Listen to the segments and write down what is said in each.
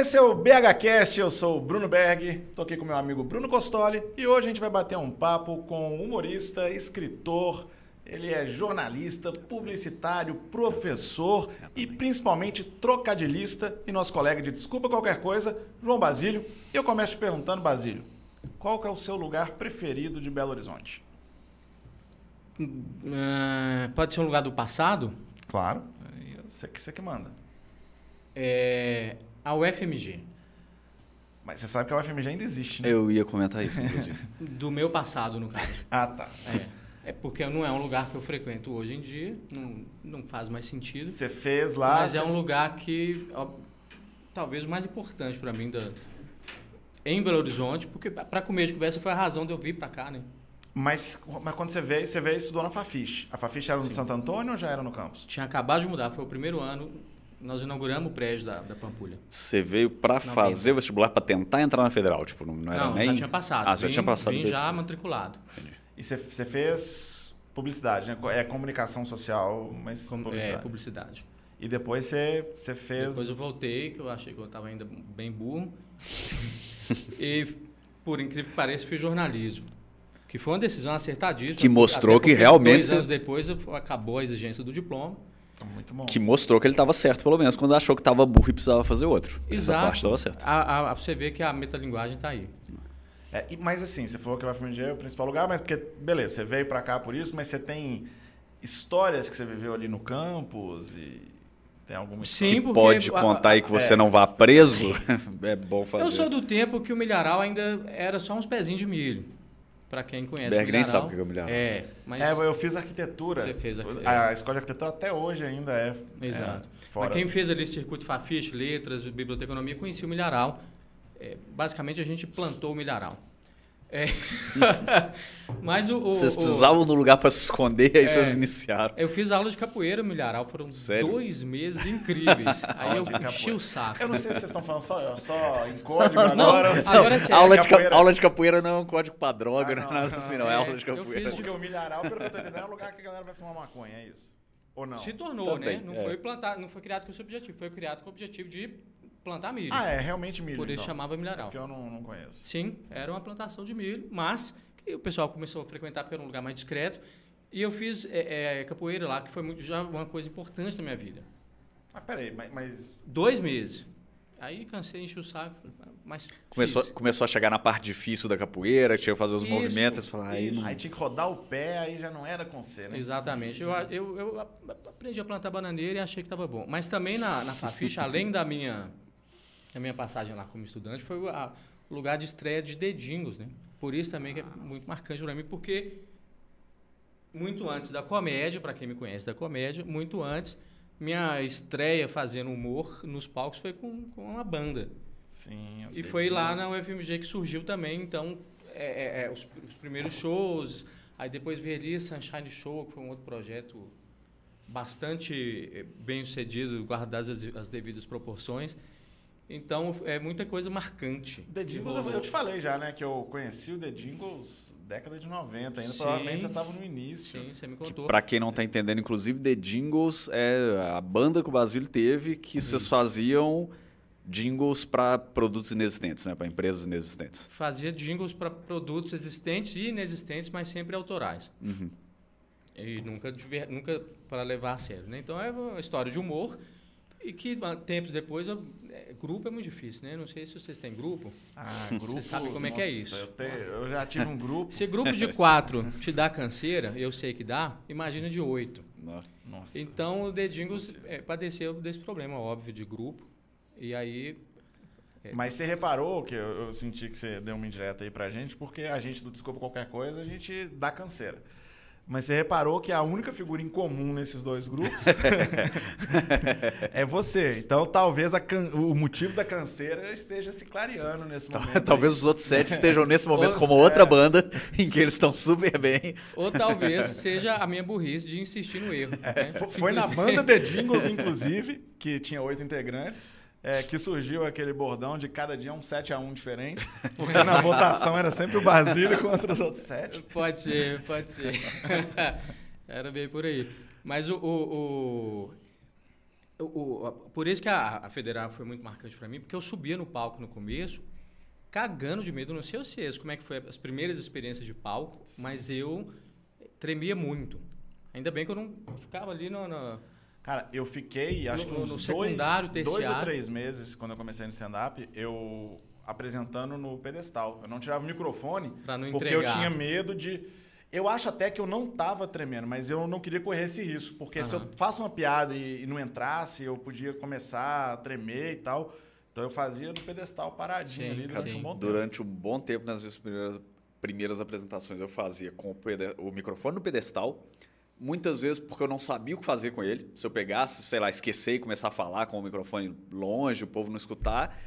Esse é o BHCast, eu sou o Bruno Berg, tô aqui com meu amigo Bruno Costoli e hoje a gente vai bater um papo com um humorista, escritor, ele é jornalista, publicitário, professor e principalmente trocadilhista e nosso colega de Desculpa Qualquer Coisa, João Basílio. E eu começo te perguntando, Basílio, qual que é o seu lugar preferido de Belo Horizonte? Uh, pode ser um lugar do passado? Claro, você que, você que manda. É, a UFMG. Mas você sabe que a UFMG ainda existe, né? Eu ia comentar isso, inclusive. Do meu passado, no caso. ah, tá. É, é porque não é um lugar que eu frequento hoje em dia, não, não faz mais sentido. Você fez lá... Mas é um lugar que, ó, talvez o mais importante para mim da, em Belo Horizonte, porque para comer de conversa foi a razão de eu vir para cá, né? Mas, mas quando você veio, você veio e estudou na Fafiche. A Fafiche era no Sim. Santo Antônio ou já era no campus? Tinha acabado de mudar, foi o primeiro ano nós inauguramos o prédio da, da Pampulha. Você veio para fazer o vestibular para tentar entrar na federal, tipo, não era não, nem... já tinha passado. Ah, já vim, tinha passado. Vim já matriculado. Entendi. E você, você fez publicidade, né? É comunicação social, mas Com, publicidade. É, publicidade. E depois você, você fez... Depois eu voltei, que eu achei que eu estava ainda bem burro. e, por incrível que pareça, fiz jornalismo. Que foi uma decisão acertadíssima. Que mostrou que realmente... Dois anos depois acabou a exigência do diploma. Muito bom. Que mostrou que ele estava certo, pelo menos, quando achou que estava burro e precisava fazer outro. Exato. Essa parte estava certa. A, a, você vê que a metalinguagem está aí. É, mas assim, você falou que o FMG é o principal lugar, mas porque, beleza, você veio para cá por isso, mas você tem histórias que você viveu ali no campus e tem alguma Sim, que pode contar aí que você é, não vá preso? é bom fazer. Eu sou do tempo que o milharal ainda era só uns pezinhos de milho. Para quem conhece Berg nem sabe o que é o milharal. É, mas... É, eu fiz arquitetura. Você fez arquitetura. A escola de arquitetura até hoje ainda é. Exato. É, fora... Mas quem fez ali circuito Fafiche, letras, biblioteconomia, conhecia o milharal. É, basicamente a gente plantou o milharal. É. Mas o, o, Vocês precisavam de um lugar para se esconder, aí é, vocês iniciaram. Eu fiz aula de capoeira milharal, foram Sério? dois meses incríveis. aí eu enchi o saco. Eu não sei se vocês estão falando só, só em código não, agora. Não, agora é. Aula, de aula de capoeira não é um código para droga, ah, não, não, é nada assim, não. É, é aula de capoeira. Eu fiz porque o milharal, pelo que eu tô entendendo, é um lugar que a galera vai fumar maconha, é isso? Ou não? Se tornou, Também, né? Não é. foi plantar, não foi criado com esse objetivo, foi criado com o objetivo de plantar milho. Ah, é realmente milho. Por isso então. chamava milharal. Porque eu não, não conheço. Sim, era uma plantação de milho, mas que o pessoal começou a frequentar porque era um lugar mais discreto. E eu fiz é, é, capoeira lá, que foi muito, já uma coisa importante na minha vida. Ah, peraí, mas, mas. Dois meses. Aí cansei, enchi o saco, mas. Começou, começou a chegar na parte difícil da capoeira, tinha que fazer os isso, movimentos. Falar, aí, não... aí tinha que rodar o pé, aí já não era com você, né? Exatamente. Eu, eu, eu aprendi a plantar bananeira e achei que estava bom. Mas também na, na Faficha, além da minha a minha passagem lá como estudante foi o lugar de estreia de Dedingos, né? Por isso também que é muito marcante para mim, porque muito antes da comédia, para quem me conhece da comédia, muito antes, minha estreia fazendo humor nos palcos foi com, com uma banda. Sim. E foi lá na UFMG que surgiu também, então, é, é, é, os, os, primeiros shows, aí depois veria Sunshine Show, que foi um outro projeto bastante eh, bem sucedido, guardadas as, as devidas proporções. Então, é muita coisa marcante. The Jingles, eu, eu, te falei já, né? Que eu conheci o The Jingles década de 90 ainda. Sim, provavelmente você estava no início. Sim, você me contou. Para quem não está entendendo, inclusive, The Jingles é a banda que o Basílio teve que Isso. vocês faziam jingles para produtos inexistentes, né? Para empresas inexistentes. Fazia jingles para produtos existentes e inexistentes, mas sempre autorais. Uhum. E nunca, nunca para levar a sério. Né? Então, é uma história de humor e que tempos depois, eu, é, grupo é muito difícil, né? Não sei se vocês têm grupo. Ah, grupo. Você sabe como nossa, é que é isso. Eu, te, eu já tive um grupo. Se grupo de quatro te dá canseira, eu sei que dá, imagina de oito. Nossa. Então o Dedingos é, padeceu desse problema, óbvio, de grupo. E aí. É... Mas você reparou que eu, eu, senti que você deu uma indireta aí pra gente, porque a gente do Desculpa Qualquer Coisa, a gente dá canseira. Mas você reparou que a única figura em comum nesses dois grupos é você. Então, talvez can... o motivo da canseira esteja se clareando nesse momento. Talvez aí. os outros sete estejam nesse momento como outra é. banda em que eles estão super bem. Ou talvez seja a minha burrice de insistir no erro. É, né? Foi na banda The Jingles, inclusive, que tinha oito integrantes é, que surgiu aquele bordão de cada dia um 7 a 1 diferente, porque na votação era sempre o Basílio contra os outros sete. Pode ser, pode ser. era bem por aí. Mas o, o, o, o- por isso que a, a Federal foi muito marcante para mim, porque eu subia no palco no começo, cagando de medo, não sei vocês, como é que foi as primeiras experiências de palco, mas eu tremia muito. Ainda bem que eu não ficava ali no... no- Cara, eu fiquei, acho No- que uns no dois, secundário, dois ou três meses, quando eu comecei no stand-up, eu apresentando no pedestal. Eu não tirava o microfone Pra não porque eu tinha medo de... Eu acho até que eu não tava tremendo, mas eu não queria correr esse risco. Porque se eu faço uma piada e, e não entrasse, eu podia começar a tremer e tal. Então eu fazia no pedestal paradinho Sim, ali durante sim. um bom tempo. Durante um bom tempo, nas minhas primeiras, primeiras apresentações, eu fazia com o, o microfone no pedestal. Muitas vezes porque eu não sabia o que fazer com ele. Se eu pegasse, sei lá, esquecer e começar a falar com o microfone longe, o povo não escutar.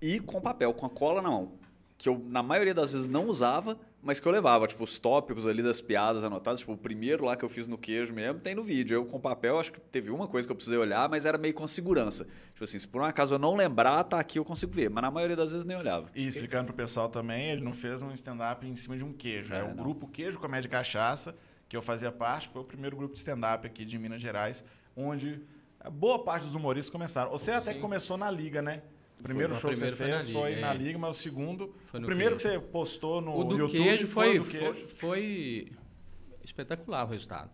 E com papel, com a cola na mão. Que eu, na maioria das vezes, não usava, mas que eu levava. Tipo, os tópicos ali das piadas anotadas. Tipo, o primeiro lá que eu fiz no queijo mesmo, tem no vídeo. Eu com papel, acho que teve uma coisa que eu precisei olhar, mas era meio com segurança. Tipo assim, se por um acaso eu não lembrar, tá aqui, eu consigo ver. Mas na maioria das vezes nem olhava. E explicando pro pessoal também, ele não fez um stand-up em cima de um queijo. É, É, o não. grupo Queijo Comédia Cachaça, que eu fazia parte, que foi o primeiro grupo de stand-up aqui de Minas Gerais, onde boa parte dos humoristas começaram. Você até Sim. que começou na Liga, né? O primeiro Foi. show que você foi na fez Liga, foi é. na Liga, mas o segundo. Foi o no primeiro que queijo. você postou no o do YouTube queijo foi, o do queijo. foi, foi espetacular o resultado.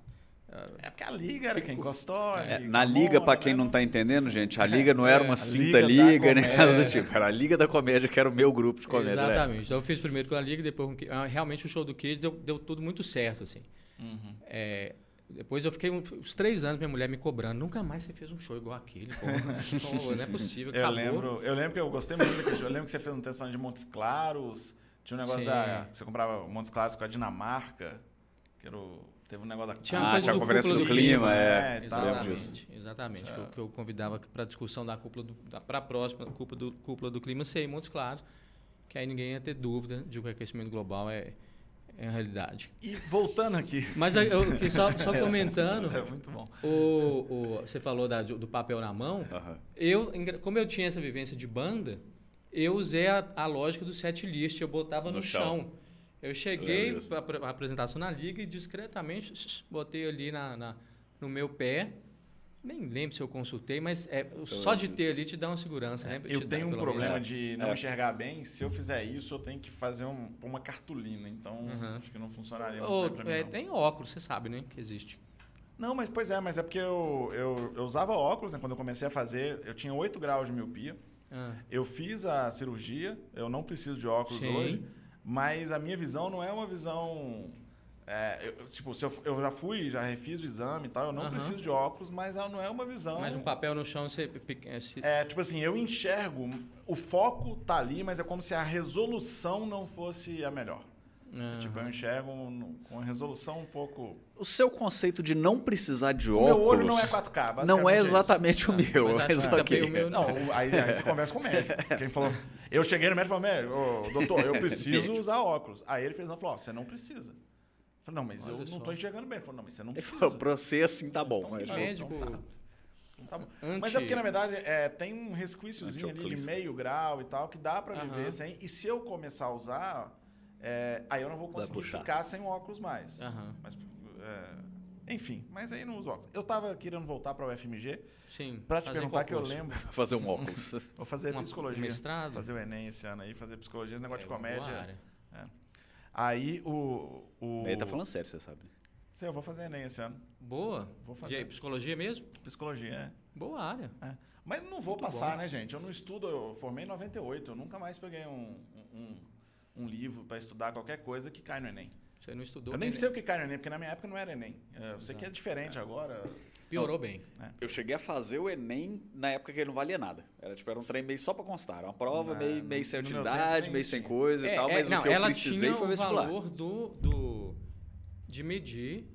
É porque a Liga era quem gostou. É, na liga, pra né? quem não tá entendendo, gente, a liga não era É, uma a cinta Liga liga, nem nada do Comédia. tipo. Era a Liga da Comédia, que era o meu grupo de comédia. né? Exatamente. Então eu fiz primeiro com a Liga, depois com o Que- ah, Realmente o show do Queijo deu, deu tudo muito certo, assim. Uhum. É, depois eu fiquei uns três anos, minha mulher me cobrando. Nunca mais você fez um show igual aquele. Pô, Pô, não é possível, Eu acabou. lembro, eu lembro que eu gostei muito daquele show. Eu lembro que você fez um texto falando de Montes Claros. Tinha um negócio Sim. da. que Você comprava Montes Claros com a Dinamarca. Que era o, teve um negócio da. Tinha Ah, coisa tinha a conferência do do clima, Clima, é. lembro disso. Exatamente, exatamente. É. Que, eu, que eu convidava para a discussão da cúpula do, para a próxima cúpula do, cúpula do clima ser em Montes Claros, que aí ninguém ia ter dúvida de que o aquecimento global é, é a realidade. E voltando aqui. Mas eu, só, só comentando, É muito bom. o, o- você falou da- do papel na mão. Aham. Eu, como eu tinha essa vivência de banda, eu usei a, a lógica do set list, eu botava no, No chão. chão. Eu cheguei para a apresentação na liga e discretamente botei ali na, na- no meu pé. Nem lembro se eu consultei, mas é, só de ter ali te dá uma segurança, né? Te Eu dá, tenho um pelo problema menos. de não É. enxergar bem. Se eu fizer isso, eu tenho que fazer um- uma cartolina. Então, Uhum. acho que não funcionaria muito Ou, mim. é, não. tem óculos, você sabe, né? Que existe. Não, mas pois é, mas é porque eu, eu, eu usava óculos, né? Quando eu comecei a fazer, eu tinha 8 graus de miopia. Ah, Eu fiz a cirurgia, eu não preciso de óculos Sim. hoje, mas a minha visão não é uma visão. É, eu- tipo, se eu, eu já fui, já refiz o exame e tal, eu não Aham. preciso de óculos, mas ela não é uma visão. mas um papel no chão, você... é, se- É, tipo assim, eu enxergo, o foco tá ali, mas é como se a resolução não fosse a melhor. Ah, Tipo, eu enxergo com a resolução um pouco. O seu conceito de não precisar de O óculos. meu olho não é 4K, basicamente. Não é isso. exatamente o Ah, meu. mas mas acho que ok. também o meu- Não, o- aí, aí você conversa com o médico. Quem falou. Eu cheguei no médico e falei, médico, doutor, eu preciso usar óculos. Aí ele fez, não, falou, ó, você não precisa. Falei, não, mas Olha eu não só. tô enxergando bem. Ele falou, não, mas você não Ele precisa. falou, pra você assim tá bom. Então, médico... Então tá. Então tá bom. anti- Mas é porque, na verdade, é, tem um resquíciozinho ali de meio grau e tal, que dá pra Aham. viver sem. E se eu começar a usar, é, aí eu não vou conseguir ficar sem óculos mais. Mas, é, enfim, mas aí não uso óculos. Eu tava querendo voltar pra UFMG Sim. pra te perguntar que eu lembro. Fazer um óculos. Vou fazer Uma- psicologia. um mestrado? Fazer o Enem esse ano aí, fazer psicologia, negócio É, de boa comédia. Aí o. o... Ele tá falando sério, você sabe. Sim, eu vou fazer Enem esse ano. Boa. Vou E fazer. aí, psicologia mesmo? Psicologia, é. Boa área. é. Mas não vou Muito passar, bom. né, gente? Eu não estudo, eu formei em 98, eu nunca mais peguei um, um, um livro para estudar qualquer coisa que cai no Enem. Você não estudou eu nem bem, sei o que cai no Enem, porque na minha época não era Enem. É, Eu sei que é diferente agora. Piorou bem. Eu cheguei a fazer o Enem na época que ele não valia nada. Era tipo, era um trem meio só pra constar. Era uma prova Não, meio, meio sem utilidade, meio sem tinha. coisa e É, tal, é, mas não, o que eu ela precisei tinha foi o vestibular. valor do, do, de medir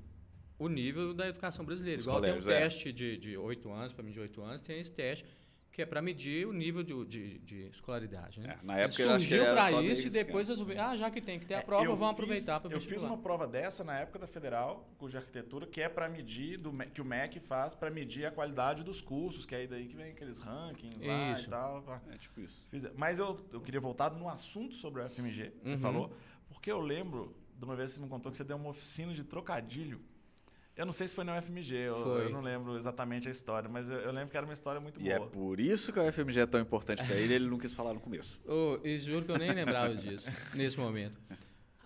o nível da educação brasileira. Os Igual tem um colégios, é. teste de, de 8 anos, para medir 8 anos, tem esse teste que é para medir o nível de, de, de escolaridade. Né? É, na época que Surgiu para isso e depois resolveu, ah, já que tem que ter a É, prova, eu vamos fiz- aproveitar para Eu fiz uma prova dessa na época da Federal, de arquitetura, que é para medir, do, que o MEC faz para medir a qualidade dos cursos, que é aí daí que vem aqueles rankings lá Isso. e tal. É tipo isso. Fiz- Mas eu, eu queria voltar no assunto sobre o FMG, que você Uhum. falou, porque eu lembro de uma vez que você me contou que você deu uma oficina de trocadilho. Eu não sei se foi na UFMG, eu, Foi. eu não lembro exatamente a história, mas eu, eu lembro que era uma história muito E é boa. por isso que a UFMG é tão importante pra ele, ele não quis falar no começo. Ô, e juro que eu nem lembrava disso, nesse momento.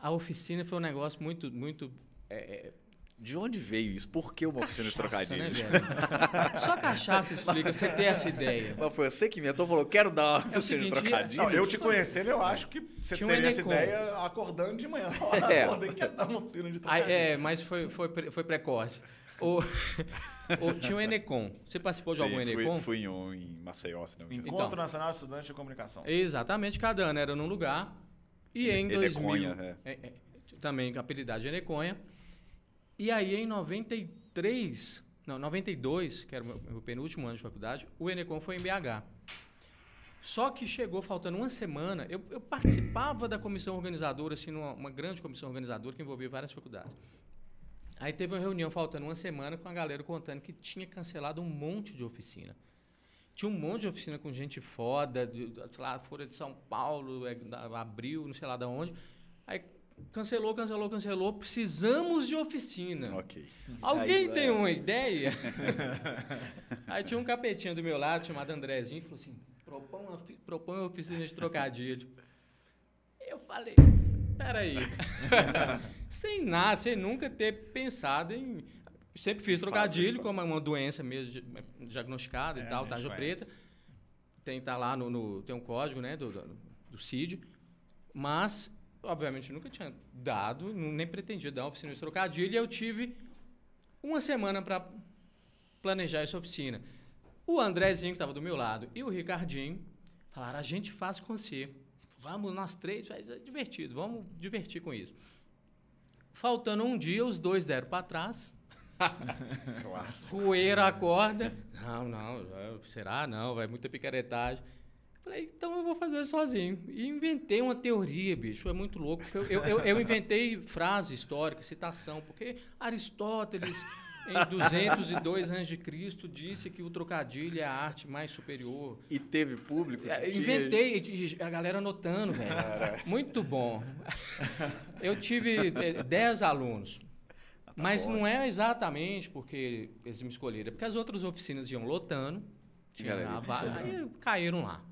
A oficina foi um negócio muito, muito... é, é, De onde veio isso? Por que uma oficina de cachaça, trocadilho? né? Só cachaça explica, você ter essa ideia. Mas foi você que inventou, falou, quero dar uma É oficina de seguinte, trocadilho. Não, eu te conhecendo, eu acho que você Tinha um teria essa Enecom. ideia acordando de manhã. É. Acordei que ia dar uma oficina de Aí, trocadilho. é, mas foi, foi, foi precoce. O, o- tinha o Enecom. Você participou de Sim, algum fui, Enecom? fui em um em Maceió, se não me engano. Encontro então. Nacional de Estudantes de Comunicação. Exatamente, cada ano era num lugar. E em Eneconha, 2000, é. é, é, também com a apelidade de Eneconha. E aí em 93, não, 92, que era o meu, meu penúltimo ano de faculdade, o Enecom foi em BH. Só que chegou faltando uma semana, eu, eu participava da comissão organizadora, assim, numa uma grande comissão organizadora que envolvia várias faculdades. Aí teve uma reunião faltando uma semana com a galera contando que tinha cancelado um monte de oficina. Tinha um monte de oficina com gente foda, de, de- lá, Folha de São Paulo, é, da- Abril, não sei lá de onde. Cancelou, cancelou, cancelou. Precisamos de oficina. Ok. Alguém Aí, tem é. uma ideia? Aí tinha um capetinho do meu lado, chamado Andrezinho, falou assim: propõe uma, propõe uma oficina de trocadilho. Eu falei: peraí. sem nada, sem nunca ter pensado em. Sempre fiz trocadilho, como é uma doença mesmo di- diagnosticada É, e tal, tarja conhece. preta. Tem, tá lá no, no- Tem um código, né, do, do, do CID. Mas, obviamente, nunca tinha dado, nem pretendia dar uma oficina de trocadilho, e eu tive uma semana para planejar essa oficina. O Andrezinho, que estava do meu lado, e o Ricardinho falaram: a gente faz com você. Vamos nós três, vai ser divertido, vamos divertir com isso. Faltando um dia, os dois deram para trás, roeram a corda. Não, não, é, será? Não, vai muita picaretagem. Falei, então eu vou fazer sozinho. E inventei uma teoria, bicho. Foi muito louco. Eu, eu, eu- inventei frase histórica, citação, porque Aristóteles, em 202 a.C., disse que o trocadilho é a arte mais superior. E teve público? É, Inventei, e a galera anotando, velho. Muito bom. Eu tive 10 alunos. Mas bom, não é exatamente porque eles me escolheram, é porque as outras oficinas iam lotando, tinha Galera, lá, va- aí caíram lá.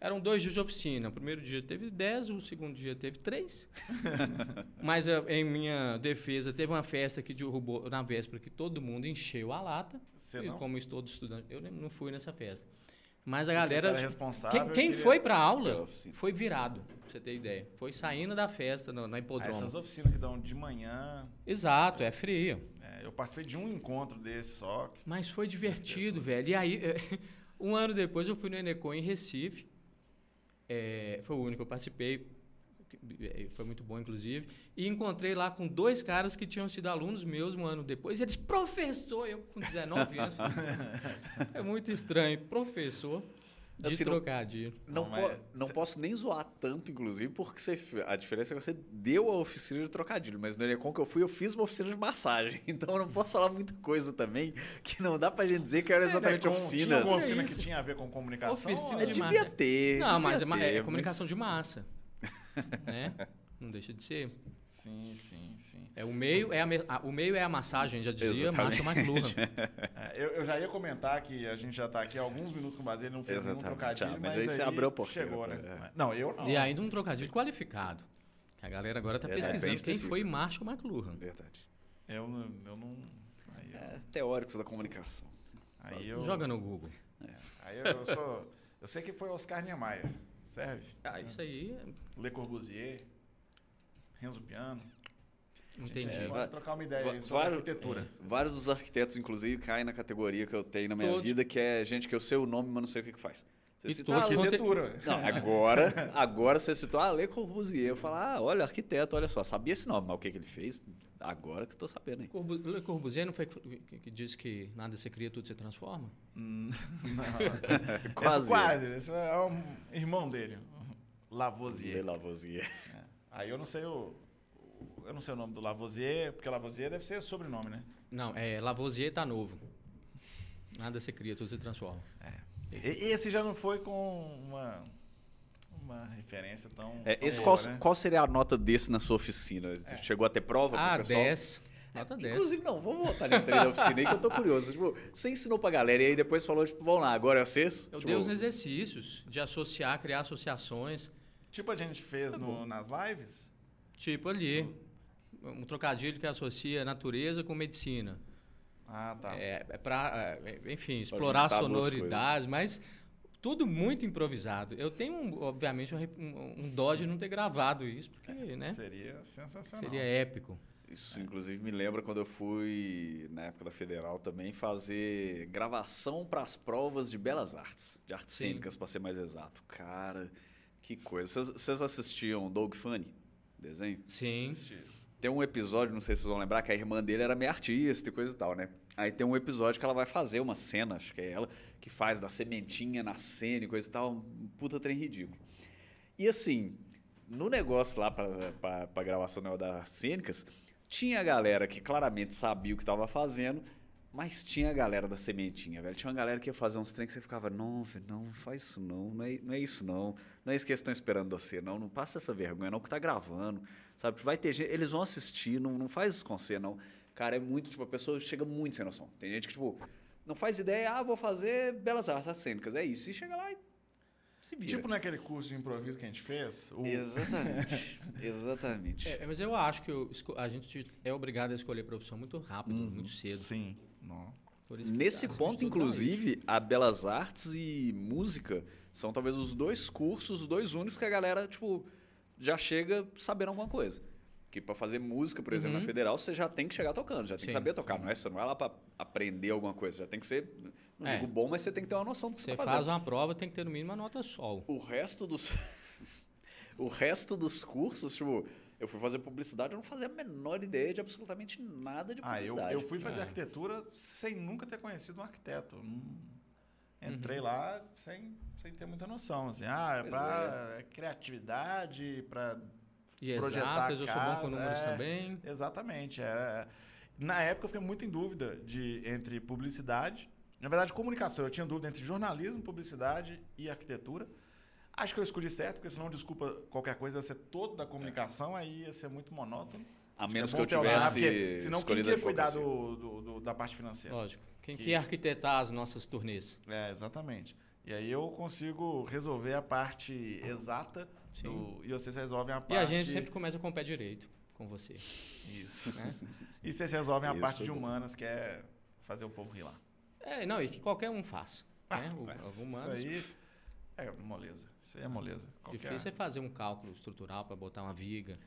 Eram dois dias de oficina. O primeiro dia teve 10, o segundo dia teve 3. Mas eh, em minha defesa, teve uma festa que derrubou na véspera que todo mundo encheu a lata. Você e não? como todo estudante, eu não fui nessa festa. Mas a galera. era responsável, Quem, quem foi pra É, aula foi virado, pra você ter ideia. Foi saindo da festa no- na Ah, hipodrome. essas oficinas que dão de manhã. Exato, é frio. é, eu participei de um encontro desse só. Mas foi divertido, velho. E aí, um ano depois, eu fui no Enecon em Recife. É, foi o único que eu participei. é, Foi muito bom, inclusive. E encontrei lá com dois caras que tinham sido alunos meus um ano depois. E eles, professor, eu com 19 anos. é muito estranho. Professor de Assim, não- trocadilho. Não, Não, po- mas não cê- posso nem zoar tanto, inclusive, porque você, a diferença é que você deu a oficina de trocadilho. Mas no Elecom que eu fui, eu fiz uma oficina de massagem. Então eu não posso falar muita coisa também, que não dá pra gente dizer que era exatamente né, com- Tinha alguma É oficina isso. que tinha a ver com comunicação? Oficina ou- de devia massa. ter. Não, mas é, devia ma- é ter, comunicação de massa. né? Não deixa de ser. Sim, sim, sim. É, o, meio é a, o meio é a massagem, já dizia. Marshall McLuhan. É, eu, eu já ia comentar que a gente já está aqui há alguns minutos com o Basílio, não fez nenhum Exatamente, trocadilho, ah, mas mas, aí você abriu a porteira chegou, né? é. Não, eu não. E ainda um trocadilho qualificado. Que a galera agora está É, é pesquisando quem foi Marshall McLuhan. Verdade. Eu, não- eu não... Aí eu, É, teóricos da comunicação. aí eu, Joga no Google. aí eu sou... Eu sei que foi Oscar Niemeyer, serve? Ah, isso aí, é- Le Corbusier, Renzo Piano. entendi. É, vamos trocar uma ideia sobre vários- arquitetura. Vários dos arquitetos, inclusive, caem na categoria que eu tenho na minha Todos. vida, que é gente que eu sei o nome, mas não sei o que, que faz. Você E todos ah, Arquitetura. Não, agora, agora você citou, ah, Le Corbusier. Eu falo, ah, olha, arquiteto, olha só, sabia esse nome, mas o que, que ele fez? Agora que eu tô sabendo aí. Corbu- Le Corbusier não foi que, que, que diz que nada se cria, tudo se transforma? Hum, não. Quase. Esse, quase. Esse é um irmão dele, Lavoisier. Le Lavoisier. Aí eu não sei o... Eu não sei o nome do Lavoisier, porque Lavoisier deve ser sobrenome, né? Não, é Lavoisier tá novo. Nada se cria, tudo se transforma. E- Esse já não foi com uma, uma referência tão. É, tão esse boa, qual, né? qual seria a nota desse na sua oficina? Chegou a ter prova pro Ah, pessoal? 10. Nota 10. Inclusive, não, vamos voltar nesse treino da oficina aí que eu tô curioso. Tipo, você ensinou pra galera e aí depois falou, tipo, vamos lá, agora é vocês? Eu tipo, dei os exercícios de associar, criar associações. Tipo a gente fez Tá no- nas lives. Tipo ali, um trocadilho que associa natureza com medicina. Ah, tá. É, é pra, é, enfim, explorar sonoridades, mas tudo muito improvisado. Eu tenho, um, obviamente, um, um, um dó de não ter gravado isso, porque, né? Seria sensacional. Seria épico. Isso, inclusive, me lembra quando eu fui, na época da Federal também, fazer gravação para as provas de belas artes, de artes Sim. cênicas, para ser mais exato. Cara, que coisa. Vocês- assistiam Doug Funny? Desenho? Sim. Tem um episódio, não sei se vocês vão lembrar, que a irmã dele era meio artista e coisa e tal, né? Aí tem um episódio que ela vai fazer uma cena, acho que é ela, que faz da sementinha na cena e coisa e tal, um puta trem ridículo. E assim, no negócio lá pra, pra, pra gravação das cênicas, tinha a galera que claramente sabia o que tava fazendo, mas tinha a galera da sementinha, velho. Tinha uma galera que ia fazer uns trem que você ficava, não, velho, não, não faz isso não, não é, não é isso não. Não é isso que eles estão esperando você, não. Não passa essa vergonha, não, que tá gravando. Sabe? Vai ter gente, eles vão assistir, não, não faz isso com você, não. Cara, é muito, tipo, a pessoa chega muito sem noção. Tem gente que, tipo, não faz ideia, ah, vou fazer belas artes cênicas, é isso. E chega lá e se vira. Tipo naquele curso de improviso que a gente fez. O... Exatamente. Exatamente. É, mas eu acho que eu a gente é obrigado a escolher profissão muito rápido, muito cedo. Sim. Não. Por isso que Nesse ponto, inclusive, a Belas Artes e música são talvez os dois cursos, os dois únicos que a galera, tipo, já chega sabendo alguma coisa. Que pra fazer música, por exemplo, Uhum. na federal, você já tem que chegar tocando, já tem que Sim, saber tocar, sim. não é? Você não vai lá pra aprender alguma coisa, já tem que ser, não É. digo bom, mas você tem que ter uma noção do que você, Você tá faz uma prova, tem que ter no mínimo uma nota sol. O resto dos o resto dos cursos, tipo, eu fui fazer publicidade, eu não fazia a menor ideia de absolutamente nada de Ah, eu, publicidade. eu fui fazer É. arquitetura sem nunca ter conhecido um arquiteto. Uhum. Entrei lá sem, sem ter muita noção. Assim, ah, é Pois pra criatividade, pra E Projetar exatas, eu sou bom com casa, números é. também. Exatamente. é. Na época eu fiquei muito em dúvida de, entre publicidade. Na verdade, comunicação. Eu tinha dúvida entre jornalismo, publicidade e arquitetura. Acho que eu escolhi certo, porque senão, desculpa, qualquer coisa ia ser todo da comunicação, aí ia ser muito monótono. A Acho menos é que eu alguém lá, tivesse porque senão quem que a ia cuidar do, do- do- da parte financeira? Lógico. Quem Que- que ia arquitetar as nossas turnês? É, exatamente. E aí eu consigo resolver a parte exata Sim. do- e vocês resolvem a parte... E a gente sempre começa com o pé direito com você. Isso. Né? E vocês resolvem a Isso, parte de humanas, que é fazer o povo rir lá. É, não, e que qualquer um faz. né? O, Mas o humanos, Isso aí é moleza. Isso aí é moleza. Qualquer- difícil é fazer um cálculo estrutural para botar uma viga.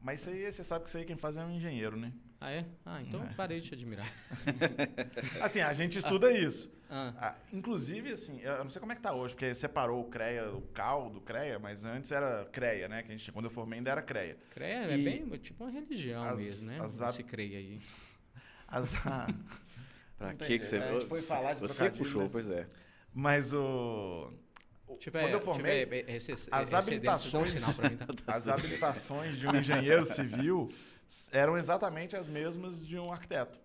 Mas isso aí, você sabe que isso aí quem faz é um engenheiro, né? Ah, é? Ah, então É. parei de te admirar. Assim, a gente estuda isso. Ah, Ah, inclusive, assim, eu não sei como é que tá hoje, porque separou o CREA, o CAL do CREA, mas antes era CREA, né? Que a gente, quando eu formei ainda era CREA. creia é E bem tipo uma religião as- mesmo, né? as ab- se creia aí. As, ah, Pra que que você... jeito, a gente foi falar de você puxou, né? pois é. mas o... Tiver, quando eu formei, tiver, as um habilitações- mim, tá? as habilitações de um engenheiro civil eram exatamente as mesmas de um arquiteto.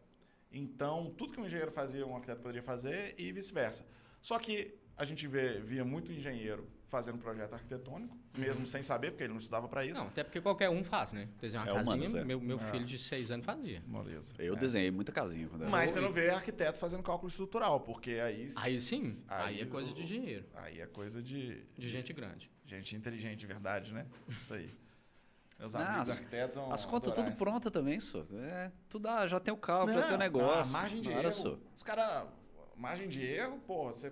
Então, tudo que um engenheiro fazia, um arquiteto poderia fazer e vice-versa. Só que a gente vê, via muito engenheiro fazendo projeto arquitetônico, mesmo sem saber, porque ele não estudava para isso. Não, até porque qualquer um faz, né? Desenhar uma É casinha, humanos, é. meu, meu É. filho de seis anos fazia. Moleza. Eu É. desenhei muita casinha quando era Mas você não vê arquiteto fazendo cálculo estrutural, porque aí... Aí sim, aí, é coisa o- de dinheiro, Aí é coisa de, de gente grande. gente inteligente de verdade, né? Isso aí. Meus Não, amigos as- arquitetos vão As contas tudo isso. pronta também, só. É, tudo, ah, já tem o cálculo, já tem o Não, negócio. ah, margem de erro. Os caras... Margem de erro, pô, você...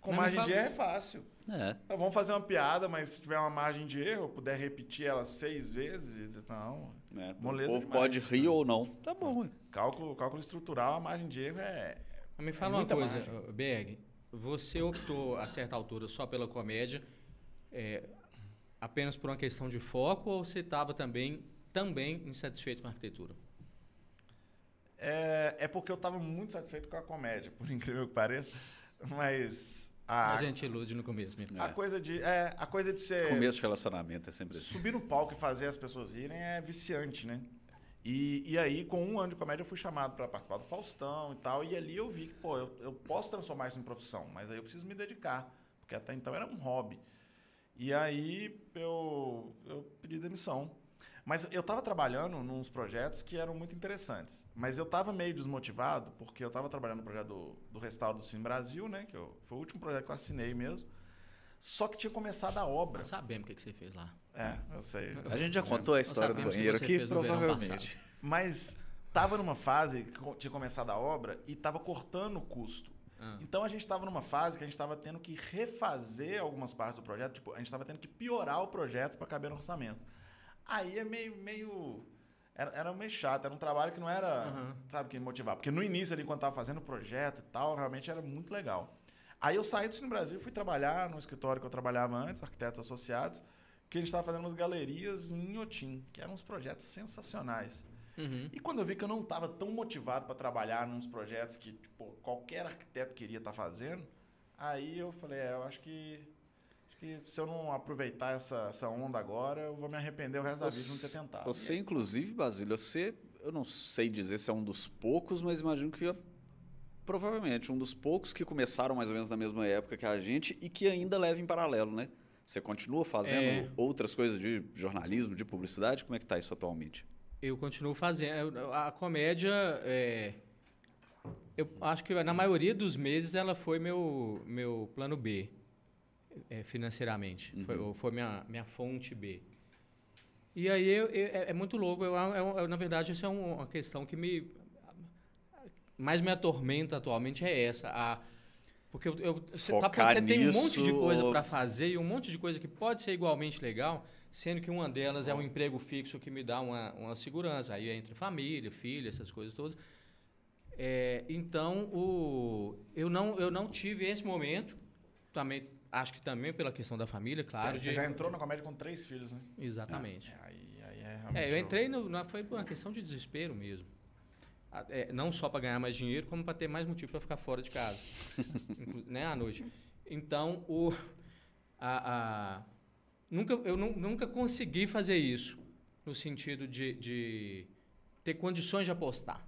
Com não margem de erro é fácil. É. Ah, Vamos fazer uma piada, mas se tiver uma margem de erro, eu puder repetir ela seis vezes, não. é. Moleza o povo demais. pode rir ou não. Tá bom. Cálculo, cálculo estrutural, a margem de erro é... Mas me É fala uma muita coisa, margem. Berg. Você optou a certa altura só pela comédia é, apenas por uma questão de foco ou você estava também, também insatisfeito com a arquitetura? É, é porque eu tava muito satisfeito com a comédia, por incrível que pareça. Mas a, a gente ilude no começo mesmo. a coisa de é, a coisa de ser Começo de relacionamento é sempre assim. subir no palco e fazer as pessoas irem é viciante, né? E, e aí, com um ano de comédia, eu fui chamado para participar do Faustão e tal. E ali eu vi que, pô, eu, eu posso transformar isso em profissão, mas aí eu preciso me dedicar, porque até então era um hobby. E aí eu, eu pedi demissão. Mas eu tava trabalhando nos projetos que eram muito interessantes. Mas eu tava meio desmotivado, porque eu tava trabalhando no projeto do, do Restauro do Cine Brasil, né? Que eu, foi o último projeto que eu assinei mesmo. Só que tinha começado a obra. Nós sabemos o que, que você fez lá. É, eu sei. A gente já contou a história do banheiro aqui, provavelmente. Mas tava numa fase que tinha começado a obra e tava cortando o custo. Ah. Então a gente estava numa fase que a gente estava tendo que refazer algumas partes do projeto, tipo, a gente estava tendo que piorar o projeto para caber no orçamento. Aí é meio meio era, era meio chato, era um trabalho que não era, Aham. sabe, que motivava, porque no início ali quando tava fazendo o projeto e tal, realmente era muito legal. Aí eu saí do Cine Brasil e fui trabalhar no escritório que eu trabalhava antes, Arquitetos Associados, que a gente estava fazendo umas galerias em Inhotim, que eram uns projetos sensacionais. Uhum. E quando eu vi que eu não estava tão motivado para trabalhar nos projetos que tipo, qualquer arquiteto queria estar fazendo, aí eu falei, é, eu acho que, que se eu não aproveitar essa, essa onda agora, eu vou me arrepender o resto da vida de não ter tentado. Você, inclusive, Basílio, você, eu não sei dizer se é um dos poucos, mas imagino que é provavelmente um dos poucos que começaram mais ou menos na mesma época que a gente e que ainda leva em paralelo, né? Você continua fazendo É. outras coisas de jornalismo, de publicidade? Como é que tá isso atualmente? Eu continuo fazendo. A comédia, é, eu acho que na maioria dos meses ela foi meu, meu plano B, é, financeiramente. Foi, ou foi minha, minha fonte B. E aí eu- eu- é, é muito louco. Eu, eu- na verdade, isso é um- uma questão que me mais me atormenta atualmente é essa. A, porque você, tá- você tem um monte de coisa para fazer e um monte de coisa que pode ser igualmente legal, sendo que uma delas é um emprego fixo que me dá uma, uma segurança. Aí é entre família, filho, essas coisas todas. É, então, o, eu, não, eu não tive esse momento. Também, acho que também pela questão da família, claro. você, de- já entrou na comédia com três filhos, né? Exatamente. É, aí, aí é É, eu entrei, no, na, foi por uma questão de desespero mesmo. É, não só para ganhar mais dinheiro, como para ter mais motivo para ficar fora de casa, né, à noite. Então, o, a, a- nunca, eu nu- nunca consegui fazer isso, no sentido de, de ter condições de apostar.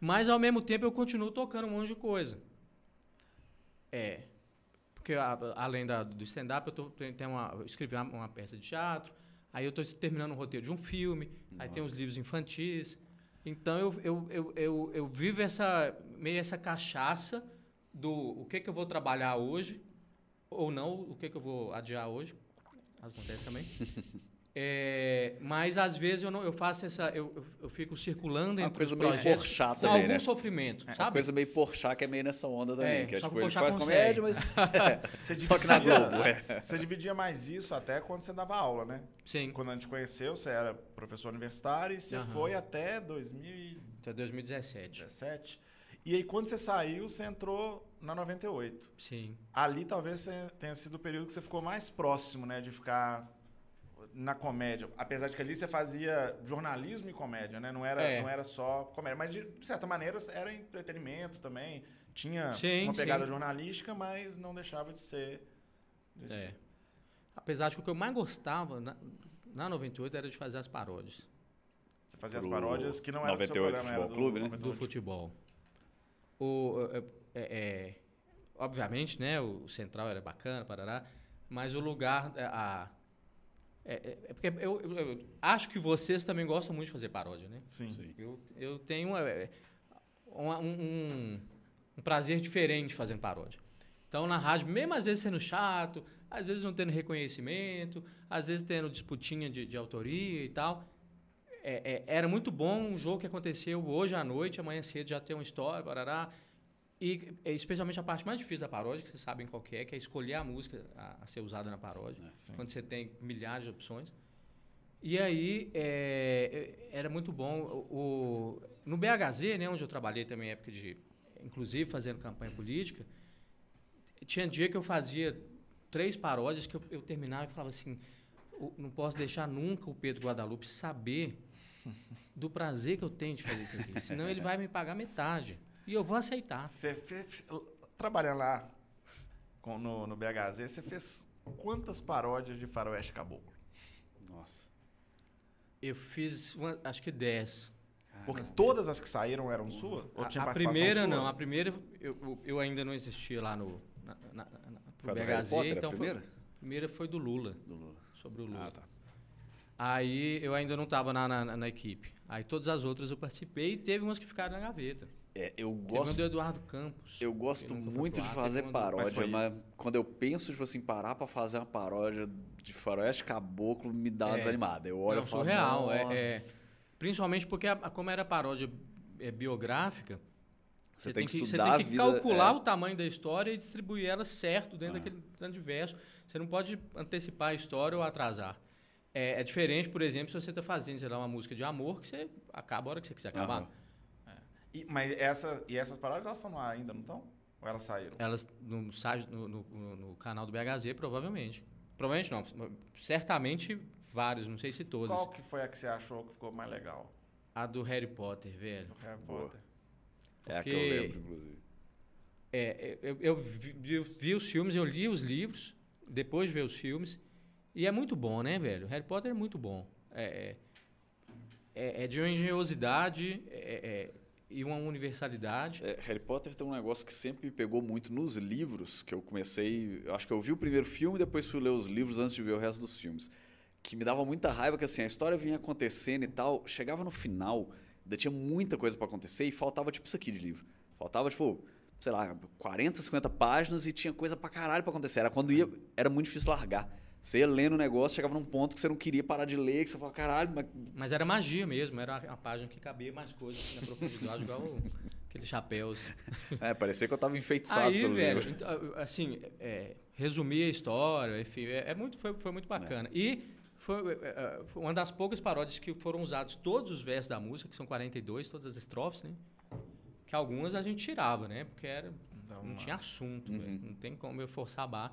Mas, ao mesmo tempo, eu continuo tocando um monte de coisa. É, porque a- além da- do stand-up, eu, tô, tenho uma, eu escrevi uma, uma peça de teatro, aí eu estou terminando o roteiro de um filme, aí tem os livros infantis. Então eu, eu, eu, eu, eu vivo essa meio essa cachaça do o que, que eu vou trabalhar hoje, ou não, o que, que eu vou adiar hoje. Acontece também. É, mas às vezes eu, não, eu faço essa. Eu, eu, eu fico circulando Uma entre coisa os meio projetos Porchat com também, algum né? sofrimento, Uma sabe? coisa meio Porchat que é meio nessa onda também. É, que é só que tipo, o ele Porchat faz consegue. comédia, mas... Você Só que na dividia- Globo, é. Você dividia mais isso até quando você dava aula, né? Sim, Quando a gente conheceu, você era professor universitário e você Aham. foi até 2017. até 2017. E aí, quando você saiu, você entrou na 98. Sim. Ali talvez você tenha sido o período que você ficou mais próximo, né? De ficar na comédia. Apesar de que ali você fazia jornalismo e comédia, né? Não era, É. não era só comédia. Mas, de de certa maneira, era entretenimento também. Tinha Sim, uma pegada sim. jornalística, mas não deixava de ser... de É. ser- Apesar de que o que eu mais gostava na, na 98 era de fazer as paródias Você fazia as Pro paródias que não era do seu 98 programa, era Futebol do, Clube, né? 98. do futebol. O, é, é, é, obviamente, né, o central era bacana, parará, mas o lugar, é, a, é, é- é porque eu, eu- eu acho que vocês também gostam muito de fazer paródia, né? Sim. Sim. Eu, eu tenho é, uma- um, um- um prazer diferente fazendo paródia. Então, na rádio, mesmo às vezes sendo chato, às vezes não tendo reconhecimento, às vezes tendo disputinha de, de autoria e tal, é, é, era muito bom um jogo que aconteceu hoje à noite, amanhã cedo já tem uma história, barará. E é, especialmente a parte mais difícil da paródia, que vocês sabem qual que é, que é escolher a música a, a ser usada na paródia, Sim. quando você tem milhares de opções. E aí, é, é, era muito bom. O, no BHZ, né, onde eu trabalhei também, época de, inclusive, fazendo campanha política, tinha dia que eu fazia três paródias que eu, eu terminava e falava assim, "O- não posso deixar nunca o Pedro Guadalupe saber do prazer que eu tenho de fazer isso aqui, senão ele vai me pagar metade. E eu vou aceitar. Você fez, trabalhando lá com- no, no BHZ, você fez quantas paródias de Faroeste Caboclo? Nossa. Eu fiz, uma- acho que 10. Porque todas as que saíram eram sua? Ou A, tinha a primeira sua? não, a primeira eu, eu- ainda não existia lá no na, na, na, pro Foi a BHZ, Potter, a então foi- primeira? a primeira foi do Lula, Do Lula. sobre o Lula. Ah, tá. Aí eu ainda não estava na, na, na equipe. Aí todas as outras eu participei e teve umas que ficaram na gaveta. É, eu Teve gosto, do Eduardo Campos. eu gosto muito de fazer teve paródia, Mas mas, quando eu penso, tipo assim, parar pra fazer uma paródia de faroeste caboclo, me dá uma É. desanimada. Eu olho Não, e falo, surreal. É, é- principalmente porque, a- como era paródia é, biográfica, Você você, tem que que, você tem que vida, calcular é. o tamanho da história e distribuir ela certo dentro Ah. daquele tanto de verso. Você não pode antecipar a história ou atrasar. É, é diferente, por exemplo, se você está fazendo, sei lá, uma música de amor, que você acaba a hora que você quiser acabar. Aham. E, mas essa, e essas paródias elas estão no ar ainda, não estão? Ou elas saíram? Elas no, no, no- no- canal do BHZ, provavelmente. Provavelmente não. Certamente vários, não sei se todas. Qual que foi a que você achou que ficou mais legal? A do Harry Potter, velho. Do Harry. Potter. É a que eu Porque- lembro, inclusive. É, eu, eu vi, eu vi os filmes, eu li os livros, depois de ver os filmes, e é muito bom, né, velho? Harry Potter é muito bom. É, é, é de uma engenhosidade é, é, e uma universalidade. É, Harry Potter tem um negócio que sempre me pegou muito nos livros, que eu comecei. Acho que eu vi o primeiro filme e depois fui ler os livros antes de ver o resto dos filmes. Que me dava muita raiva, que assim, a história vinha acontecendo e tal. Chegava no final, ainda tinha muita coisa pra acontecer e faltava tipo isso aqui de livro. Faltava, tipo, sei lá, 40, 50 páginas e tinha coisa pra caralho pra acontecer. Era quando ia. Era muito difícil largar. Você ia lendo o negócio, chegava num ponto que você não queria parar de ler, que você falava, caralho, mas Mas era magia mesmo, era uma página que cabia mais coisas assim, na profundidade, igual aqueles chapéus. É, parecia que eu tava enfeitiçado Aí, pelo velho, livro. então, assim, é, resumir a história, enfim, é, é muito, foi, foi muito bacana. E foi, é, é, foi uma das poucas paródias que foram usados todos os versos da música, que são 42, todas as estrofes, né? Que algumas a gente tirava, né? Porque era, não uma- tinha assunto, Uhum. não tem como eu forçar a barra.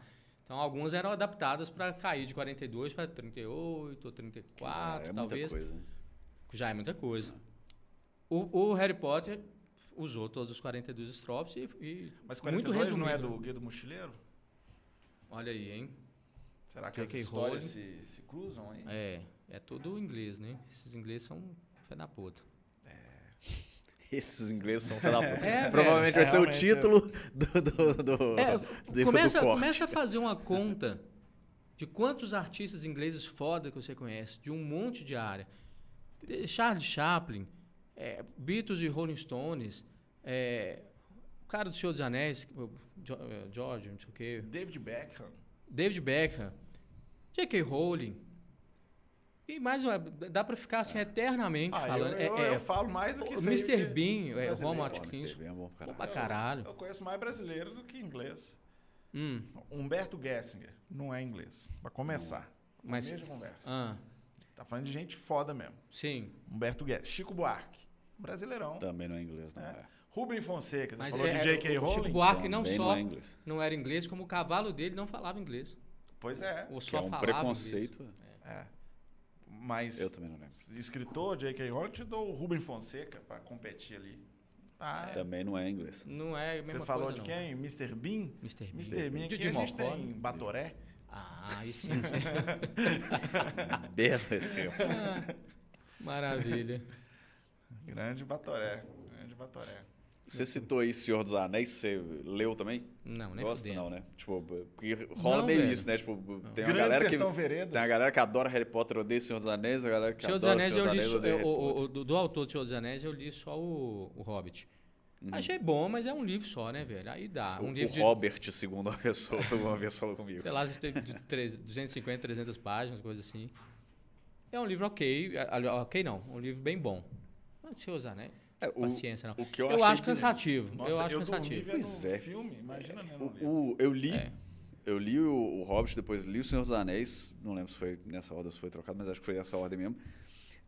Então, algumas eram adaptadas para cair de 42 para 38 ou 34, é muita talvez. coisa. né? Já é muita coisa. O, o Harry Potter usou todos os 42 estrofes e, e Mas muito 42 resumido. não é do Guia do Mochileiro? Olha aí, hein? Será que as histórias se, se cruzam aí? É, é tudo inglês, né? Esses ingleses são fé da puta. Esses ingleses são puta. É, Provavelmente vai velho. ser o Realmente, título do, do, do, É, do- começa, do corte. começa a fazer uma conta de quantos artistas ingleses foda que você conhece, de um monte de área. Charles Chaplin, é, Beatles e Rolling Stones, é, o cara do Senhor dos Anéis, é, George, não sei o quê, David Beckham. David Beckham, J.K. Rowling. E mais uma, dá pra ficar assim eternamente Ah, eu, falando. eu, é, é, eu falo mais do que o isso Mr. Bean, é, Pô, Atkins, Mr. Bean é bom pra bom caralho. pra caralho. Eu conheço mais brasileiro do que inglês. Hum, Humberto Gessinger não é inglês, pra começar. Mas- Mesma conversa. ah, Tá falando de gente foda mesmo. sim. Humberto Gessinger. Chico Buarque. Brasileirão. Também não é inglês, não É. é. Rubem Fonseca. Você Mas falou é, de J.K. o Rowling? Chico Buarque não Também só é inglês. não era inglês, como o cavalo dele não falava inglês. Pois é. Ou Que só é um falava preconceito. é. Mas Eu também não lembro. escritor J.K. Rowling te dou o Rubem Fonseca pra competir ali. Ah, Também não é inglês. Não é a mesma Você falou coisa, de não. quem? Mr. Bean? Mr. Bean. Mr. Bean aqui a gente tem né? Batoré. Ah, aí sim. Belo. Ah, Maravilha. Grande Batoré. Grande Batoré. Você citou aí Senhor dos Anéis, você leu também? Não, nem Gosta fudendo. não, né? Tipo, porque rola Não, meio velho. isso, né? Tipo, tem uma Grande galera que Veredas. tem uma galera que adora Harry Potter, odeia Senhor dos Anéis, a galera que Senhor dos adora Anéis Senhor eu dos li Anéis só, eu- Harry o- Potter. o- do, do autor do Senhor dos Anéis eu li só o, o Hobbit. Uhum. Achei bom, mas é um livro só, né, velho? Aí dá. O, Um o livro de, Robert, segundo uma pessoa, uma vez falou comigo. sei lá, três- 250, 300 páginas, coisa assim. É um livro ok, ok não, um livro bem bom. Mas Senhor dos Anéis, É, o- paciência não. O que eu, Eu, acho cansativo, Nossa, eu acho dormi cansativo. Pois o é. filme, imagina né, O- o- eu li, É. eu li o, o Hobbit, depois li o Senhor dos Anéis. Não lembro se foi nessa ordem ou se foi trocado, mas acho que foi nessa ordem mesmo.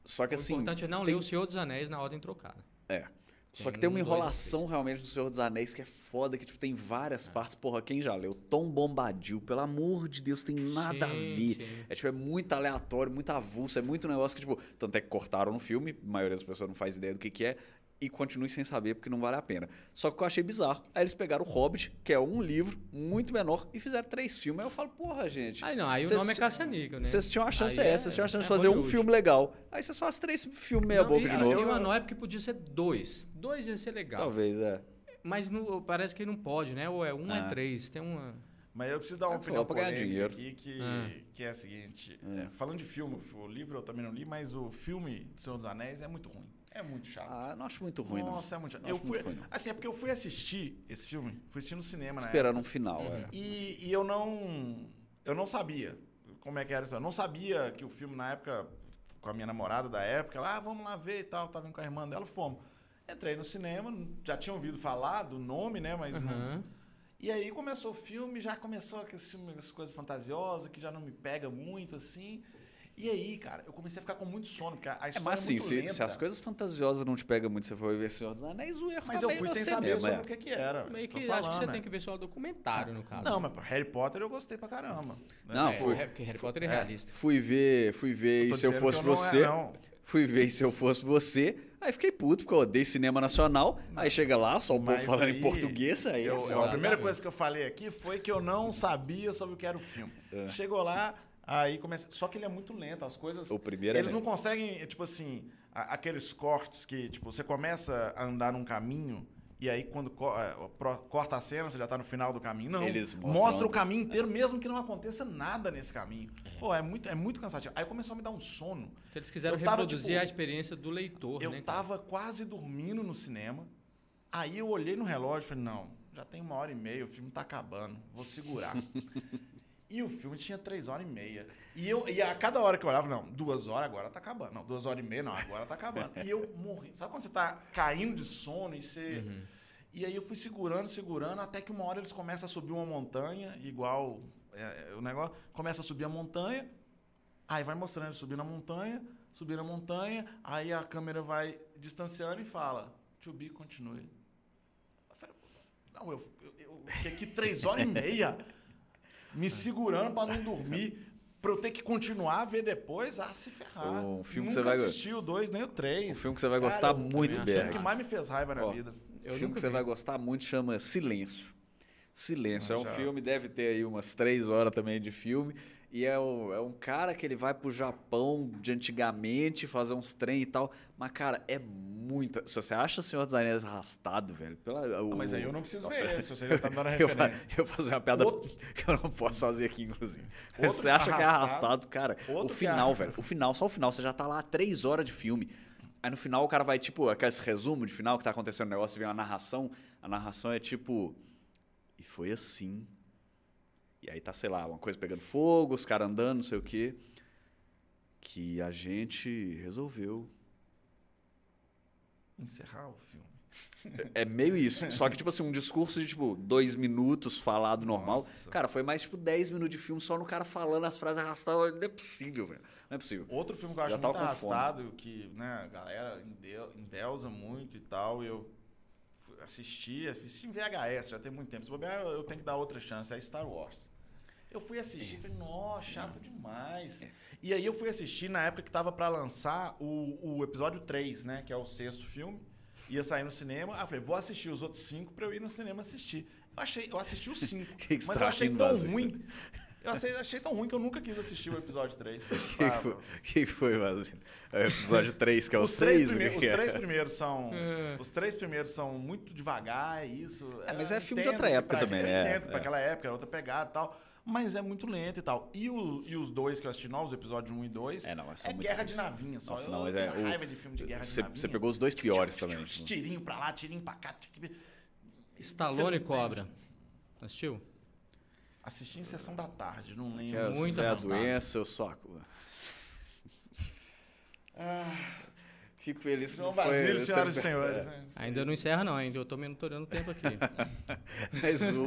Só que O assim, importante é não tem- ler o Senhor dos Anéis na ordem trocada. É. Só Tem que tem uma um, enrolação realmente do Senhor dos Anéis que é foda, que tipo, tem várias É. partes. Porra, quem já leu? Tom Bombadil, pelo amor de Deus, tem nada a Sim, ver. sim. É tipo, é muito aleatório, muito avulso, é muito negócio que, tipo, tanto é que cortaram no filme, a maioria das pessoas não faz ideia do que, que é, e continue sem saber porque não vale a pena. Só que eu achei bizarro. Aí eles pegaram o Hobbit, que é um livro muito menor, e fizeram três filmes. Aí eu falo, porra, gente. Aí não, aí o nome é Caça-Níquel, né? Vocês tinham a chance Aí é é- essa, vocês tinham a chance de é fazer um filme legal. Aí vocês fazem três filmes meia Não, boca e- de novo. uma nó é porque podia ser dois. Dois ia ser legal. Talvez, é. Mas não- parece que não pode, né? Ou é um, Ah. é três. Tem uma. Mas eu preciso dar uma Ah, opinião só pra ganhar polêmica dinheiro. aqui, que, Ah. que é a seguinte. é, falando de filme, o livro eu também não li, mas o filme do Senhor dos Anéis é muito ruim. É muito chato. Ah, não acho muito ruim, Nossa, é muito chato. Não Eu fui, muito ruim, não. assim, é porque eu fui assistir esse filme, fui assistir no cinema, não. né? Esperando um final, é. E, e eu não. Eu não sabia como é que era isso. Eu não sabia que o filme, na época, com a minha namorada da época, ela, ah, vamos lá ver e tal. Tava indo com a irmã dela, fomos. Entrei no cinema, já tinha ouvido falar do nome, né? Mas não- Aham. E aí começou o filme, já começou aqueles filmes, essas coisas fantasiosas que já não me pega muito, assim. E aí, cara, eu comecei a ficar com muito sono, porque a É, história mas é assim, muito se, lenta. se as coisas fantasiosas não te pegam muito, você for ver Senhor dos Anéis, o erro Mas eu fui sem saber mesmo, sobre é. o que que era. Meio que acho que falando, você né? tem que ver só o documentário, no caso. Não, mas Harry Potter eu gostei pra caramba. né? Não, é, foi- Harry- porque Harry Potter é é. realista. Fui ver, fui ver e se eu fosse eu não- você. não. Fui ver e se eu fosse você. Aí fiquei puto, porque eu odeio cinema nacional. Aí chega lá, só o povo Mas falando aí, em português, aí. eu- é eu- a primeira coisa que eu falei aqui foi que eu não sabia sobre o que era o filme. É. Chegou lá, aí começa. Só que ele é muito lento, as coisas. O primeiro é Eles não lento. conseguem, é, tipo assim, a- aqueles cortes que, tipo, você começa a andar num caminho. E aí, quando co- é, pro- corta a cena, você já tá no final do caminho. Não. Eles mostram Mostra o caminho inteiro, mesmo que não aconteça nada nesse caminho. Pô, é muito, é muito cansativo. Aí começou a me dar um sono. Então, eles quiseram Eu tava, reproduzir tipo, a experiência do leitor, Eu né? cara? tava quase dormindo no cinema. Aí eu olhei no relógio e falei, não, já tem uma hora e meia, o filme tá acabando, vou segurar. e o filme tinha três horas e meia. E, eu, e a cada hora que eu olhava, não, duas horas agora tá acabando. Não, duas horas e meia, não, agora tá acabando. e eu morri. Sabe quando você tá caindo de sono e você. Uhum. E aí eu fui segurando, segurando, até que uma hora eles começam a subir uma montanha, igual é, é, o negócio, começa a subir a montanha, aí vai mostrando ele subindo a montanha, subindo a montanha, aí a câmera vai distanciando e fala, to be continue. Eu falei, não, eu, eu, eu fiquei aqui três horas e meia me segurando para não dormir. Pra eu ter que continuar a ver depois, ah, se ferrar. Um filme que Nunca você vai- assisti o dois nem o três. Um filme que você vai Cara, gostar muito, acho O Berg. filme que mais me fez raiva na Ó, vida. O filme que você vi. vai gostar muito chama Silêncio. Silêncio. Ah, é um já. filme, deve ter aí umas três horas também de filme. E é, o- é um cara que ele vai pro Japão de antigamente fazer uns trem e tal. Mas, cara, é muita. Se você acha Senhor dos Anéis arrastado, velho. Pela, o- Ah, mas aí eu não preciso Nossa, ver esse, você já tá me dando eu, referência. eu vou fazer uma piada Outro- que eu não posso fazer aqui, inclusive. Outro você acha que é arrastado. cara? Outro o final, é- velho. O final, só o final. Você já tá lá três horas de filme. Aí no final o cara vai, tipo, aqueles resumo de final que tá acontecendo um negócio, vem uma narração. A narração é tipo. E foi assim. E aí tá, sei lá, uma coisa pegando fogo, os caras andando, não sei o quê. Que a gente resolveu. Encerrar o filme. É meio isso. Só que, tipo assim, um discurso de, tipo, dois minutos falado normal. Nossa. Cara, foi mais, tipo, dez minutos de filme só no cara falando as frases arrastadas. Não é possível, velho. Não é possível. Outro filme que eu Já acho tava muito fome. arrastado, que né, a galera endeu- endeusa muito e tal, e eu fui assistir, assisti em VHS, já tem muito tempo. Se bobear, eu tenho que dar outra chance, é Star Wars. Eu fui assistir e falei, nossa, chato demais. E aí eu fui assistir na época que tava pra lançar o, o episódio 3, né? Que é o sexto filme. Ia sair no cinema. Aí eu falei, vou assistir os outros cinco pra eu ir no cinema assistir. Eu, achei, eu assisti os cinco. Que que mas eu achei tão ruim. Eu achei, achei tão ruim que eu nunca quis assistir o episódio 3. O que, que foi- que? É o episódio 3, que é o os, três 6. primeiros, os três primeiros são. É. Os três primeiros são muito devagar, é isso. É, mas é filme de outra época também, Eu é, entendo que pra é. aquela época era outra pegada e tal. Mas é muito lento e tal. E, o- e os dois que eu assisti novos, o episódio 1 e 2, É, não, é guerra de difíceis. navinha só. Nossa, eu não, mas tenho é o- raiva de filme de guerra Você, de navinha. você pegou os dois piores também. Uns Tirinho pra lá, tirinho pra cá. tipo, Stallone Você não Cobra. Assistiu? Assisti em sessão da tarde, não lembro. é, Muito é a doença, eu só. Fico feliz que não. Basílio, você- senhoras e senhores. né? Ainda não encerra, não, ainda. Eu tô monitorando o tempo aqui. Mas o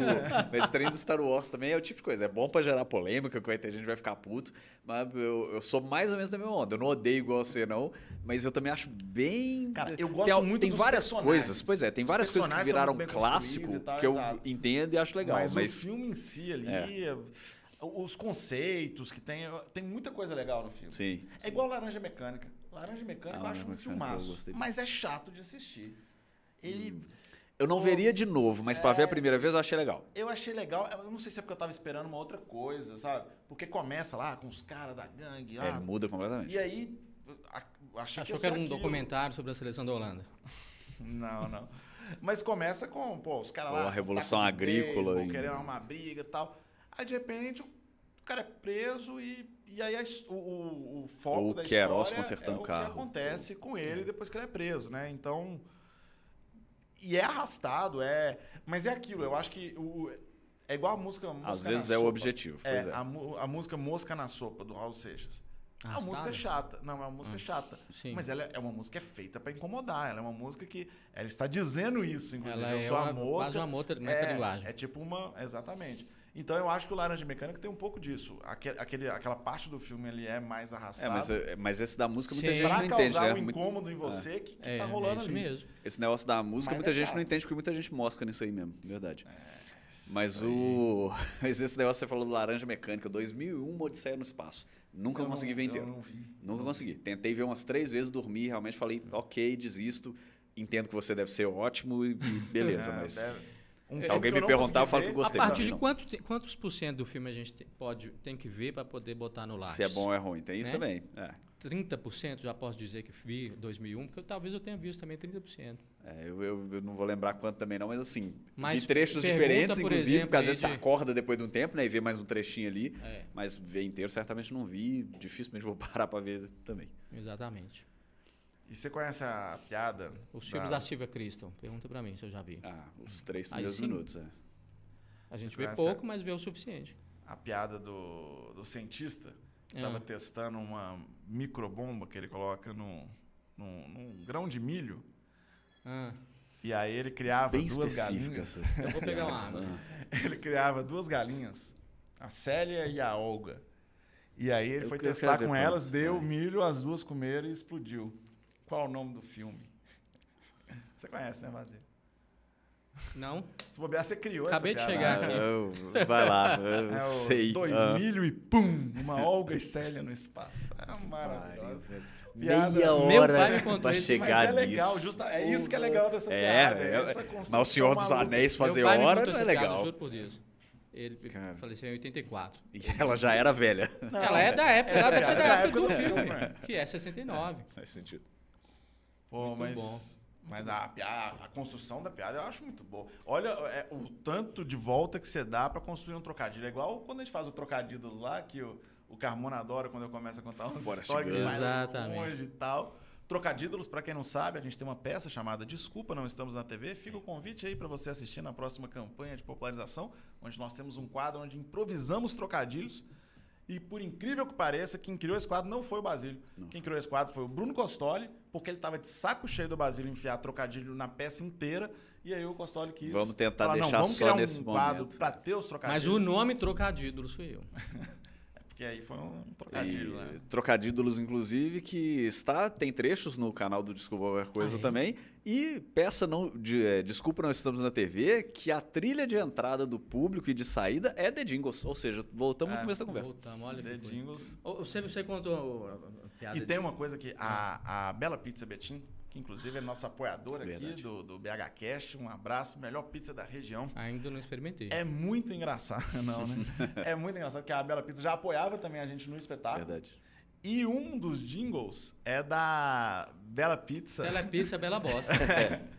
mas trem do Star Wars também é o tipo de coisa. É bom pra gerar polêmica, que vai ter gente que vai ficar puto. Mas eu, eu sou mais ou menos da mesma onda. Eu não odeio igual você, não. Mas eu também acho bem. Cara, eu gosto tem, muito Tem dos várias personagens. coisas. Pois é, tem Os várias coisas que viraram clássico tal, que eu exato. entendo e acho legal. Mas, Mas, o filme em si ali, É. os conceitos que tem, tem muita coisa legal no filme. sim. É igual Laranja Mecânica. Laranja Mecânica Ah, eu acho um filmaço, mas é chato de assistir. Ele, Eu não Pô, veria de novo, mas pra ver a é. primeira vez eu achei legal. eu achei legal, eu não sei se é porque eu tava esperando uma outra coisa, sabe? Porque começa lá com os caras da gangue, É, ah, muda completamente. e aí a- achei Achou ia que era um aquilo. documentário sobre a seleção da Holanda. Não, não. Mas começa com, pô, os caras lá. a com revolução agrícola beisebol, e- Querendo arrumar briga e tal. Aí, de repente, o cara é preso e, e aí a o, o, o foco Ou da Queiroz história consertando é o o carro. que acontece com ele depois que ele é preso, né? Então... E é arrastado, é... Mas é aquilo, eu acho que o, é igual a música Mosca Às na vezes é o objetivo. É, pois é. A, a música Mosca na Sopa, do Raul Seixas. É uma Arrastada? música chata. Não, é uma música chata. sim. Mas ela é uma música feita pra incomodar. Ela é uma música que. Ela está dizendo isso, inclusive. Ela eu é sou a uma- mosca. quase uma mota- é, metalinguagem. É tipo uma. Exatamente. Então eu acho que o Laranja Mecânica tem um pouco disso. Aquele, aquele- aquela parte do filme ele é mais É, arrastada. mas, é- mas esse da música muita Sim. gente pra não entende, causar né? um Muito- incômodo em você que, que é, tá rolando é isso ali. mesmo. Esse negócio da música, Mas muita é gente chato. não entende porque muita gente mosca nisso aí mesmo, verdade. Mas o. Mas esse negócio que você falou do Laranja Mecânica, 2001, uma Odisseia no Espaço. Nunca Eu consegui não- ver eu inteiro. não vi. Nunca consegui. Tentei ver umas três vezes, dormi, realmente falei, ok, desisto. Entendo que você deve ser ótimo e e beleza, É, mas. deve- um Se filme alguém eu me não perguntar, eu falo que eu gostei. a partir de quanto, quantos por cento do filme a gente te- pode, tem que ver para poder botar no Lattes? Se é bom ou é ruim. Tem isso Né? também. É. 30% já posso dizer que vi 2001, porque talvez eu tenha visto também 30%. É, eu, eu- eu não vou lembrar quanto também não, mas assim, Mas vi trechos pergunta, diferentes, por inclusive, exemplo, porque às vezes você de- acorda depois de um tempo, né, e vê mais um trechinho ali, É, mas ver inteiro certamente não vi, dificilmente vou parar pra ver também. exatamente. E você conhece a piada? Os filmes da Silvia Crystal, pergunta para mim se eu já vi. Ah, os três primeiros minutos, é. A gente vê pouco, mas vê o suficiente. a piada do, do cientista que Ah. estava testando uma microbomba que ele coloca num, num, num grão de milho. Ah, E aí ele criava Bem duas galinhas. eu vou pegar uma água. Ah. Ele criava duas galinhas, a Célia e a Olga. E aí ele Eu foi testar com elas, deu vai. milho, as duas comeram e explodiu. Qual o nome do filme? Você conhece, né, Vazio? Não? Se bobear, você criou Acabei essa de piada. chegar aqui. Ah, eu- vai lá, eu É sei. dois Ah. milho e pum! Uma Olga e Célia no espaço. É maravilhoso. Meia hora Meu pai me contou pra isso, chegar Mas é legal, nisso. justa, é isso que é legal dessa É, piada. é, essa é. construção Mas o Senhor dos maluca. Anéis fazer hora não é essa piada, legal. juro por Deus. Ele Cara. faleceu em 84. E ela já era velha. Não, Ela é da época, essa ela deve ser da é época do filme, né? que é 69. Faz sentido. Pô, Muito mas, bom. mas a, a, a construção da piada eu acho muito boa. Olha é, o tanto de volta que você dá pra construir um trocadilho. É igual quando a gente faz o trocadilho lá, que o, o Carmona adora quando eu começo a contar umas Forrest histórias que vai Exatamente. longe e tal. Trocadídulos, pra quem não sabe, a gente tem uma peça chamada Desculpa, não estamos na TV. Fica o convite aí pra você assistir na próxima campanha de popularização, onde nós temos um quadro onde improvisamos trocadilhos. E por incrível que pareça, quem criou esse quadro não foi o Basílio. Quem criou esse quadro foi o Bruno Costoli, porque ele estava de saco cheio do Basílio enfiar trocadilho na peça inteira. E aí o Costoli quis. Vamos tentar falar, deixar não, vamos só criar nesse um quadro momento." para ter os Mas trocadilhos. o nome Trocadídulos fui eu. Porque aí foi um trocadilho, E né? Trocadídulos, inclusive, que está, tem trechos no canal do Desculpa Qualquer Coisa Ah, é? também. E peça, não, de, é, Desculpa Não Estamos na TV, que a trilha de entrada do público e de saída é The Jingles. Ou seja, voltamos É, no começo da conversa. Voltamos, olha The. Jingles. Você, você contou a- a piada E de- tem uma coisa que a, a Bela Pizza Betim, que inclusive é nossa apoiadora aqui Verdade. do, do BH Cast, um abraço, melhor pizza da região. Ainda não experimentei. É muito engraçado, não, né? é muito engraçado que a Bela Pizza já apoiava também a gente no espetáculo. Verdade. E um dos jingles é da Bela Pizza. Telepizza Bela Bosta.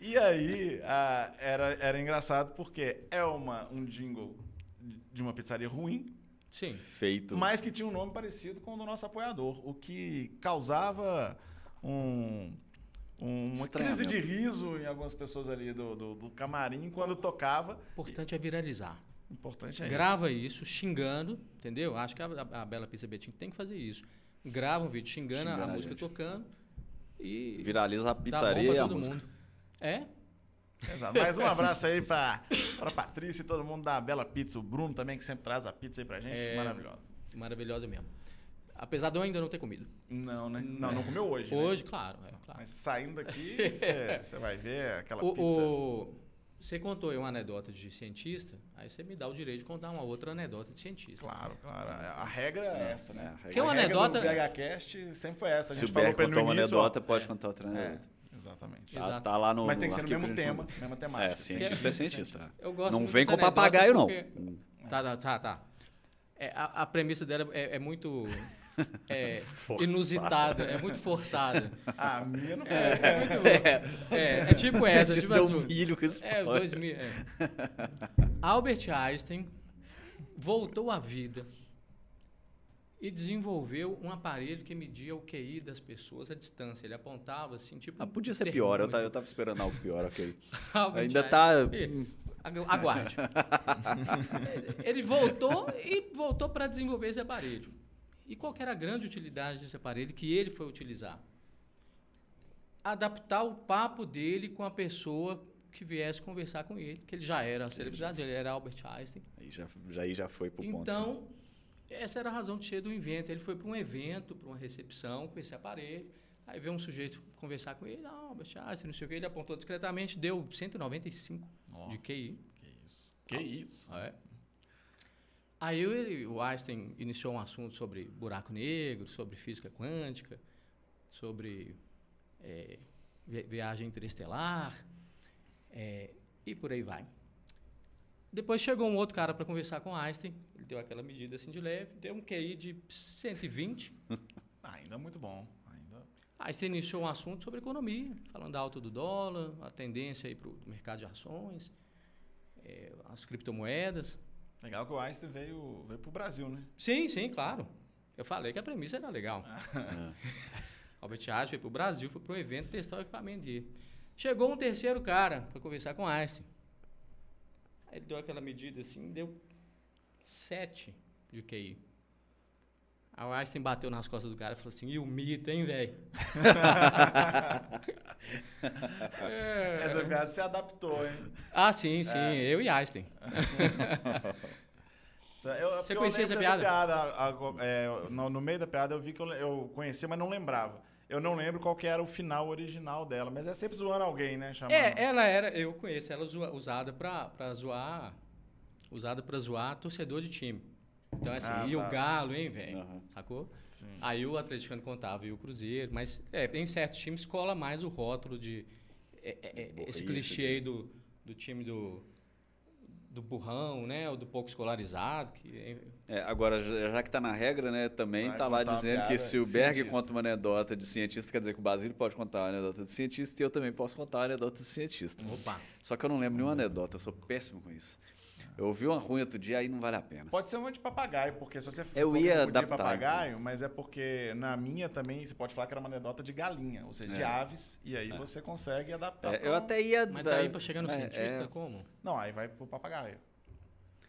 E aí, a- era, era engraçado porque é uma, um jingle de uma pizzaria ruim, Sim. Feito. mas que tinha um nome parecido com o do nosso apoiador, o que causava um, uma crise de riso em algumas pessoas ali do, do, do camarim quando tocava. O importante é viralizar. O importante é Grava isso, xingando, entendeu? Acho que a, a- Bela Pizza Betim tem que fazer isso. Grava um vídeo xingando, Xingando a, a música gente. tocando e Viraliza a bom pizzaria pra e a todo música. mundo. É? isso. Exato. Mais um abraço aí pra, pra Patrícia e todo mundo da Bela Pizza. O Bruno também, que sempre traz a pizza aí pra gente. É. Maravilhoso. Maravilhosa mesmo. Apesar de eu ainda não ter comido. Não, né? Não, não comeu hoje. né? Hoje, claro, é, claro. Mas saindo daqui, você vai ver aquela O, pizza. o- você contou aí uma anedota de cientista, aí você me dá o direito de contar uma outra anedota de cientista. Claro, claro. A regra é essa, É, né? a regra- Que é uma A regra anedota- do BHCast sempre foi essa. A Se gente o falou contou no uma início. anedota, pode É. contar outra É, anedota. exatamente. Tá, tá lá no Mas tem que ser no mesmo tema, mesma temática. É, cientista é cientista. Eu gosto Não muito vem com papagaio, não. Tá, tá, tá. tá. É, a, a premissa dela é, é muito é, inusitada, é muito forçada. A minha não foi. É, é muito. É, é tipo essa, Vocês tipo assim. milho com. É, 2000. É. Albert Einstein voltou à vida e desenvolveu um aparelho que media o QI das pessoas à distância. Ele apontava assim, tipo. Ah, podia ser pior, eu tava, eu termômetro. tava esperando algo pior, ok. Albert Ainda tá. Agu- Aguarde. Ele voltou e voltou para desenvolver esse aparelho. E qual era a grande utilidade desse aparelho que ele foi utilizar? Adaptar o papo dele com a pessoa que viesse conversar com ele, que ele já era a celebridade, ele era Albert Einstein. Aí já, já, aí já foi pro ponto. né? Então, essa era a razão de ser do invento. Ele foi para um evento, para uma recepção com esse aparelho. Aí veio um sujeito conversar com ele, não, Albert Einstein, não sei o que, ele apontou discretamente, deu 195 Ó, de QI. que isso. Que isso. É. Aí ele, o Einstein iniciou um assunto sobre buraco negro, sobre física quântica, sobre é, vi- viagem interestelar é, e por aí vai. Depois chegou um outro cara para conversar com Einstein, ele deu aquela medida assim de leve, deu um QI de 120. Ah, ainda muito bom. Ainda... Einstein iniciou um assunto sobre economia, falando da alta do dólar, a tendência para o mercado de ações, é, as criptomoedas. Legal que o Einstein veio, veio pro Brasil, né? Sim, sim, claro. Eu falei que a premissa era legal. Albert Einstein foi para o Brasil, foi para um evento testar o equipamento dele. Chegou um terceiro cara para conversar com Einstein. Aí ele deu aquela medida assim, deu 7 de QI. Aí o Einstein bateu nas costas do cara e falou assim, e o mito, hein, velho? Essa piada se adaptou, hein? Ah, sim, sim, eu e Einstein. Eu- Você conhecia essa dessa piada? a- a- é, no, no meio da piada eu vi que eu, eu conhecia, mas não lembrava. Eu não lembro qual que era o final original dela, mas é sempre zoando alguém, né? Chamando. É, ela era, eu conheço ela zoa- usada pra, pra zoar, usada pra zoar torcedor de time. Então, assim, Ah, e tá. o Galo, hein, velho? Aham. Sacou? Sim. Aí o atleticano contava e o Cruzeiro, mas é, em certos times cola mais o rótulo de. é, é, é, esse Burrice, clichê aí do, do time do, do burrão, né? Ou do pouco escolarizado. Que, É, agora, já que tá na regra, né, também Vai tá lá dizendo que se o Berg cientista. conta uma anedota de cientista, quer dizer que o Basílio pode contar uma anedota de cientista e eu também posso contar uma anedota de cientista. opa! Só que eu não lembro nenhuma anedota, eu sou péssimo com isso. Eu ouvi uma ruim outro dia, aí não vale a pena. Pode ser uma de papagaio, porque se você for Eu ia adaptar, papagaio, mas é porque na minha também você pode falar que era uma anedota de galinha, ou seja, de É. aves, e aí você consegue adaptar. É, pra eu até ia... Mas daí pra chegar no é, cientista, é. como? Não, aí vai pro papagaio.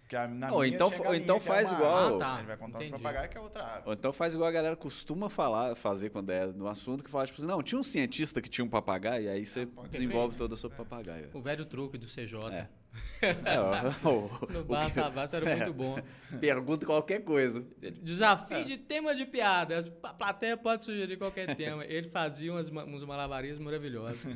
Porque na Ou minha então tinha fa- ou galinha, então que é faz uma igual- ave. Ah, tá. Ele vai contar Entendi. pro papagaio que é outra ave. Ou então faz igual a galera costuma falar, fazer quando é no assunto, que fala, tipo assim, não, tinha um cientista que tinha um papagaio, e aí você pode desenvolve ser. todo sobre papagaio. O velho truque do CJ. É. É, o- No Barça que- Abaixo era muito bom. Pergunta qualquer coisa. Desafio de tema de piada. A plateia pode sugerir qualquer tema. Ele fazia umas, ma- uns malabarismos maravilhosos.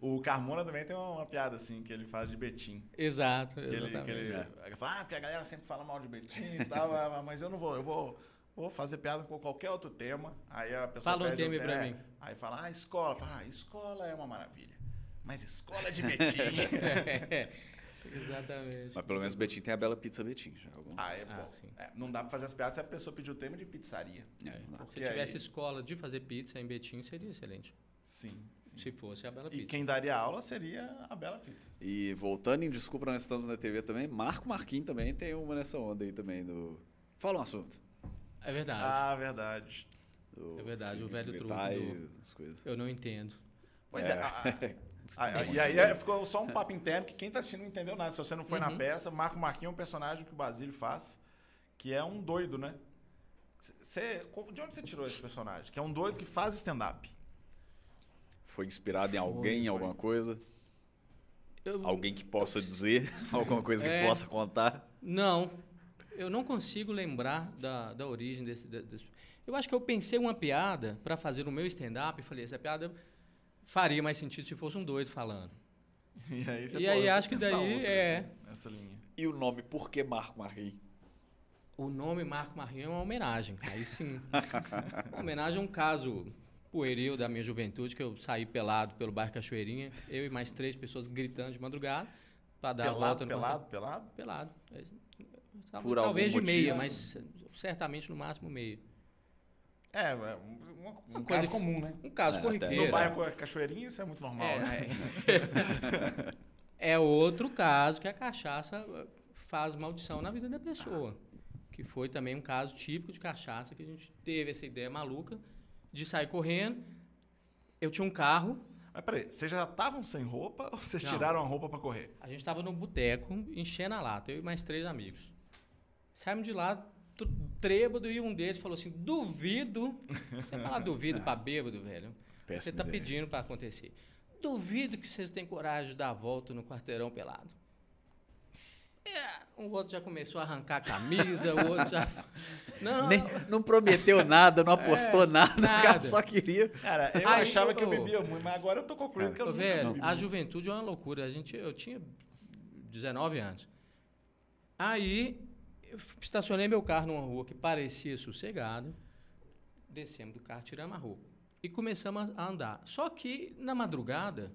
O Carmona também tem uma piada assim, que ele faz de Betim. Exato. Que ele, que ele, ele fala, ah, porque a galera sempre fala mal de Betim e tal, ah, mas eu não vou, eu vou, vou fazer piada com qualquer outro tema. Aí a pessoa Fala um tema pra é, mim. Aí fala, ah, escola. Fala, ah, escola é uma maravilha. Mas escola de Betim. Exatamente. Mas pelo menos o Betim tem a bela pizza Betim. Já, algum- ah, é, Ah, pô. sim. É, não dá pra fazer as piadas se a pessoa pedir o tema de pizzaria. É, É. Se tivesse aí- escola de fazer pizza em Betim, seria excelente. Sim. sim. Se fosse a Bela E Pizza. quem daria aula seria a Bela Pizza. E voltando em Desculpa, nós estamos na TV também. Marco Marquinhos também tem uma nessa onda aí também. Do... Fala um assunto. É verdade. Ah, verdade. Do É verdade, o velho truque do- e as coisas. Eu não entendo. Pois é. É. a- a- a- e aí é, ficou só um papo interno que quem tá assistindo não entendeu nada. Se você não foi na Uhum. peça, Marco Marquinhos é um personagem que o Basílio faz, que é um doido, né? Você, de onde você tirou esse personagem? Que é um doido que faz stand-up. Foi inspirado em alguém, foi. alguma coisa? Eu- Alguém que possa dizer? alguma coisa que É. possa contar? Não. Eu não consigo lembrar da, da origem desse, de- desse. Eu acho que eu pensei uma piada para fazer no meu stand-up e falei, essa piada faria mais sentido se fosse um doido falando. E aí, você E aí "Eu acho que daí outra, é- assim, Nessa linha. E o nome, por que Marco Marquinhos? O nome Marco Marinho é uma homenagem. Aí sim. uma homenagem a um caso pueril da minha juventude, que eu saí pelado pelo bairro Cachoeirinha, eu e mais três pessoas gritando de madrugada para dar a Pelado, volta no pelado, pelado? Pelado. É, tava- Por Talvez de meia, mas certamente no máximo meia. É, é um, um- um Uma caso coisa- comum, né? Um caso É, corriqueiro. No bairro com Cachoeirinha, isso é muito normal, né? É, é. É outro caso que a cachaça faz maldição na vida da pessoa. que foi também um caso típico de cachaça, que a gente teve essa ideia maluca de sair correndo. Eu tinha um carro, Mas peraí, vocês já estavam sem roupa ou vocês Não. tiraram a roupa pra correr? a gente estava no boteco, enchendo a lata, eu e mais três amigos. Saímos de lá, trêbado, e um deles falou assim: duvido. Você fala duvido pra bêbado, velho. Você Péssima tá ideia. pedindo pra acontecer. Duvido que vocês tenham coragem de dar a volta no quarteirão pelado. É, um outro já começou a arrancar a camisa, o outro já. Não, Nem, não prometeu nada, não apostou nada, o cara nada. só queria. Cara, eu Aí, achava ô, que eu bebia muito, mas agora eu tô concluindo que eu velho, bebi a muito. juventude é uma loucura. A gente, eu tinha 19 anos. Aí, eu estacionei meu carro numa rua que parecia sossegado. Descemos do carro, tiramos a roupa. E começamos a andar. Só que, na madrugada,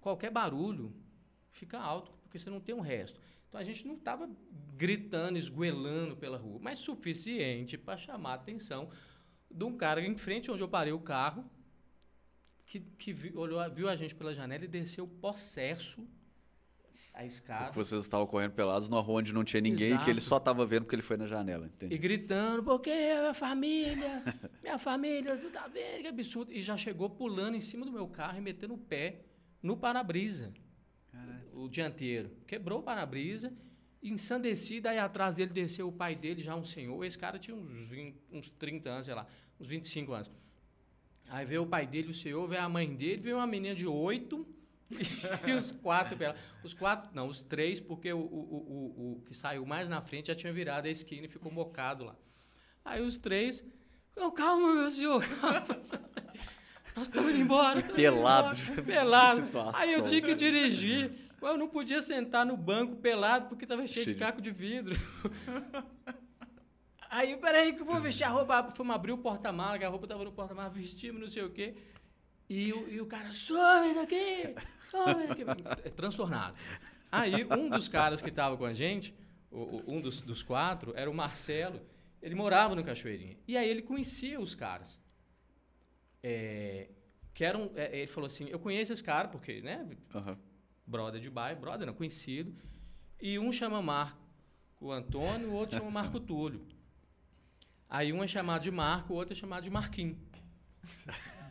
qualquer barulho fica alto, porque você não tem um resto. Então, a gente não estava gritando, esguelando pela rua, mas suficiente para chamar a atenção de um cara em frente onde eu parei o carro, que, que vi- olhou, viu a gente pela janela e desceu possesso a escada. Vocês estavam correndo pelados numa rua onde não tinha ninguém e que ele Exato. só tava vendo porque ele foi na janela. E Entendi. gritando, porque minha família, minha família, tu tá vendo, que absurdo. E já chegou pulando em cima do meu carro e metendo o pé no para-brisa, o dianteiro. Quebrou o para-brisa, ensandecido, aí atrás dele desceu o pai dele, já um senhor. Esse cara tinha uns, 20, uns 30 anos, sei lá, uns 25 anos. Aí veio o pai dele, o senhor, veio a mãe dele, veio uma menina de 8 e os quatro pela- Os quatro, não, os três, porque o, o, o, o- que saiu mais na frente já tinha virado a esquina e ficou mocado lá. Aí os três. "Não, calma, meu senhor, calma. Nós estamos indo embora. tamo indo Pelado. embora." Pelado. Aí eu tinha que dirigir. Eu não podia sentar no banco pelado porque estava cheio Cheio de caco de vidro. Aí, peraí, que eu vou vestir a roupa. Fomos abrir o porta-mala, que a roupa tava no porta-mala, vestimos, não sei o quê. E o, e o cara, some daqui! É Transtornado. Aí, um dos caras que estava com a gente, o- o- um dos, dos quatro, era o Marcelo. Ele morava no Cachoeirinha. E aí ele conhecia os caras. É, que eram, é, ele falou assim, eu conheço esse cara, porque, né, Aham. brother de bairro, brother não, conhecido. E um chama Marco Antônio, o outro chama Marco Túlio. Aí um é chamado de Marco, o outro é chamado de Marquinho.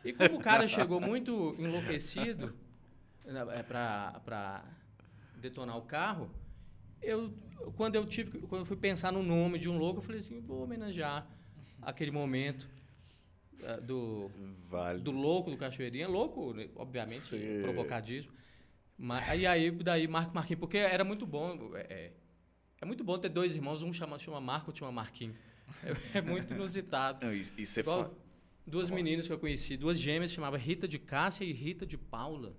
E como o cara chegou muito enlouquecido para detonar o carro, eu quando eu tive quando eu fui pensar no nome de um louco, eu falei assim, vou homenagear aquele momento eh, do Válido. do louco do Cachoeirinha, louco, né, obviamente, Sim. provocadíssimo. Mas, aí, aí, daí, Marco Marquinhos, porque era muito bom, é, é, é muito bom ter dois irmãos, um chama, chama Marco, outro chama Marquinhos. É, é muito inusitado. Não, e, e você Igual fa- duas meninas que eu conheci, duas gêmeas, chamavam Rita de Cássia e Rita de Paula.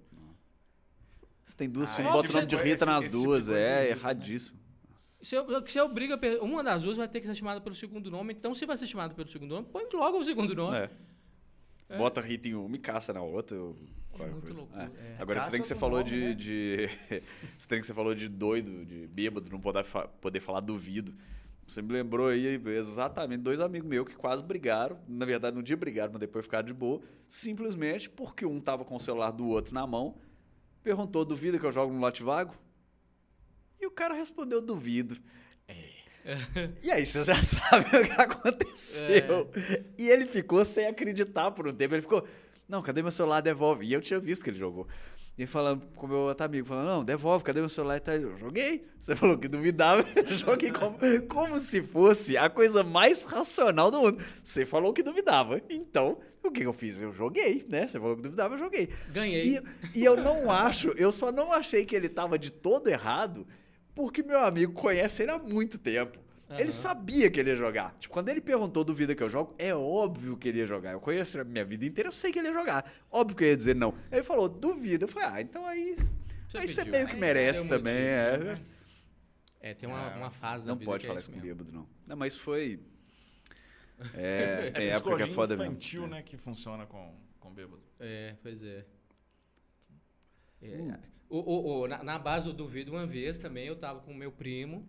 Você tem duas Ah, filhas, bota o nome de tipo de- Rita esse- nas esse tipo duas. coisa é aí, né? erradíssimo. Se eu, se eu brigo, a pe- uma das duas vai ter que ser chamada pelo segundo nome, então se vai ser chamada pelo segundo nome, põe logo o segundo nome. É. Bota Rita em uma e caça na outra. ou qualquer muito coisa. loucura, É. é. Agora, esse trem que Caça você falou nome, de, né? de. esse trem que você falou de doido, de bêbado, não poder, fa- poder falar duvido. Você me lembrou aí exatamente dois amigos meus que quase brigaram. Na verdade, no dia brigaram, mas depois ficaram de boa. Simplesmente porque um tava com o celular do outro na mão. Perguntou, duvida que eu jogo no lote vago? E o cara respondeu, duvido. E aí você já sabe o que aconteceu. E ele ficou sem acreditar por um tempo. Ele ficou, não, cadê meu celular? Devolve. E eu tinha visto que ele jogou. E falando com o meu outro amigo, falando, não, devolve, cadê meu celular? E tá, eu joguei. Você falou que duvidava, eu joguei como, como se fosse a coisa mais racional do mundo. Você falou que duvidava. Então, o que eu fiz? Eu joguei, né? Você falou que duvidava, eu joguei. Ganhei. E, e eu não acho, eu só não achei que ele tava de todo errado, porque meu amigo conhece ele há muito tempo. Ele Aham. sabia que ele ia jogar. Tipo, quando ele perguntou duvida que eu jogo, é óbvio que ele ia jogar. Eu conheço ele a minha vida inteira, eu sei que ele ia jogar. Óbvio que eu ia dizer não. Ele falou, duvida. Eu falei, ah, então aí. Você aí você pediu. meio que merece deu também. motivo, é. né? É, tem uma, É, uma fase da Não vida pode que é falar isso isso com mesmo. bêbado, não. Não, mas foi. É, tem É época que é foda infantil, mesmo. né, que funciona com, com bêbado. É, pois é. É, Hum. o, o- o- na, na base do duvido, uma vez também, eu tava com o meu primo.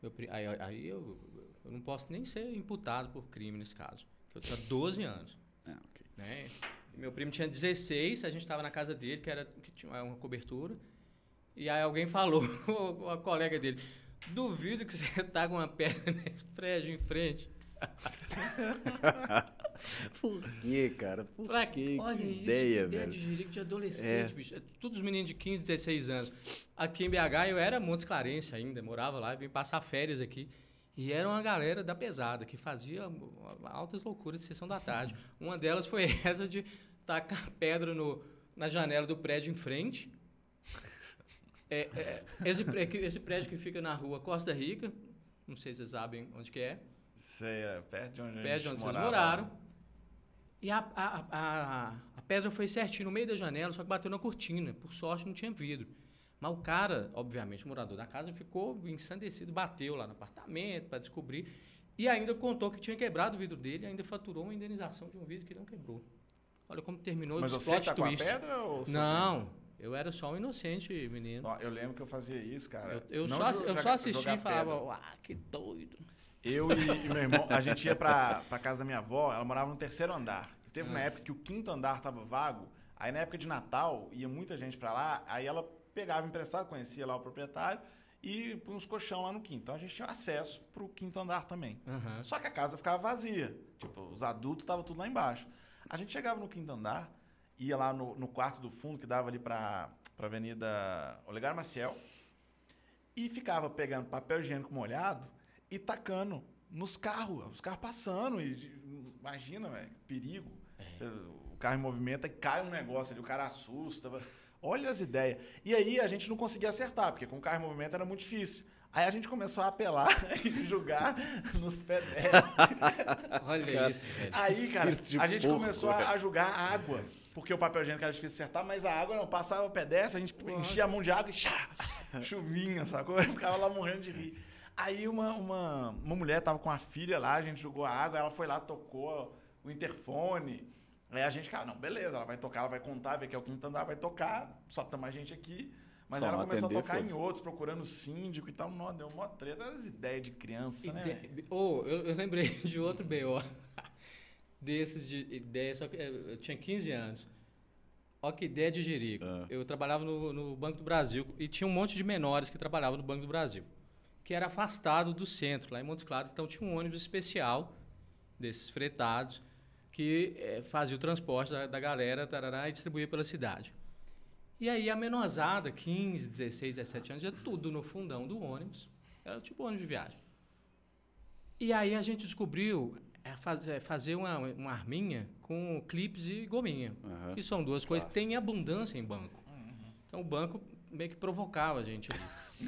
Meu pri- aí aí eu, eu não posso nem ser imputado por crime nesse caso. porque Eu tinha 12 anos. Ah, ok. né? Meu primo tinha 16, a gente estava na casa dele, que, era, que tinha uma cobertura. E aí alguém falou, a colega dele, duvido que você tá com uma pedra nesse prédio em frente. Por quê, cara? Por Pra quê? Olha que isso, ideia, que ideia velho. de jirico de adolescente, É. bicho. Todos os meninos de 15, 16 anos. Aqui em BH eu era Montes Clarence ainda, morava lá, vim passar férias aqui. E era uma galera da pesada, que fazia altas loucuras de sessão da tarde. Uma delas foi essa de tacar pedra no, na janela do prédio em frente. É, é, esse, que- esse prédio que fica na rua Costa Rica, não sei se vocês sabem onde que é. Sei, é perto de onde a Perto de onde vocês moraram. E a, a, a, a pedra foi certinho no meio da janela, só que bateu na cortina. Por sorte, não tinha vidro. Mas o cara, obviamente, o morador da casa, ficou ensandecido, bateu lá no apartamento para descobrir. E ainda contou que tinha quebrado o vidro dele e ainda faturou uma indenização de um vidro que não quebrou. Olha como terminou Mas o você plot tá com a twist. pedra ou você- Não, eu era só um inocente menino. Eu lembro que eu fazia isso, cara. Eu, eu só, eu só assistia e falava, ah, que doido. Eu e, e meu irmão, a gente ia pra, pra casa da minha avó, ela morava no terceiro andar. E teve uma Ah. época que o quinto andar tava vago, aí na época de Natal ia muita gente pra lá, aí ela pegava emprestado, conhecia lá o proprietário e põe uns colchão lá no quinto. Então a gente tinha acesso pro quinto andar também. Aham. Só que a casa ficava vazia. Tipo, os adultos estavam tudo lá embaixo. A gente chegava no quinto andar, ia lá no, no quarto do fundo, que dava ali pra, pra Avenida Olegário Maciel, e ficava pegando papel higiênico molhado e tacando nos carros, os carros passando. E, imagina, velho, perigo. Você- o carro em movimento, aí cai um negócio ali, o cara assusta. Olha as ideias. E aí a gente não conseguia acertar, porque com o carro em movimento era muito difícil. Aí a gente começou a apelar e julgar nos pedestres. Olha isso, velho. Aí, cara, a gente porco, começou a, cara. a julgar a água. Porque o papel higiênico era difícil acertar, mas a água não. Passava o pedestre, a gente enchia a mão de água e chá, chuvinha, sacou? Eu ficava lá morrendo de rir. Aí uma, uma, uma mulher tava com a filha lá, a gente jogou a água, ela foi lá, tocou o interfone. Aí a gente, cara, não, beleza, ela vai tocar, ela vai contar, ver que é o quinto andar, vai tocar, só tamo a gente aqui. Mas Só ela não começou atender, a tocar em foda-se. outros, procurando síndico e tal. Nó, deu uma treta, as ideias de criança, né? Ide... Oh, eu, eu lembrei de outro BO desses de ideia, só que eh, eu tinha 15 anos. Olha que ideia de jerico. Ah. Eu trabalhava no, no Banco do Brasil e tinha um monte de menores que trabalhavam no Banco do Brasil, que era afastado do centro, lá em Montes Claros. Então tinha um ônibus especial desses fretados que eh, fazia o transporte da, da galera tarará, e distribuía pela cidade. E aí a menosada, 15, 16, 17 anos, ia tudo no fundão do ônibus. Era tipo ônibus de viagem. E aí a gente descobriu é, faz- é, fazer uma, uma arminha com clipes e gominha. Aham. Que são duas coisas que tem abundância em banco. Então o banco meio que provocava a gente ali.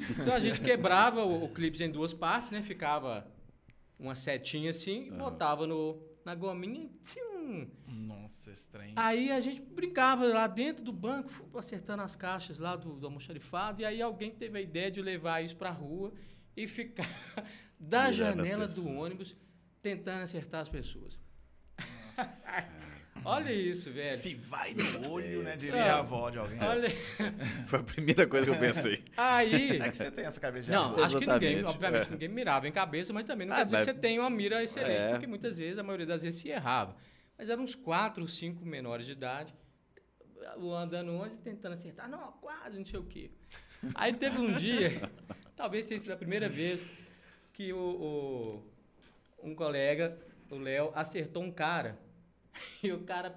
Então a gente quebrava o, o clipes em duas partes, né? Ficava uma setinha assim, Aham. botava no, na gominha e tchum. Nossa, estranho. Aí a gente brincava lá dentro do banco, acertando as caixas lá do, do almoxarifado, e aí alguém teve a ideia de levar isso pra rua e ficar da as janela do ônibus tentando acertar as pessoas. Olha isso, velho. Se vai no olho, né? Diria É. a avó de alguém. Olha. Foi a primeira coisa que eu pensei. Aí. É que você tem essa cabeça de Não, avó. acho que ninguém, Exatamente, obviamente, é. ninguém mirava em cabeça, mas também não Ah, quer dizer mas- que você tenha uma mira excelente, É. porque muitas vezes, a maioria das vezes, se errava. Mas eram uns quatro, cinco menores de idade, andando onde, tentando acertar. Não, quase, não sei o quê. Aí teve um dia, talvez tenha sido a primeira vez, que o, o- um colega, o Léo, acertou um cara. E o cara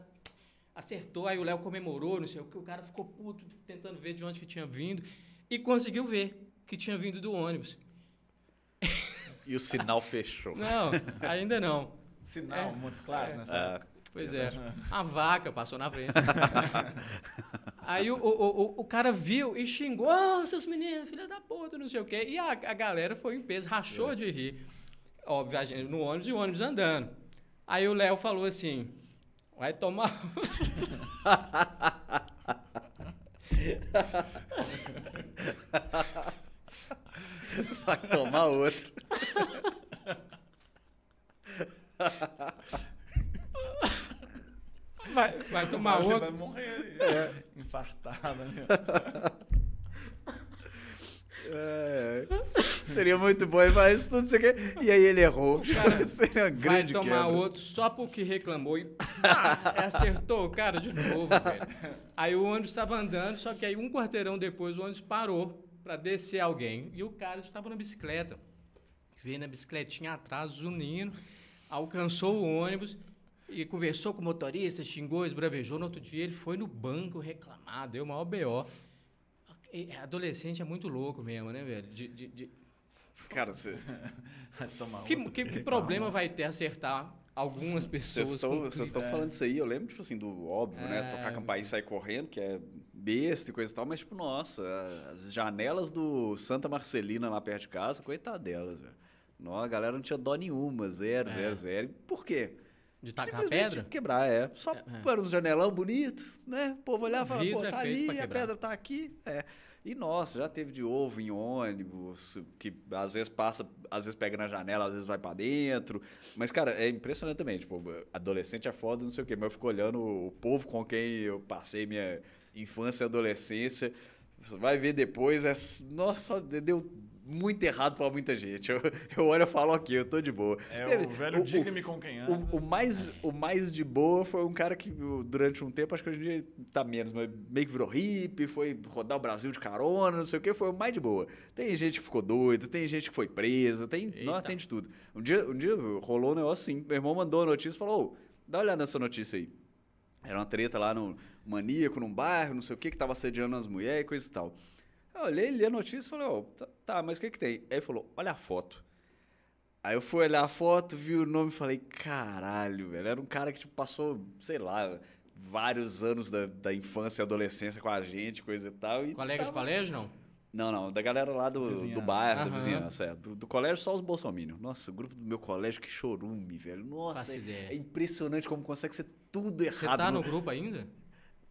acertou, aí o Léo comemorou, não sei o que, o cara ficou puto, tentando ver de onde que tinha vindo, e conseguiu ver que tinha vindo do ônibus. E o sinal fechou. Não, ainda não. Sinal, É. Montes Claros, É. né? Ah, Pois é. A vaca passou na frente. Aí o, o, o, o cara viu e xingou, "Ô, seus meninos, filha da puta, não sei o quê. E a, a galera foi em peso, rachou de rir. Óbvio, a gente, no ônibus e o ônibus andando. Aí o Léo falou assim, vai tomar... vai tomar outro. Vai, vai tomar Mas você outro. Vai morrer. É. Infartada, né? É, é. Seria muito bom, faz tudo isso aqui. E aí ele errou. Seria uma Vai grande tomar quebra. outro só porque reclamou e pá, acertou o cara de novo, velho. Aí o ônibus estava andando, só que aí um quarteirão depois o ônibus parou para descer alguém. E o cara estava na bicicleta. Veio na bicicletinha atrás, zunindo, alcançou o ônibus e conversou com o motorista, xingou, esbravejou. No outro dia ele foi no banco reclamar, deu maior BO. E Adolescente é muito louco mesmo, né, velho? De, de- de- Cara, você, Que, que- que problema vai ter acertar algumas pessoas? vocês estão, é. falando isso aí, eu lembro, tipo assim, do óbvio, né? É, Tocar campainha e sair correndo, que é besta e coisa e tal, mas, tipo, nossa, as janelas do Santa Marcelina lá perto de casa, coitado delas, velho. Não, a galera não tinha dó nenhuma, zero, É. zero, zero. Por quê? De tacar Simplesmente pedra? Quebrar, é. Só É, é. para um janelão bonito, né? O povo olhava e falava, pô, é tá feito ali, a pedra tá aqui. É. E nossa, já teve de ovo em ônibus, que às vezes passa, às vezes pega na janela, às vezes vai pra dentro. Mas, cara, é impressionante também. Tipo, adolescente é foda, não sei o quê, mas eu fico olhando o povo com quem eu passei minha infância e adolescência. Vai ver depois, é. Nossa, deu muito errado pra muita gente. Eu, eu olho e falo, ok, eu tô de boa. É o velho diga-me com quem anda. o, o mais, o mais de boa foi um cara que durante um tempo, acho que hoje em dia tá menos, mas meio que virou hippie, foi rodar o Brasil de carona, não sei o que, foi o mais de boa. Tem gente que ficou doida, tem gente que foi presa, tem, Eita. não, tem de tudo. Um dia, um dia rolou um negócio assim, meu irmão mandou a notícia e falou, dá uma olhada nessa notícia aí. Era uma treta lá no maníaco, num bairro, não sei o que, que tava assediando as mulheres e coisa e tal. Eu olhei, li a notícia e falei, ó, tá, tá, mas o que que tem? Aí ele falou, olha a foto. Aí eu fui olhar a foto, vi o nome e falei, caralho, velho. Era um cara que tipo, passou, sei lá, vários anos da, da infância e adolescência com a gente, coisa e tal. E Colega de tava- colégio, não? Não, não, da galera lá do, do bairro, da Aham. vizinhança. é. Do, do colégio, só os bolsominions. Nossa, o grupo do meu colégio, que chorume, velho. Nossa, é, ideia. é impressionante como consegue ser tudo errado. Você tá no no- grupo ainda?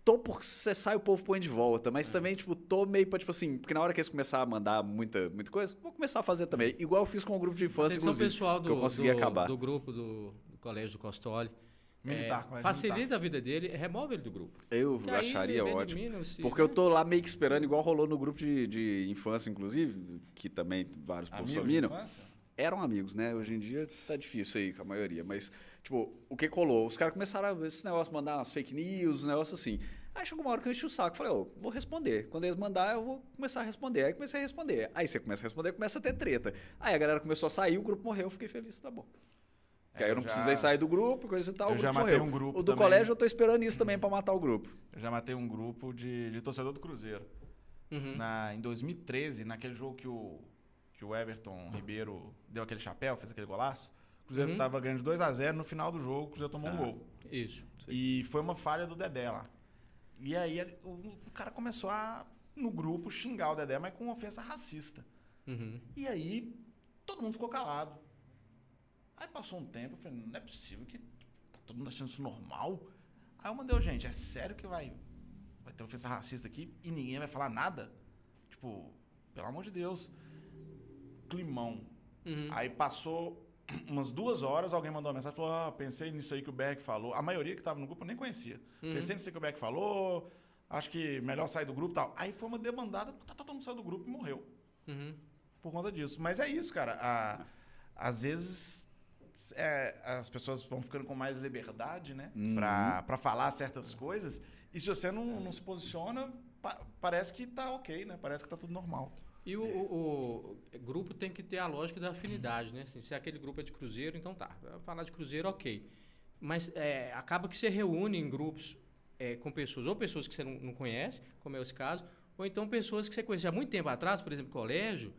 Tô porque você sai o povo põe de volta, É. mas também, tipo, tô meio pra, tipo assim, porque na hora que eles começarem a mandar muita, muita coisa, vou começar a fazer também. Igual eu fiz com o grupo de infância, Atenção inclusive, pessoal que do, eu consegui do, acabar. do grupo do, do colégio do Costoli. Militar, É, facilita a vida dele, remove ele do grupo. Eu Que aí acharia ele ótimo. elimina se- Porque eu tô lá meio que esperando, igual rolou no grupo de, de infância, inclusive, que também vários Amigo de bolsominions. infância? eram amigos, né? Hoje em dia tá difícil aí com a maioria. Mas, tipo, o que colou? Os caras começaram a esse negócio, mandar umas fake news, um negócio assim. Aí chegou uma hora que eu enchi o saco. Falei, ô, vou responder. Quando eles mandar, eu vou começar a responder. Aí comecei a responder. Aí você começa a responder, começa a ter treta. Aí a galera começou a sair, o grupo morreu, eu fiquei feliz, tá bom. Que aí É, eu não já- precisei sair do grupo, coisa e tal. eu o já matei morreu. um grupo O do também. colégio eu tô esperando isso também pra matar o grupo. Eu já matei um grupo de, de torcedor do Cruzeiro. Uhum. Na, em 2013, naquele jogo que o, que o Everton Ribeiro deu aquele chapéu, fez aquele golaço, o Cruzeiro Uhum. tava ganhando de 2 a 0 no final do jogo, o Cruzeiro tomou um Ah. gol. Isso. E foi uma falha do Dedé lá. E aí o, o cara começou a, no grupo, xingar o Dedé, mas com ofensa racista. Uhum. E aí todo mundo ficou calado. Aí passou um tempo, eu falei, não é possível que tá todo mundo achando isso normal. Aí eu mandei, "Ô, gente, é sério que vai, vai ter ofensa racista aqui e ninguém vai falar nada? Tipo, pelo amor de Deus. Climão. Uhum. Aí passou umas duas horas, alguém mandou uma mensagem e falou: Ah, pensei nisso aí que o Berg falou. A maioria que estava no grupo eu nem conhecia. Uhum. Pensei nisso aí que o Berg falou, acho que melhor sair do grupo e tal. Aí foi uma demandada, tá, todo mundo saiu do grupo e morreu Uhum. por conta disso. Mas é isso, cara. A- às vezes é, as pessoas vão ficando com mais liberdade, né? Uhum. Pra, pra falar certas coisas. E se você não, não se posiciona, pa- parece que tá ok, né? Parece que tá tudo normal. E o, o- o grupo tem que ter a lógica da afinidade, né? Assim, se aquele grupo é de cruzeiro, então tá. Falar de cruzeiro, ok. Mas é, acaba que você reúne em grupos é, com pessoas, ou pessoas que você não, não conhece, como é esse caso, ou então pessoas que você conhecia há muito tempo atrás, por exemplo, colégio,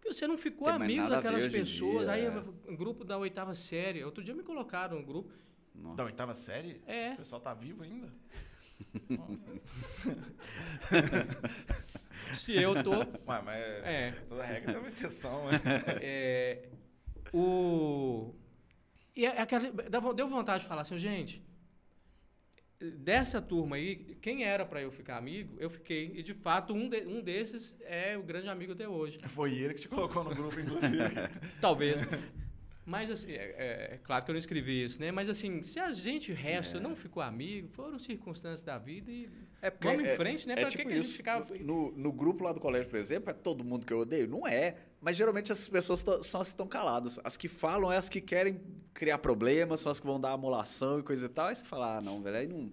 que você não ficou Tem amigo daquelas pessoas. dia, aí, é. um grupo da oitava série. Outro dia me colocaram no grupo. Nossa. Da oitava série? É. O pessoal tá vivo ainda? Se eu tô. Ué, mas É. toda regra tem uma exceção, né? É, o. E é aquela, deu vontade de falar assim, gente. Dessa turma aí, quem era para eu ficar amigo, eu fiquei. E de fato, um, de- um desses é o grande amigo até hoje. Foi ele que te colocou no grupo, inclusive. Talvez. Mas assim, é, é- é claro que eu não escrevi isso, né? Mas assim, se a gente, resto, não ficou amigo, foram circunstâncias da vida e É porque vamos em é- frente, né? é pra que, tipo que a gente isso. ficava. No, no grupo lá do colégio, por exemplo, é todo mundo que eu odeio? Não é. Mas geralmente essas pessoas são as que estão caladas. As que falam é as que querem criar problemas, são as que vão dar amolação e coisa e tal. Aí você fala, ah, não, velho, aí não.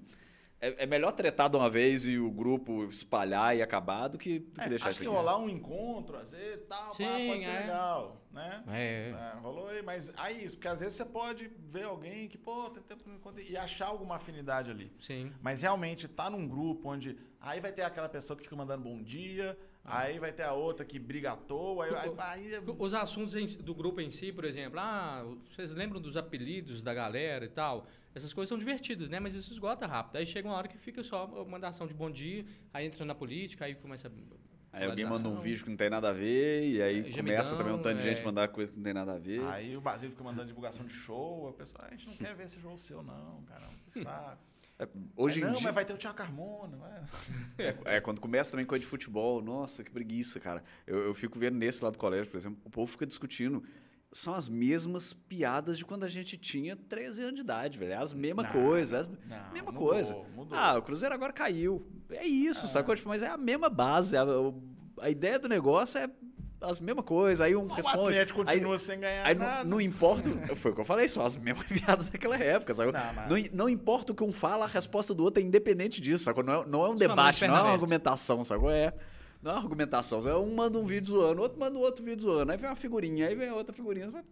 É, é melhor tretar de uma vez e o grupo espalhar e acabar do que, do que É, deixar acho isso que aqui. rolar um encontro, às vezes, tal, pá, Sim, pode ser é. legal, né? É. É, rolou aí, mas aí isso, porque às vezes você pode ver alguém que, pô, tem tempo que não encontra e achar alguma afinidade ali. Sim. Mas realmente tá num grupo onde aí vai ter aquela pessoa que fica mandando bom dia. Aí vai ter a outra que briga à toa, aí, aí, aí é- Os assuntos do grupo em si, por exemplo, ah, vocês lembram dos apelidos da galera e tal? Essas coisas são divertidas, né? Mas isso esgota rápido. Aí chega uma hora que fica só uma mandação de bom dia, aí entra na política, aí começa. Aí alguém manda um vídeo que não tem nada a ver, e aí É, começa também um tanto de é. gente mandar coisa que não tem nada a ver. aí o Basílio fica mandando divulgação de show, a pessoa, "Ah, a gente não quer ver esse show seu não, caramba, que saco. É, hoje em não, dia. mas vai ter o Tiago Carmona. É, é, quando começa também coisa de futebol, nossa, que preguiça, cara. Eu, eu fico vendo nesse lá do colégio, por exemplo, o povo fica discutindo. São as mesmas piadas de quando a gente tinha 13 anos de idade, velho. É as mesmas Não, coisas. As, não, mesma mudou, coisa. mudou. Ah, o Cruzeiro agora caiu. É isso, Ah. sacou? Tipo, mas é a mesma base. A, a ideia do negócio é as mesmas coisas. Aí um o responde. Atlético aí- continua sem ganhar Aí não, nada. não importa, foi o que eu falei, são as mesmas piadas daquela época, sabe? Não, mas- Não, não importa o que um fala, a resposta do outro é independente disso, sacou? Não é, não é um Somente debate, não é uma argumentação, sacou? É. Não é uma argumentação. Um manda um vídeo zoando, outro manda outro vídeo zoando. Aí vem uma figurinha, aí vem outra figurinha. vai-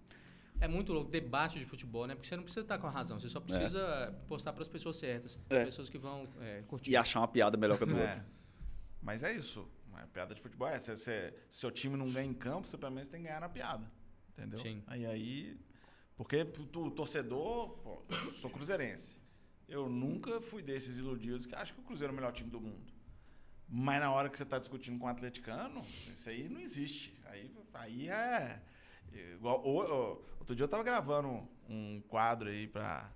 É muito louco, debate de futebol, né? Porque você não precisa estar com a razão, você só precisa postar para as pessoas certas. É. Pessoas que vão é, curtir. E achar uma piada melhor que a do outro. É. Mas é isso. A piada de futebol é. Se, se seu time não ganha em campo, você pelo menos tem que ganhar na piada. Entendeu? Sim. Aí aí. Porque tu, torcedor, pô, eu sou cruzeirense. Eu nunca fui desses iludidos que acham que o Cruzeiro é o melhor time do mundo. Mas na hora que você está discutindo com o atleticano, isso aí não existe. Aí, aí é. Igual, o- o- outro dia eu tava gravando um quadro aí pra,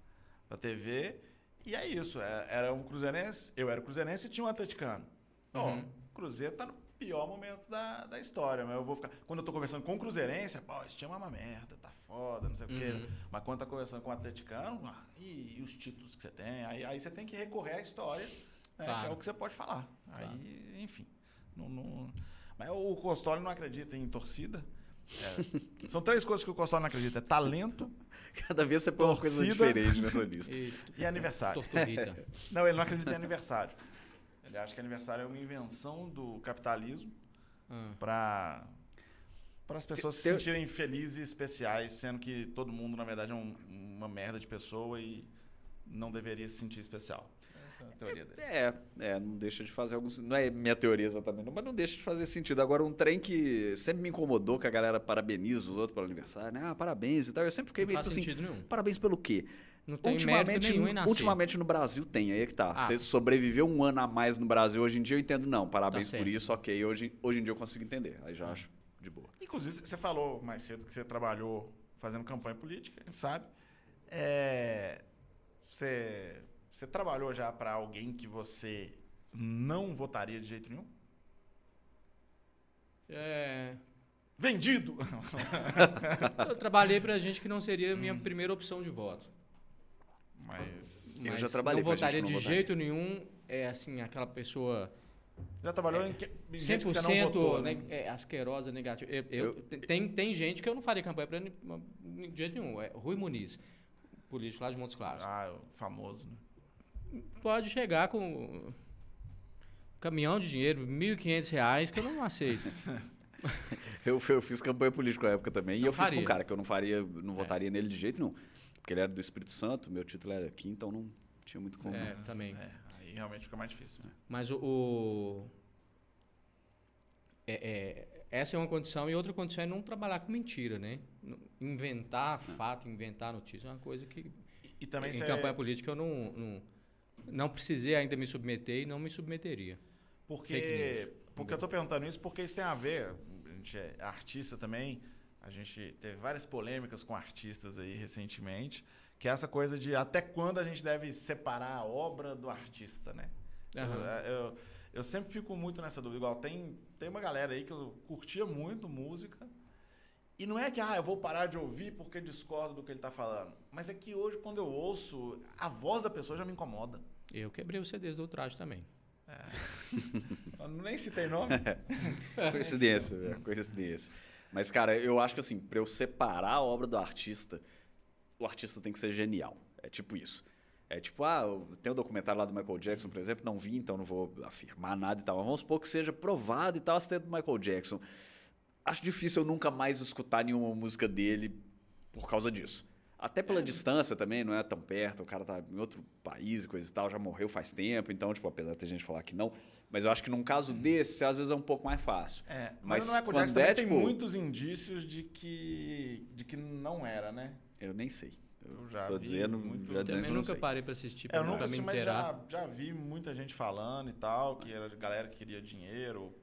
pra TV. E é isso. é- Era um cruzeirense, eu era cruzeirense e tinha um atleticano. Uhum. Cruzeiro tá no pior momento da, da história, mas eu vou ficar. Quando eu tô conversando com o Cruzeirense, pô, esse time é uma merda, tá foda, não sei o quê. Uhum. Mas quando tá conversando com o atleticano, ah, e, e os títulos que você tem? Aí, aí você tem que recorrer à história, né, que Claro. é o que você pode falar. Aí, enfim. Não, não- Mas o Costoli não acredita em torcida. É, são três coisas que o Costoli não acredita: é talento Cada vez você põe uma coisa diferente nessa lista. E, e aniversário. torturita. Não, ele não acredita em aniversário. Ele acha que aniversário é uma invenção do capitalismo Ah. para para as pessoas se sentirem felizes e especiais, sendo que todo mundo na verdade é um- uma merda de pessoa e não deveria se sentir especial. Essa é a teoria dele. É, é, não deixa de fazer alguns. Não é minha teoria exatamente, mas não deixa de fazer sentido. Agora, um trem que sempre me incomodou que a galera parabeniza os outros pelo aniversário, né? Ah, parabéns e tal. Eu sempre fiquei Não meio faz tipo assim. sentido nenhum. Parabéns pelo quê? Não tem mérito nenhum em nascer. ultimamente no Brasil tem, aí é que tá. Ah. Você sobreviveu um ano a mais no Brasil, hoje em dia eu entendo, não. Parabéns Tá por isso, ok. Hoje, hoje em dia eu consigo entender. Aí já acho de boa. Inclusive, você falou mais cedo que você trabalhou fazendo campanha política, a gente sabe. É, você, você trabalhou já para alguém que você não votaria de jeito nenhum? É, Vendido! eu trabalhei pra gente que não seria a minha Hum. primeira opção de voto. Mas Eu Mas já trabalhei não pra gente votaria não de jeito nenhum, é assim, aquela pessoa já trabalhou em, que, em gente que você não 100% votou, né, né? é, asquerosa, negativa. Eu, eu- tem, tem gente que eu não faria campanha pra ele de jeito nenhum. É Rui Muniz, político lá de Montes Claros. Ah, o famoso, né? Pode chegar com um caminhão de dinheiro, 1.500 reais, que eu não aceito. Eu, eu fiz campanha política na época também. E Não eu fiz com faria. um cara que eu não faria, não É. votaria nele de jeito nenhum. Porque ele era do Espírito Santo, meu título era aqui, então não tinha muito como. É, também. É, aí realmente fica mais difícil. né? Mas o. o- é- é, essa é uma condição, e outra condição é não trabalhar com mentira, né? Inventar fato, inventar notícia é uma coisa que. E, e também em você, campanha política eu não, não, não precisei ainda me submeter e não me submeteria. Porque, news. porque eu tô perguntando isso porque isso tem a ver. A gente é artista também. A gente teve várias polêmicas com artistas aí recentemente, que é essa coisa de até quando a gente deve separar a obra do artista, né? Eu, Aham. eu, eu sempre fico muito nessa dúvida. Igual tem, tem uma galera aí que eu curtia muito música. E não é que ah, eu vou parar de ouvir porque discordo do que ele tá falando. Mas é que hoje, quando eu ouço, a voz da pessoa já me incomoda. Eu quebrei os CDs do traje também. Eu nem citei nome. Coincidência, velho, coincidência. Mas, cara, eu acho que assim, pra eu separar a obra do artista, o artista tem que ser genial. É tipo isso. É tipo, ah, tem o um documentário lá do Michael Jackson, por exemplo, não vi, então não vou afirmar nada e tal. Mas vamos supor que seja provado e tal, acidente do Michael Jackson. Acho difícil eu nunca mais escutar nenhuma música dele por causa disso. Até pela é. distância também, não é tão perto, o cara tá em outro país e coisa e tal, já morreu faz tempo, então, tipo, apesar de ter gente falar que não, mas eu acho que num caso hum. desse, às vezes é um pouco mais fácil. É, mas, mas não é com Jackson é, tipo, tem muitos indícios de que, de que não era, né? Eu nem sei. Eu já Tô vi dizendo, muito... já também nunca parei para assistir, para é, nunca assisti, mas já, já vi muita gente falando e tal, que era galera que queria dinheiro.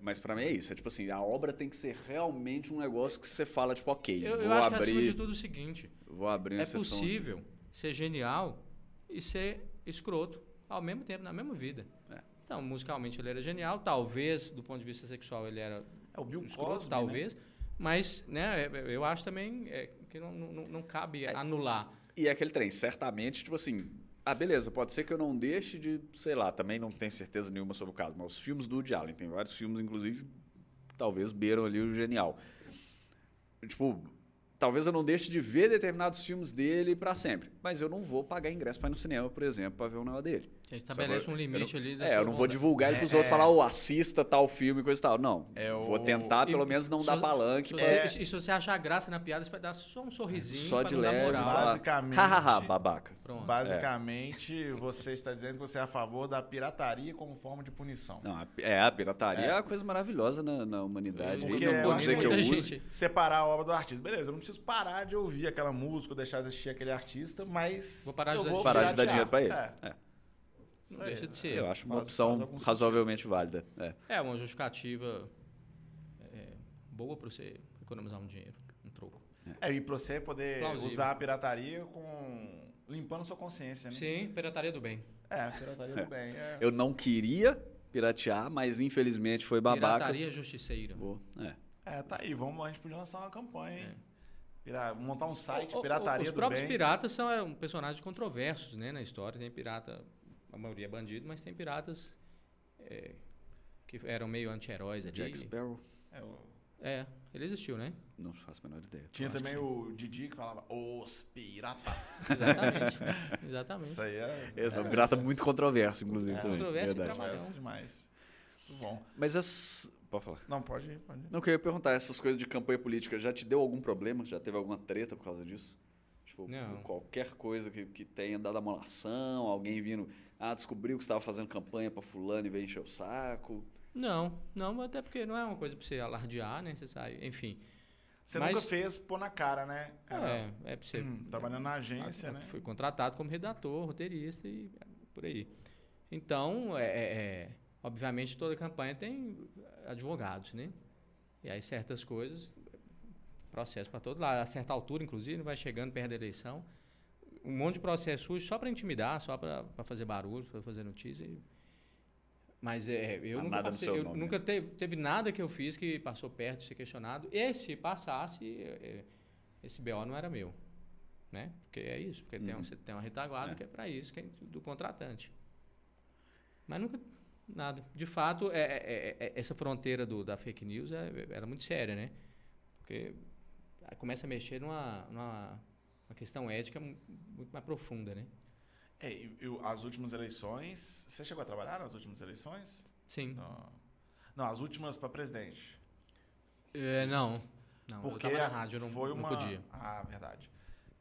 Mas para mim é isso. É tipo assim, a obra tem que ser realmente um negócio que você fala, tipo, ok, eu, vou eu acho abrir... que acima de tudo é o seguinte. Vou abrir É possível ser genial e ser escroto ao mesmo tempo, na mesma vida. É. Então, musicalmente ele era genial, talvez do ponto de vista sexual ele era é o Bill escroto, Cosby, talvez. Né? Mas, né, eu acho também é, que não, não, não cabe é. anular. E é aquele trem, certamente, tipo assim, ah, beleza, pode ser que eu não deixe de, sei lá, também não tenho certeza nenhuma sobre o caso, mas os filmes do Woody Allen, tem vários filmes, inclusive, talvez beiram ali o genial. Tipo, talvez eu não deixe de ver determinados filmes dele para sempre, mas eu não vou pagar ingresso para ir no cinema, por exemplo, para ver um negócio dele. Já estabelece um limite eu não, ali. É, eu não vou divulgar ele para os é, outros, falar, oh, assista tal filme, coisa e tal. Não, é vou tentar pelo e, menos não dar palanque. Se é, e se você achar graça na piada, você vai dar só um sorrisinho só de leve, Basicamente, hahaha, babaca. Pronto. Basicamente, você está dizendo que você é a favor da pirataria como forma de punição. Não, é, a pirataria é, é uma coisa maravilhosa na, na humanidade. Porque não pode dizer que eu uso. Separar a obra do artista. Beleza, eu não preciso parar de ouvir aquela música, ou deixar de assistir aquele artista, mas. Vou parar de, vou parar de dar dinheiro para ele. É. é. Não deixa de é. ser. Eu acho uma faz, opção faz razoavelmente válida. É. é uma justificativa é, boa para você economizar um dinheiro, um troco. É, e para você poder Plausível. usar a pirataria com limpando sua consciência, né? Sim, pirataria do bem. É, pirataria do bem. É. Eu não queria piratear, mas infelizmente foi babaca. Pirataria justiceira. é. é, tá aí. Vamos, a gente podia lançar uma campanha, hein? É. montar um site, pirataria Os próprios piratas são personagens controversos, né, na história. Tem pirata a maioria é bandido, mas tem piratas é, que eram meio anti-heróis ali. Jack Sparrow. É, o... é, ele existiu, né? Não faço a menor ideia. Tinha também o Didi que falava os pirata. Exatamente. Exatamente. Isso aí é. Esse é um pirata muito controverso, inclusive. É, também. Controverso e trabalhão. demais. Muito bom. Mas as. Pode falar. Não, pode ir, pode ir. Não, eu queria perguntar, essas coisas de campanha política, já te deu algum problema? Já teve alguma treta por causa disso? Tipo, Não. qualquer coisa que, que tenha dado amolação, alguém vindo ah, descobriu que estava fazendo campanha para fulano e veio encher o saco? Não, não, até porque não é uma coisa para você alardear, né? Você sai, enfim. Você Mas, nunca fez pôr na cara, né? Era, é, é para você. Hum, trabalhando na agência, né? Fui contratado como redator, roteirista e por aí. Então, é, é, é, obviamente, toda campanha tem advogados, né? E aí certas coisas, processo para todo lado, a certa altura, inclusive, vai chegando perto da eleição um monte de processo sujo só para intimidar, só para fazer barulho, para fazer notícia. Mas é, eu nunca, passei, eu nome, nunca teve, teve, nada que eu fiz que passou perto de ser questionado. E se passasse, é, é, esse BO não era meu. Né? Porque é isso, porque uhum. tem, você tem uma retaguarda é. que é para isso, que é do contratante. Mas nunca, nada. De fato, é, é, é essa fronteira do, da fake news era muito séria, né? Porque começa a mexer numa, numa uma questão ética muito mais profunda, né? É, eu, as últimas eleições. Você chegou a trabalhar nas últimas eleições? Sim. Não, não as últimas para presidente. É, não. Não, Porque eu na rádio, eu não, foi uma... não podia. Ah, verdade.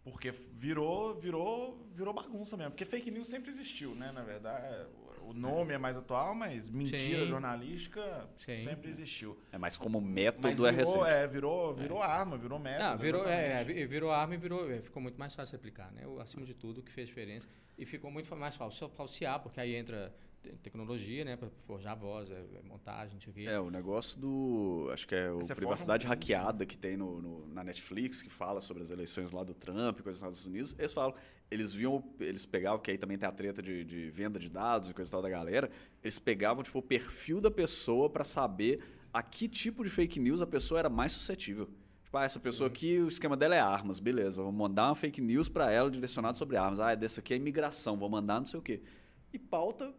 Porque virou, virou, virou bagunça mesmo. Porque fake news sempre existiu, né? Na verdade, o nome é mais atual, mas mentira Sim. jornalística Sim. sempre existiu. É mais como método mas virou, é recente. É, virou, virou é. arma, virou método. Não, virou, é, virou arma e virou, é, ficou muito mais fácil de aplicar, né? Acima de tudo, o que fez diferença. E ficou muito mais fácil falsear, porque aí entra tecnologia, né, para forjar a voz, é, é, montagem, não sei o quê. É, o negócio do, acho que é o Você privacidade hackeada que tem no, no, na Netflix, que fala sobre as eleições lá do Trump, coisas nos Estados Unidos, eles falam, eles viam, eles pegavam, que aí também tem a treta de, de venda de dados e coisa e tal da galera, eles pegavam, tipo, o perfil da pessoa para saber a que tipo de fake news a pessoa era mais suscetível. Tipo, ah, essa pessoa aqui, o esquema dela é armas, beleza, vou mandar uma fake news para ela direcionada sobre armas. Ah, dessa aqui é imigração, vou mandar não sei o quê. E pauta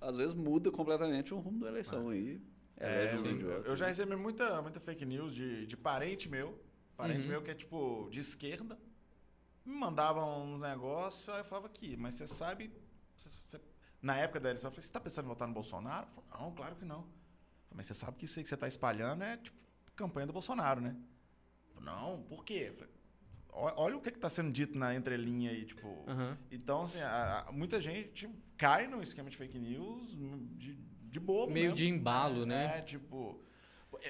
às vezes muda completamente o rumo da eleição. Ah. E é, é, eu, eu, já recebi muita, muita fake news de, de parente meu, parente uhum. meu que é tipo de esquerda, me mandavam um negócio, aí eu falava aqui, mas você sabe. você- você- na época da eleição, eu falei, você tá pensando em votar no Bolsonaro? Eu falei, não, claro que não. Eu falei, mas você sabe que isso aí que você tá espalhando é tipo campanha do Bolsonaro, né? Eu falei, não, por quê? Eu falei, "Ó- olha o que, que tá sendo dito na entrelinha aí, tipo. Aham. Então, assim, a- a- muita gente cai no esquema de fake news de, de bobo. Meio mesmo. de embalo, né? É, tipo.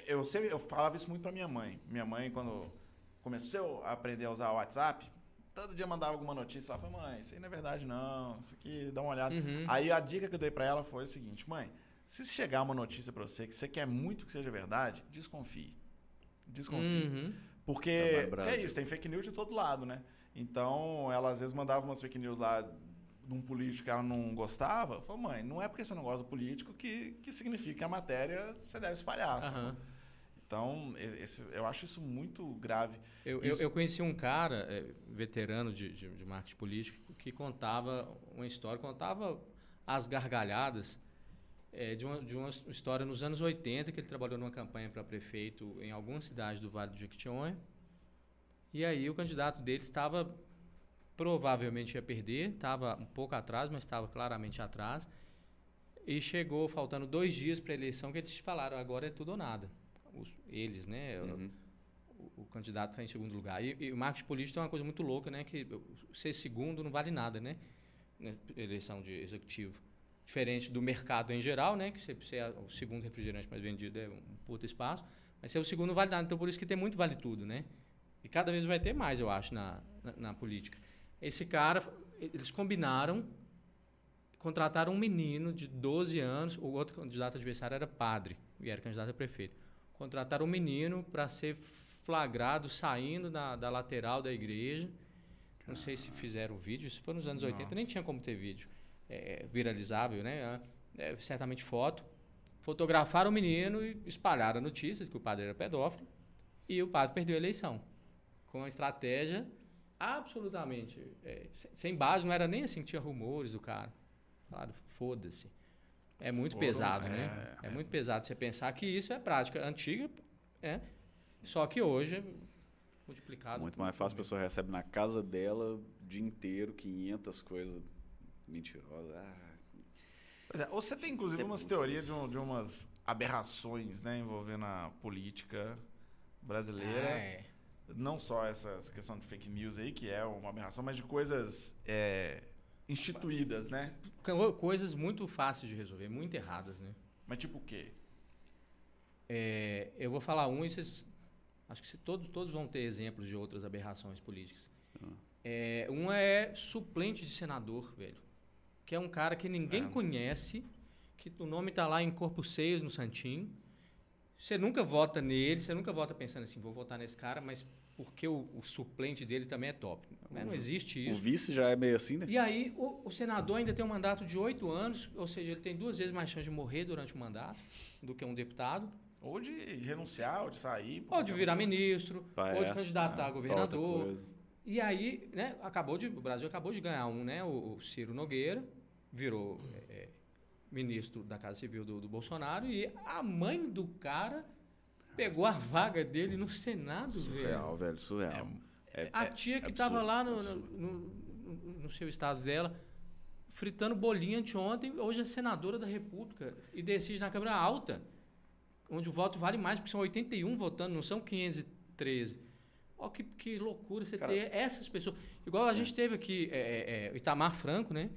Eu, sempre, eu falava isso muito pra minha mãe. Minha mãe, quando começou a aprender a usar o WhatsApp, todo dia mandava alguma notícia. Ela falou, mãe, isso aí não é verdade, não. Isso aqui, dá uma olhada. Uhum. Aí a dica que eu dei pra ela foi o seguinte: mãe, se chegar uma notícia pra você que você quer muito que seja verdade, desconfie. Desconfie. Uhum. Porque Trabalho é isso, tem fake news de todo lado, né? Então, ela às vezes mandava umas fake news lá de um político que ela não gostava. Falou, mãe, não é porque você não gosta do político que, que significa que a matéria você deve espalhar. sacou? Então, esse- eu acho isso muito grave. Eu, eu, Isso. eu conheci um cara, é, veterano de, de, de marketing político, que contava uma história, contava as gargalhadas é, de, uma, de uma história nos anos 80, que ele trabalhou numa campanha para prefeito em alguma cidade do Vale do Jequitinhonha. E aí o candidato dele estava, provavelmente ia perder, estava um pouco atrás, mas estava claramente atrás. E chegou faltando dois dias para a eleição que eles falaram, agora é tudo ou nada. Os- eles, né? Uhum. o, o candidato está em segundo lugar. E, e o marketing político é uma coisa muito louca, né? Que ser segundo não vale nada, né? Na eleição de executivo. Diferente do mercado em geral, né? Que você, você é o segundo refrigerante mais vendido é um puta espaço. Mas ser o segundo não vale nada. Então, por isso que tem muito vale tudo, né? E cada vez vai ter mais, eu acho, na, na, na política. Esse cara, eles combinaram, contrataram um menino de 12 anos, o outro candidato adversário era padre, e era candidato a prefeito. Contrataram um menino para ser flagrado saindo da, da lateral da igreja. Não sei se fizeram vídeo, isso foi nos anos 80, nem Nossa. tinha como ter vídeo é, viralizável, né? É, certamente foto. Fotografaram o menino e espalharam a notícia de que o padre era pedófilo e o padre perdeu a eleição. Com uma estratégia absolutamente é, sem- sem base, não era nem assim que tinha rumores do cara. Claro, foda-se. É muito Foram, pesado, é, né? É, é. muito pesado você pensar que isso é prática antiga, é. Só que hoje é multiplicado. Muito mais fácil, a pessoa recebe na casa dela o dia inteiro 500 coisas mentirosas. Ah, Pois é, Você tem, inclusive, Tem umas muito teorias de, um- de umas aberrações né, envolvendo a política brasileira. É. Não só essa, essa questão de fake news aí, que é uma aberração, mas de coisas é, instituídas, né? Co- Coisas muito fáceis de resolver, muito erradas, né? Mas tipo o quê? É, eu vou falar um e vocês. Acho que todos, todos vão ter exemplos de outras aberrações políticas. É, um é suplente de senador, velho. Que é um cara que ninguém É. conhece, que o nome tá lá em corpo seios no Santinho. Você nunca vota nele, você nunca vota pensando assim, vou votar nesse cara, mas porque o, o suplente dele também é top. Né? Não existe o isso. vice já é meio assim, né? E aí, o, o senador ainda tem um mandato de oito anos, ou seja, ele tem duas vezes mais chance de morrer durante o mandato do que um deputado. Ou de renunciar, ou de sair. Ou de virar ministro, Ah, ou de é? candidatar a Outra governador. E aí, né, acabou de, o Brasil acabou de ganhar um, né? O, o Ciro Nogueira virou é, ministro da Casa Civil do, do Bolsonaro e a mãe do cara pegou a vaga dele no Senado, velho. Surreal, velho, surreal. É, A tia que estava lá no, no, no- seu estado dela, fritando bolinha anteontem, hoje é senadora da República e decide na Câmara Alta, onde o voto vale mais, porque são 81 votando, não são 513. Olha que, que loucura você Cara- ter essas pessoas. Igual a gente teve aqui é, é, é, o Itamar Franco, né?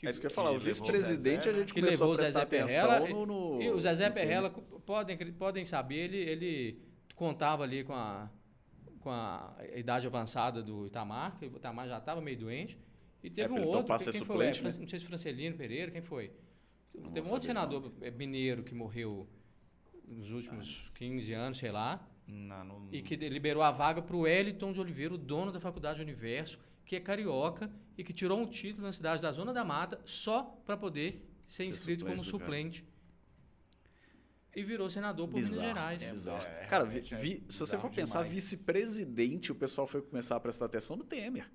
Que, é isso que eu ia falar. O vice-presidente Zezé, a gente que começou levou a o prestar Zezé atenção Perrella no, no- E o Zezé co- podem, podem saber, ele, ele contava ali com a, com a idade avançada do Itamar, que o Itamar já estava meio doente. E teve É, um outro, quem, foi? suplente, É, né? Não sei se Francelino Pereira, quem foi? Não teve um outro senador é, mineiro que morreu nos últimos 15 anos, sei lá, Não, não- e que liberou a vaga para o Wellington de Oliveira, o dono da Faculdade Universo, que é carioca e que tirou um título na cidade da Zona da Mata só para poder ser Ser inscrito como suplente cara. suplente. E virou senador por Minas Bizarro, Gerais. é bizarro. É, Cara, vi- é vi- se você for pensar, vice-presidente, o pessoal foi começar a prestar atenção no Temer.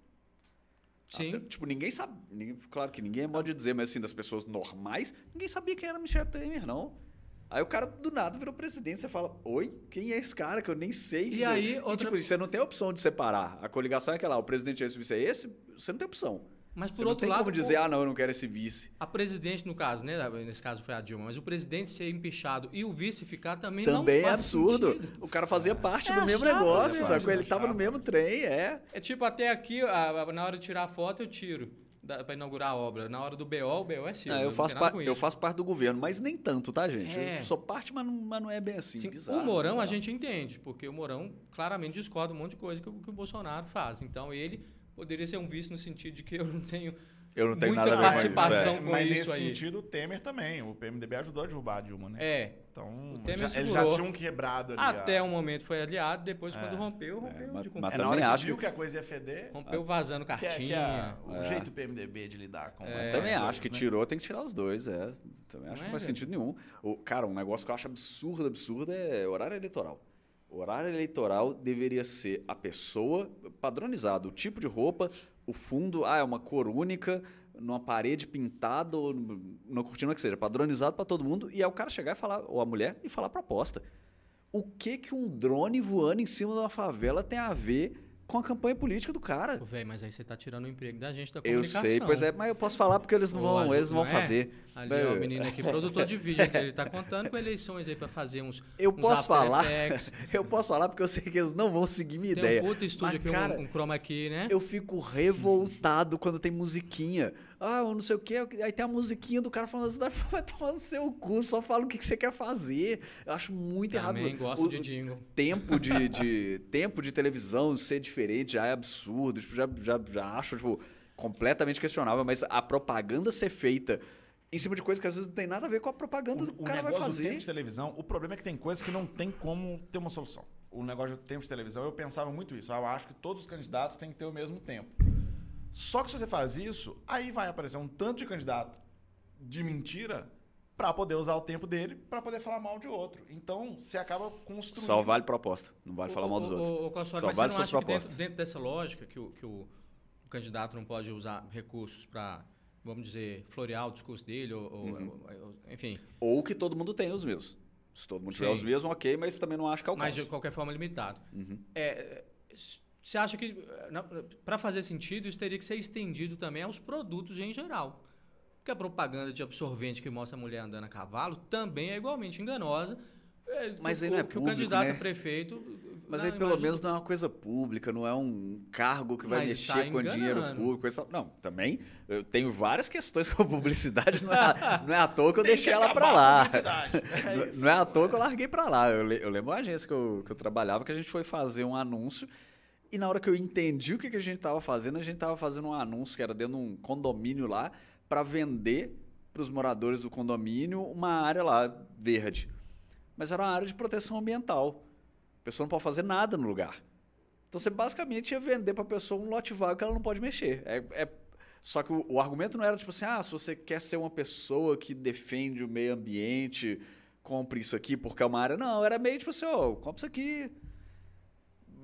Sim. Até, tipo, ninguém sabe. ninguém- claro que ninguém é modo de dizer, mas assim, das pessoas normais, ninguém sabia quem era Michel Temer, não. Aí o cara do nada virou presidente, você fala, oi, quem é esse cara que eu nem sei? E aí, e, outra- tipo, você não tem opção de separar. A coligação é aquela, o presidente é esse, o vice é esse, você não tem opção. Mas por Você não outro tem lado, como dizer, ah, não, eu não quero esse vice. a presidente, no caso, né? Nesse caso foi a Dilma, mas o presidente ser empichado e o vice ficar também, Também não é faz absurdo. sentido. O cara fazia parte É do mesmo chapa, negócio, sacou? Ele Da tava no mesmo trem, é. É tipo, até aqui, na hora de tirar a foto, eu tiro. Pra inaugurar a obra. Na hora do BO, o BO é seu. Eu, não faço par- eu faço parte do governo, mas nem tanto, tá, gente? É. Eu sou parte, mas não, mas não é bem assim. Sim, bizarro, o Mourão a bizarro. gente entende, porque o Mourão claramente discorda um monte de coisa que, que o Bolsonaro faz. Então ele poderia ser um vice no sentido de que eu não tenho. Eu não tenho muita nada a ver com isso. participação é. com Mas isso nesse aí. sentido, o Temer também. O PMDB ajudou a derrubar a Dilma, né? É. Então, O Temer já, eles já tinham quebrado ali. Até a... um momento foi aliado, depois quando É. rompeu, rompeu mas- de mas É, confiança. na hora que acho viu que- que a coisa ia feder, Rompeu vazando que é, que cartinha. é o É. jeito PMDB de lidar com É. Também coisas, acho que né? tirou, tem que tirar os dois, é. Também acho que é, não faz sentido nenhum. O, cara, um negócio que eu acho absurdo, absurdo é horário eleitoral. O horário eleitoral deveria ser a pessoa padronizada, o tipo de roupa, o fundo, ah, é uma cor única, numa parede pintada ou numa cortina que seja, padronizado para todo mundo, e é o cara chegar e falar, ou a mulher, e falar proposta. O que que um drone voando em cima de uma favela tem a ver com a campanha política do cara? Velho, mas aí você tá tirando o emprego da gente da Eu comunicação. sei, pois é, mas eu posso falar porque eles não vão, eles não vão é? fazer. Ali, Bem, ó, o menino aqui, produtor de vídeo, aqui, ele tá contando com eleições aí pra fazer uns. Eu uns posso falar, Effects. eu posso falar porque eu sei que eles não vão seguir minha Tem ideia. um puta estúdio Mas, aqui, cara, um, um chroma key, né? Eu fico revoltado quando tem musiquinha. Ah, eu não sei o que. Aí tem a musiquinha do cara falando assim, vai tomar no seu cu, só fala o que que você quer fazer. Eu acho muito errado. Também gosto O- de o jingle. tempo de, de- tempo de televisão ser diferente já é absurdo. Tipo, já, já, já acho tipo, completamente questionável, mas a propaganda ser feita em cima de coisas que às vezes não tem nada a ver com a propaganda do que o cara vai negócio do tempo fazer. de televisão, o problema é que tem coisas que não tem como ter uma solução. O negócio do tempo de televisão, eu pensava muito isso. Ah, Eu acho que todos os candidatos têm que ter o mesmo tempo. Só que se você faz isso, aí vai aparecer um tanto de candidato de mentira para poder usar o tempo dele para poder falar mal de outro. Então, você acaba construindo... Só vale proposta, não vale falar Ô, mal dos ô, outros. Cossoli, Só mas vale você não suas acha que dentro, propostas. dentro dessa lógica que o, que o, o candidato não pode usar recursos para, vamos dizer, florear o discurso dele, ou, ou- Uhum. ou- enfim, Ou que todo mundo tenha os mesmos. Se todo mundo tiver Sim. os mesmos, ok, mas também não acho que é o mas de qualquer forma limitado. Uhum. É, você acha que, para fazer sentido, isso teria que ser estendido também aos produtos em geral? Porque a propaganda de absorvente que mostra a mulher andando a cavalo também é igualmente enganosa. É, Mas que, aí não é que o público, candidato né? a prefeito. Mas aí pelo menos não é uma coisa pública, não é um cargo que vai Mas mexer tá com dinheiro público. Não, também eu tenho várias questões com a publicidade, não é, não é à toa que eu deixei ela pra lá. Não- Não é à toa que eu larguei pra lá. Eu, eu lembro uma agência que eu, que eu trabalhava que a gente foi fazer um anúncio e na hora que eu entendi o que, que a gente tava fazendo, a gente tava fazendo um anúncio que era dentro de um condomínio lá pra vender pros moradores do condomínio uma área lá verde. Mas era uma área de proteção ambiental. A pessoa não pode fazer nada no lugar. Então você basicamente ia vender pra pessoa um lote vago que ela não pode mexer. É, é- Só que o, o argumento não era tipo assim, ah, se você quer ser uma pessoa que defende o meio ambiente, compre isso aqui porque é uma área. Não, era meio tipo assim, ó, compra isso aqui.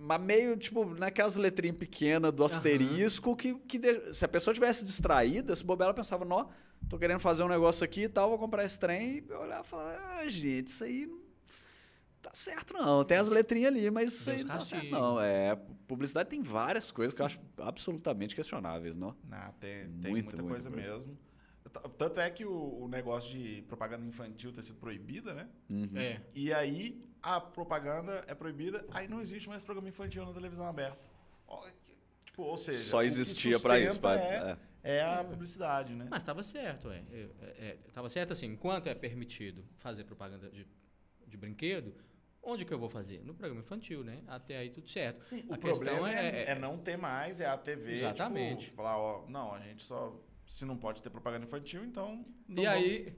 Mas meio, tipo, naquelas letrinhas pequenas do asterisco, que, que de- se a pessoa tivesse distraída, se bobear, ela pensava, nó, tô querendo fazer um negócio aqui e tal, vou comprar esse trem. E eu olhava e falava, ah, gente, isso aí não tá certo não. Tem as letrinhas ali, mas isso aí Deus não tá certo não. É, publicidade tem várias coisas que eu acho absolutamente questionáveis, não? Não, tem, tem Muita, muita, muita coisa, coisa. mesmo. Tanto é que o, o negócio de propaganda infantil ter sido proibida, né? Uhum. É. E aí a propaganda é proibida, aí não existe mais programa infantil na televisão aberta. Tipo, ou seja, Só existia pra isso. pra- É, é. é a publicidade, né? Mas estava certo, é. Estava certo assim, enquanto é permitido fazer propaganda de, de brinquedo, onde que eu vou fazer? No programa infantil, né? Até aí tudo certo. Sim, a o problema é, é- é não ter mais, é a TV. Exatamente. Tipo, falar, ó, não, a gente só. Se não pode ter propaganda infantil, então. e vamos- aí,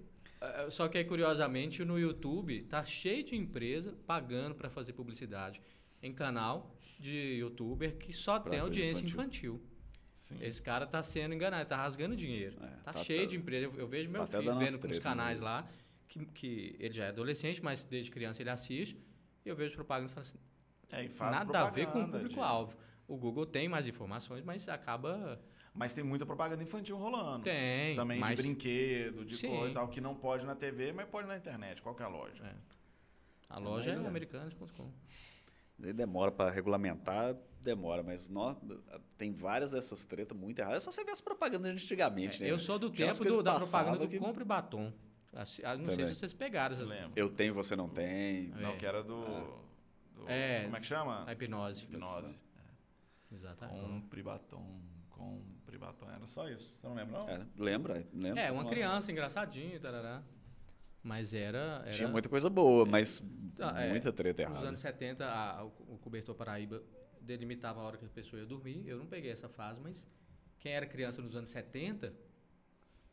só que aí, curiosamente, no YouTube tá cheio de empresa pagando para fazer publicidade em canal de youtuber que só Pra tem audiência infantil. infantil. Sim. Esse cara tá sendo enganado, tá rasgando dinheiro. É, tá, tá- cheio tá- de empresa. Eu, eu vejo meu tá filho vendo com os canais né? lá, que, que ele já é adolescente, mas desde criança ele assiste. E eu vejo propaganda e falo assim, É, e faz nada a ver com o de- público-alvo. O Google tem mais informações, mas acaba. Mas tem muita propaganda infantil rolando. Tem. Também mas, de brinquedo, de Sim. coisa e tal, que não pode na TV, mas pode na internet, qualquer loja. É. A loja é Mas, é. americanas.com. Ele demora para regulamentar, demora, mas nó, tem várias dessas tretas muito erradas. É só você ver as propagandas de antigamente, né? É, Eu sou do Tinha tempo do- da propaganda do que- compra e batom. Assim, ah, Não sei Também. se vocês pegaram. Eu essa- lembro. Eu tenho, você não tem. Não, É. que era do. do- É. Como é que chama? A hipnose. Hipnose. Exatamente. Compre batom. Compre batom. Era só isso. Você não lembra, não? É, lembra? lembra? É, uma criança engraçadinha, tarará. Mas era. era Tinha muita coisa boa, mas Ah, é. muita treta Nos errada. anos 70, a- o, o cobertor Paraíba delimitava a hora que a pessoa ia dormir. Eu não peguei essa fase, mas quem era criança nos anos 70,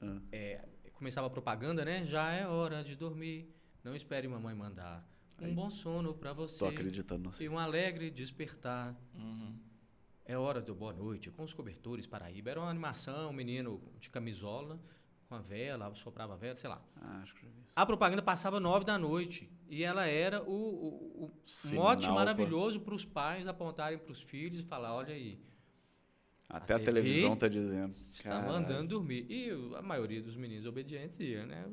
Ah. é, começava a propaganda, né? Já é hora de dormir. Não espere mamãe mandar. Um Aí. bom sono pra você. Tô acreditando. E um alegre despertar. Uhum. É hora do boa noite, com os cobertores Paraíba. Era uma animação, um menino de camisola, com a vela, soprava a vela, sei lá. Ah, acho que já vi isso. A propaganda passava nove da noite e ela era o, o, o Sinal mote maravilhoso para os pais apontarem para os filhos e falar, olha aí, Até a, TV televisão tá dizendo. está Caralho. mandando dormir. E a maioria dos meninos obedientes ia, né?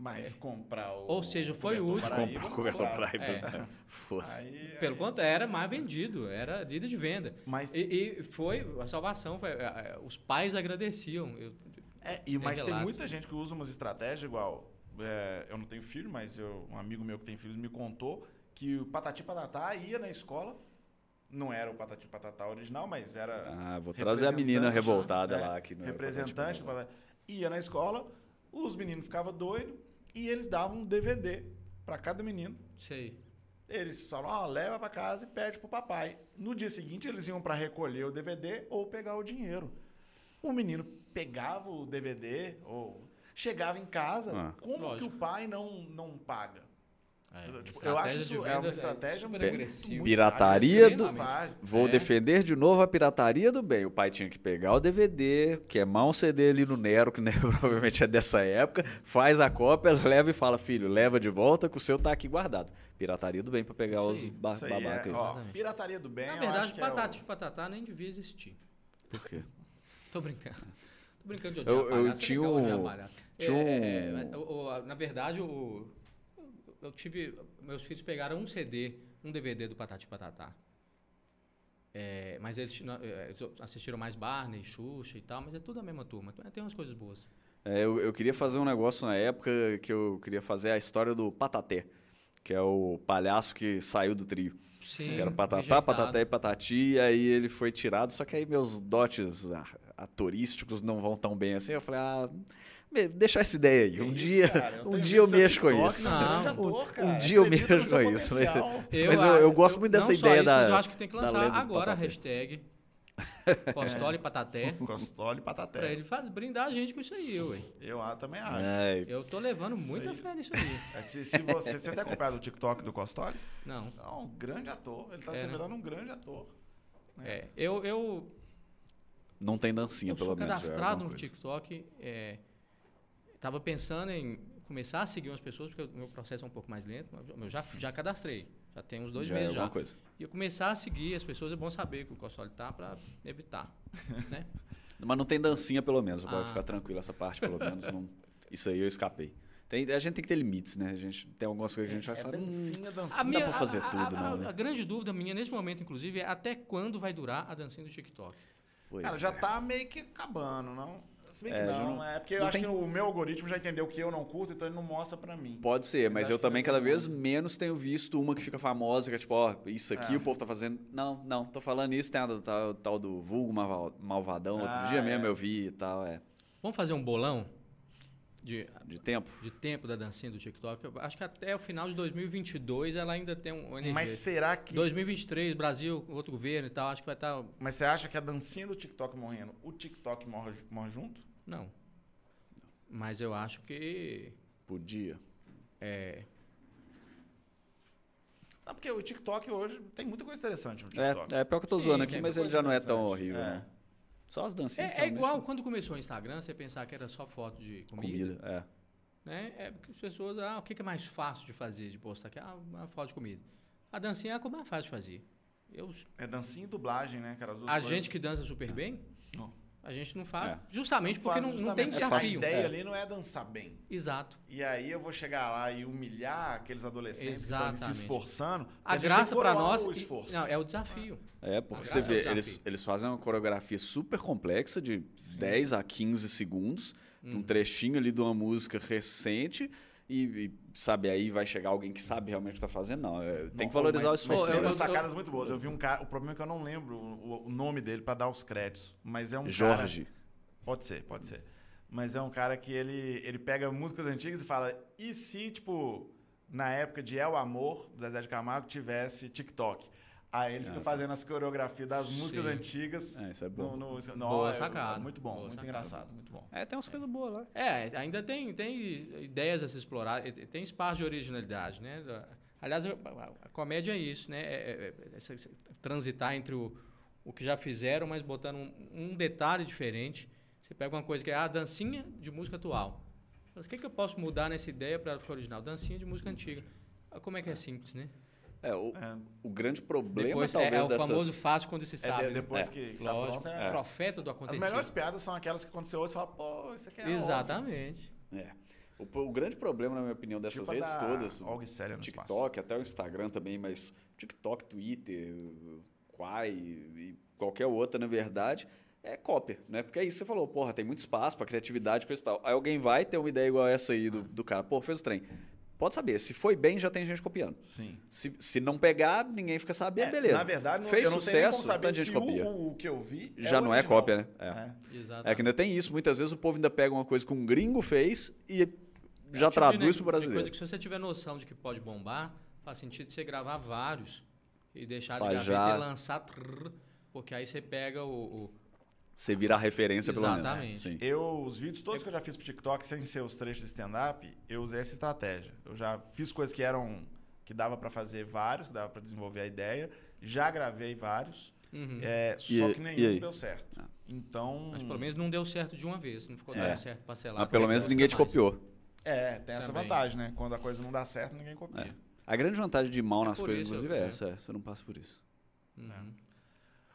Mas comprar o. Ou seja, foi útil. Paraíba, Comprar cobertor comprava. Paraíba. É. Foda-se. Aí, Pelo aí- contrário, era mais vendido, era líder de venda. Mas, E, e foi, a salvação, foi, é, é, os pais agradeciam. Eu, é, e, mas tem relatos. muita gente que usa umas estratégias igual. é, eu não tenho filho, mas eu- um amigo meu que tem filhos me contou que o Patati Patatá ia na escola. Não era o Patati Patatá original, mas era. Ah, vou trazer a menina revoltada é, lá aqui no representante do Patati. Ia na escola, os meninos ficavam doidos e eles davam um DVD para cada menino. sei. Eles falam, ó, leva pra casa e pede pro papai. No dia seguinte, eles iam pra recolher o DVD ou pegar o dinheiro. O menino pegava o DVD ou chegava em casa, Ah. como Lógico. que o pai não, não paga? É, Tipo, eu acho isso é uma estratégia super muito- agressiva. muito Pirataria do-. Vou É. defender de novo a pirataria do bem. O pai tinha que pegar o DVD, queimar um CD ali no Nero, que né, provavelmente é dessa época, faz a cópia, leva e fala, filho, leva de volta que o seu tá aqui guardado. Pirataria do bem pra pegar Isso os aí. ba babacas. é, ó, pirataria do bem, Na eu verdade, é o- patata de patatá nem devia existir. Por quê? Tô brincando. Tô brincando de odiar Eu- eu palhaço. é tinha um- tinha É, um- é, é, o- o- na verdade, o, eu tive. Meus filhos pegaram um CD, um DVD do Patati Patatá. É, mas eles, é, eles assistiram mais Barney, Xuxa e tal, mas é tudo a mesma turma. Tem umas coisas boas. É, eu, eu queria fazer um negócio na época que eu queria fazer a história do Pataté, que é o palhaço que saiu do trio. Sim. Que era Patatá, rejeitado. Pataté e Patati, e aí ele foi tirado, só que aí meus dotes a- atorísticos não vão tão bem assim. Eu falei, ah, me- deixa essa ideia aí. Um isso, dia, cara? um dia eu mexo com isso. é um Não, um cara. dia eu mexo com isso, mas- potencial. Mas eu- eu gosto muito dessa ideia isso, da- Mas eu acho que tem que lançar agora a Pataté. hashtag Costola e Pataté Costole e pra pataté. ele faz, brindar a gente com isso aí, ué. Eu ah, também acho. É, Eu tô levando muita fé nisso aí. É, Se, se você, você tem acompanhado o TikTok do Costoli? Não. É um grande ator. Ele tá É, se né? virando um grande ator. É, eu, eu, não tem dancinha, eu pelo sou menos. já é cadastrado alguma no. TikTok. É, tava pensando em começar a seguir umas pessoas, porque o meu processo é um pouco mais lento. mas Eu já, já cadastrei. Já tem uns dois Já é meses já. alguma coisa. E eu começar a seguir as pessoas, é bom saber que o Costoli tá para evitar. né? Mas não tem dancinha, pelo menos. Pode Ah. ficar tranquilo, essa parte, pelo menos. não- Isso aí eu escapei. Tem- a gente tem que ter limites, né? A gente tem algumas coisas que a gente vai É falar. "Hum, dancinha, dancinha. A minha, pra fazer a- a- tudo, a, não, a- né? a grande dúvida minha nesse momento, inclusive, é até quando vai durar a dancinha do TikTok. Pois Cara, já é. tá meio que acabando, não? Se bem que É, não, não- é porque eu acho tem- que o meu algoritmo já entendeu que eu não curto, então ele não mostra pra mim. Pode ser, Mas eu também cada tem vez menos tenho visto uma que fica famosa, que é tipo, ó, isso aqui É. o povo tá fazendo. Não, não, tô falando isso, tem a tal, tal do vulgo malva- malvadão. Outro Ah, dia é. mesmo eu vi e tal, é. Vamos fazer um bolão de, De tempo. de tempo da dancinha do TikTok? Eu acho que até o final de 2022 ela ainda tem um energia. Mas será que. 2023, Brasil, outro governo e tal, acho que vai estar. Mas você acha que a dancinha do TikTok morrendo, o TikTok morre, morre junto? Não. Mas eu acho que. Podia. É, Não, porque o TikTok hoje tem muita coisa interessante no TikTok. É, é pior que eu tô Sim, zoando aqui, mas ele já não é tão horrível, É. né? Só as dancinhas. é, é igual né? quando começou o Instagram, você pensar que era só foto de comida. Comida, é. Né? É porque as pessoas. Ah, o que é mais fácil de fazer, de postar aqui? Ah, uma foto de comida. A dancinha é a mais fácil de fazer. Eu, É dancinha e dublagem, né, cara? As duas a coisas. gente que dança super bem, Não. A gente não faz. É. Justamente porque faz não, não justamente. tem A desafio. ideia É. ali não é dançar bem. Exato. E aí eu vou chegar lá e humilhar aqueles adolescentes que estão se Exatamente. esforçando. porque A tem graça para nós O e- esforço. não, é o desafio. É, porque A você é vê, desafio. eles, eles fazem uma coreografia super complexa de 10 a 15 segundos, Uhum. um trechinho ali de uma música recente, e, e, sabe, aí vai chegar alguém que sabe realmente o que tá fazendo. Não, é, tem que valorizar o mas, esforço. Mas tem eu- umas eu- sacadas muito boas. Eu vi um cara. O problema é que eu não lembro o, o nome dele pra dar os créditos. Mas é um cara. Jorge. Pode ser, pode ser. Mas é um cara que ele, ele pega músicas antigas e fala: e se, tipo, na época de El Amor, do Zezé de Camargo, tivesse TikTok? Aí ele fica Ah, tá. fazendo as coreografias das músicas Sim. antigas. É, isso é bom. No, no, Boa é- sacada. é muito bom, Boa muito sacada. engraçado, muito bom. É, tem umas coisas boas lá. É, ainda tem, tem ideias a se explorar, tem espaço de originalidade, né? Aliás, a, comédia é isso, né? É, é- é transitar entre o, o que já fizeram, mas botando um, um detalhe diferente. Você pega uma coisa que é a dancinha de música atual. Mas o que, que eu posso mudar nessa ideia para ela ficar original? Dancinha de música antiga. Como é que é simples, né? É, o, É, o grande problema, Depois é, talvez, é o dessas... famoso fácil quando se é sabe. né? depois É. que tá Lógico, pronto, é- profeta do As acontecido. melhores piadas são aquelas que quando você ouve, você fala, pô, isso aqui é óbvio. Exatamente. É. O, o grande problema, na minha opinião, dessas Tipo redes da todas, Og Célia no espaço. TikTok, até o Instagram também, mas TikTok, Twitter, Quai e qualquer outra, na verdade, é cópia, né? Porque é isso que você falou, porra, tem muito espaço pra criatividade, coisa e tal. Aí alguém vai ter uma ideia igual essa aí do, do cara, pô, fez o trem. Pode saber, se foi bem, já tem gente copiando. Sim. Se, se não pegar, ninguém fica sabendo, É, beleza. Na verdade, não, Fez eu não como sucesso, saber tanta gente se copia. o, o que eu vi Já o não é cópia, né? É. É. Exatamente. É que ainda tem isso. Muitas vezes o povo ainda pega uma coisa que um gringo fez e já É o tipo de, traduz pro de brasileiro. coisa que se você tiver noção de que pode bombar, faz sentido você gravar vários e deixar de gaveta já- e lançar, trrr, porque aí você pega o... o- Você virar referência, pelo menos. Exatamente. Eu, os vídeos todos que eu já fiz pro TikTok, sem ser os trechos de stand-up, eu usei essa estratégia. Eu já fiz coisas que eram. que dava pra fazer vários, que dava pra desenvolver a ideia. Já gravei vários. Uhum. é, E- só que nenhum deu certo. Ah. Então. Mas pelo menos não deu certo de uma vez, não ficou É. dando certo parcelado. Mas pelo menos ninguém te copiou. É, tem essa Também. vantagem, né? Quando a coisa não dá certo, ninguém copia. É. A grande vantagem de mal É nas coisas, isso, inclusive, é é. essa. é, Você não passa por isso. Uhum.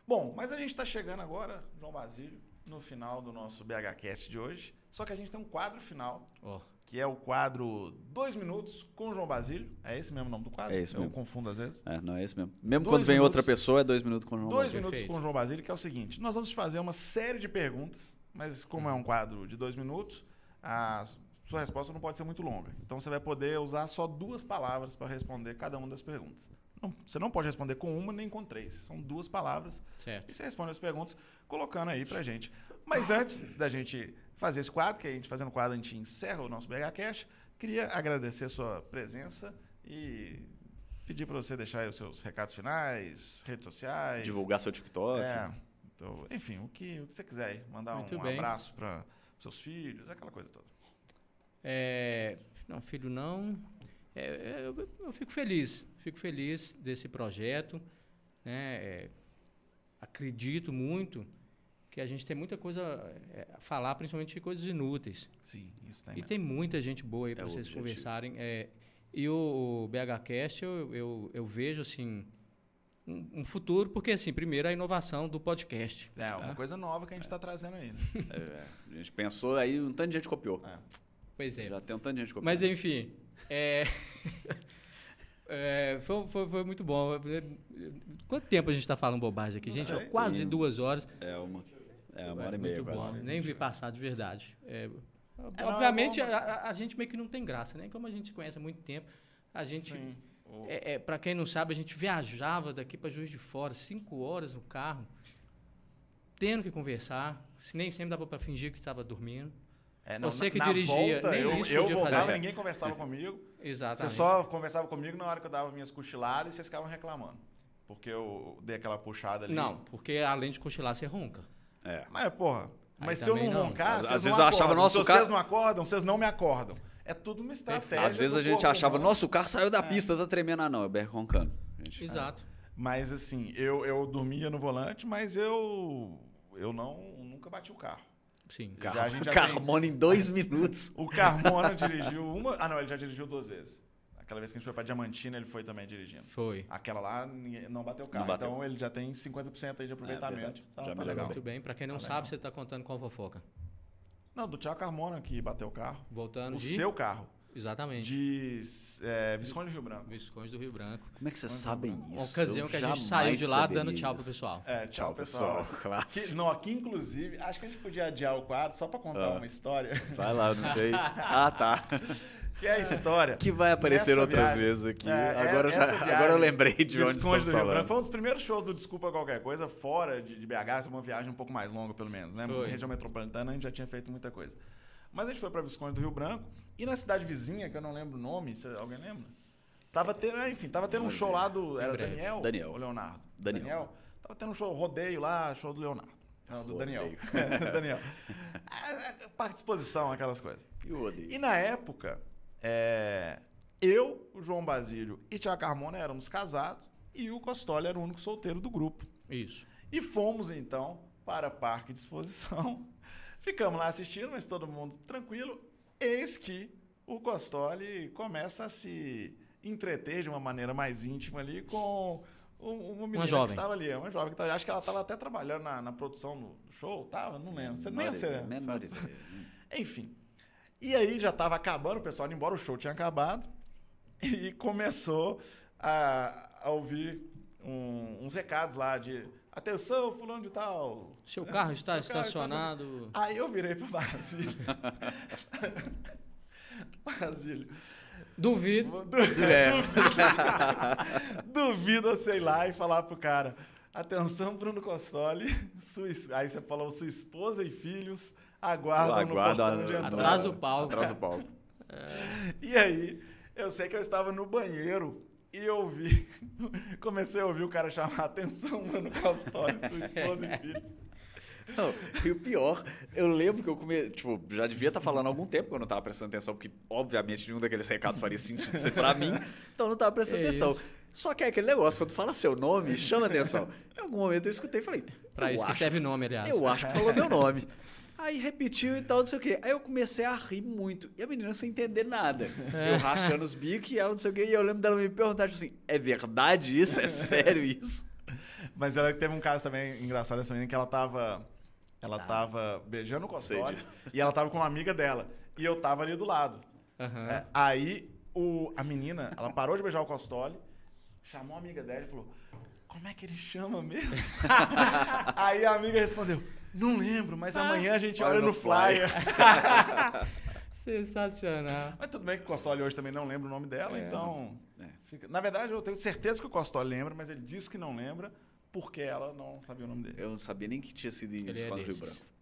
Bom, mas a gente tá chegando agora, João Basílio, no final do nosso BHCast de hoje. Só que a gente tem um quadro final, Ó, que é o quadro Dois Minutos com o João Basílio. É esse mesmo o nome do quadro? É esse Eu mesmo. confundo às vezes. É, não é esse mesmo. Mesmo Dois quando vem minutos. outra pessoa, é dois minutos com o João Dois Basílio. minutos Perfeito. com o João Basílio, que é o seguinte: nós vamos te fazer uma série de perguntas, mas como é um quadro de dois minutos, a sua resposta não pode ser muito longa. Então você vai poder usar só duas palavras para responder cada uma das perguntas. Não- você não pode responder com uma nem com três. São duas palavras. certo. E você responde as perguntas colocando aí pra gente. Mas antes da gente fazer esse quadro, que a gente fazendo o quadro, a gente encerra o nosso BH Cash, queria agradecer a sua presença e pedir para você deixar aí os seus recados finais, redes sociais. Divulgar seu TikTok. É, então, enfim, o que, o que você quiser aí. Mandar Muito um bem. abraço para seus filhos, aquela coisa toda. É, não, filho, não. É, é, eu, eu fico feliz, fico feliz desse projeto. Né? É, acredito muito que a gente tem muita coisa é, a falar, principalmente de coisas inúteis. Sim, isso tem. E mesmo. tem muita gente boa aí para É vocês objetivo. conversarem. é, e o, o BHCast eu, eu, eu vejo assim um, um futuro, porque assim, primeiro a inovação do podcast. É, uma coisa nova que a gente está trazendo aí. Né? É, a gente pensou aí, um tanto de gente copiou. É. Pois é. Já tem um tanto de gente copiando. Mas enfim, é, é, foi, foi, foi muito bom. Quanto tempo a gente está falando bobagem aqui, Não gente? sei. Quase Tem- duas horas. É uma, é uma É hora e meia muito quase. bom. Nem vi passar de verdade. É, não, obviamente, é bom, a, a- a gente meio que não tem graça, né? Como a gente se conhece há muito tempo, a gente. É, para quem não sabe, a gente viajava daqui para Juiz de Fora, cinco horas no carro, tendo que conversar. Se nem sempre dava para fingir que estava dormindo. É, você na- que na dirigia, volta, nem eu, isso eu podia voltava, fazer. ninguém conversava comigo. Exatamente. Você só conversava comigo na hora que eu dava minhas cochiladas e vocês ficavam reclamando. Porque eu dei aquela puxada ali. Não, porque além de cochilar, você ronca. É. Mas, porra. Aí Mas se eu não não. roncar, Às- vocês às não vezes eu achava, acordam. nossa, Se o cara- vocês não acordam, vocês não me acordam. É tudo uma estratégia. Às vezes a gente achava, humano. nossa, o carro saiu da pista, tá tremendo. Ah, não, é o BR roncando. Gente, Exato. Mas assim, eu, eu dormia no volante, mas eu eu não nunca bati o carro. Sim. Já a gente já Carmona em dois minutos. O Carmona dirigiu uma. Ah, não, ele já dirigiu duas vezes. Aquela vez que a gente foi pra Diamantina, ele foi também dirigindo. Foi. Aquela lá não bateu o carro. bateu. Então ele já tem 50% aí de aproveitamento. verdade. Tá- Já tá me legal. Muito bem. Pra quem não Tá sabe, legal. você tá contando qual fofoca. Não, do Thiago Carmona que bateu o carro. Voltando O de... seu carro. Exatamente. De é, Visconde do Rio Branco. Visconde do Rio Branco. Como é que vocês sabem isso? Uma ocasião Eu que a gente saiu de lá dando tchau pro pessoal. É, tchau, Tchau, pessoal. pessoal. Claro. Que, não, aqui, inclusive, acho que a gente podia adiar o quadro só pra contar Ah. uma história. Vai lá, não sei. Ah, tá. Que é a história. Que vai aparecer Nessa outras viagem- vezes aqui. É, agora, já- viagem, agora eu lembrei de onde Visconde estamos do Rio Branco falando. foi um dos primeiros shows do Desculpa Qualquer Coisa fora de, de BH, é uma viagem um pouco mais longa, pelo menos, né? Foi. Na região metropolitana a gente já tinha feito muita coisa. Mas a gente foi pra Visconde do Rio Branco e na cidade vizinha, que eu não lembro o nome, se alguém lembra? Tava tendo, é, enfim, tava tendo um show lá do. Era. Daniel? Daniel. Ou Leonardo? Daniel. Tava tendo um show, rodeio lá, show do Leonardo. Não, do Daniel. Rodeio. Daniel. É, é, Parque de exposição, aquelas coisas. Eu odeio. E na época, é, eu, o João Basílio e Tiago Carmona éramos casados e o Costoli era o único solteiro do grupo. Isso. E fomos então para Parque de Exposição. Ficamos lá assistindo, mas todo mundo tranquilo. Eis que o Costoli começa a se entreter de uma maneira mais íntima ali com um- uma menina que jovem. estava ali. Uma jovem que estava, acho que ela estava até trabalhando na, na produção do show, tava? Não lembro. Você nem você, né? Menor ideia. Enfim. E aí já estava acabando, o pessoal indo embora, o show tinha acabado. E começou a, a ouvir um- uns recados lá de atenção, fulano de tal. Seu carro está Seu carro está estacionado. Aí eu virei pro Basílio. Basílio. Duvido. du- É. Duvido você ir lá e falar pro cara. Atenção, Bruno Costoli. Sua, aí você falou, sua esposa e filhos aguardam Aguarda no portão de entrada. Atrás do palco. Atrás do palco. E aí, eu sei que eu estava no banheiro e eu ouvi. Comecei a ouvir o cara chamar atenção, mano, Costoli, sua esposa e filhos. Não, e o pior, eu lembro que eu come... tipo, já devia estar falando há algum tempo que eu não estava prestando atenção, porque obviamente nenhum daqueles recados faria sentido ser pra mim, então eu não estava prestando É atenção. isso. Só que é aquele negócio, quando fala seu nome, chama atenção. Em algum momento eu escutei e falei, Pra isso que acho- serve nome, aliás. Eu acho que falou meu nome. Aí repetiu e tal, não sei o quê. Aí eu comecei a rir muito. E a menina sem entender nada. Eu rachando os bicos e ela não sei o quê. E eu lembro dela me perguntar, tipo assim, é verdade isso? É sério isso? Mas ela teve um caso também engraçado dessa menina que ela tava. Ela tava beijando o disso. e ela tava com uma amiga dela. E eu tava ali do lado. Aham. É, aí o, a menina, ela parou de beijar o Costoli, chamou a amiga dela e falou: Como é que ele chama mesmo? aí a amiga respondeu: Não lembro, mas amanhã a gente olha olha no no flyer. Sensacional. mas tudo bem que o Costoli hoje também não lembra o nome dela, É. então. É. fica- Na verdade, eu tenho certeza que o Costoli lembra, mas ele disse que não lembra porque ela não sabia o nome dele. Eu não sabia nem que tinha sido em é Visconde do Rio. Branco.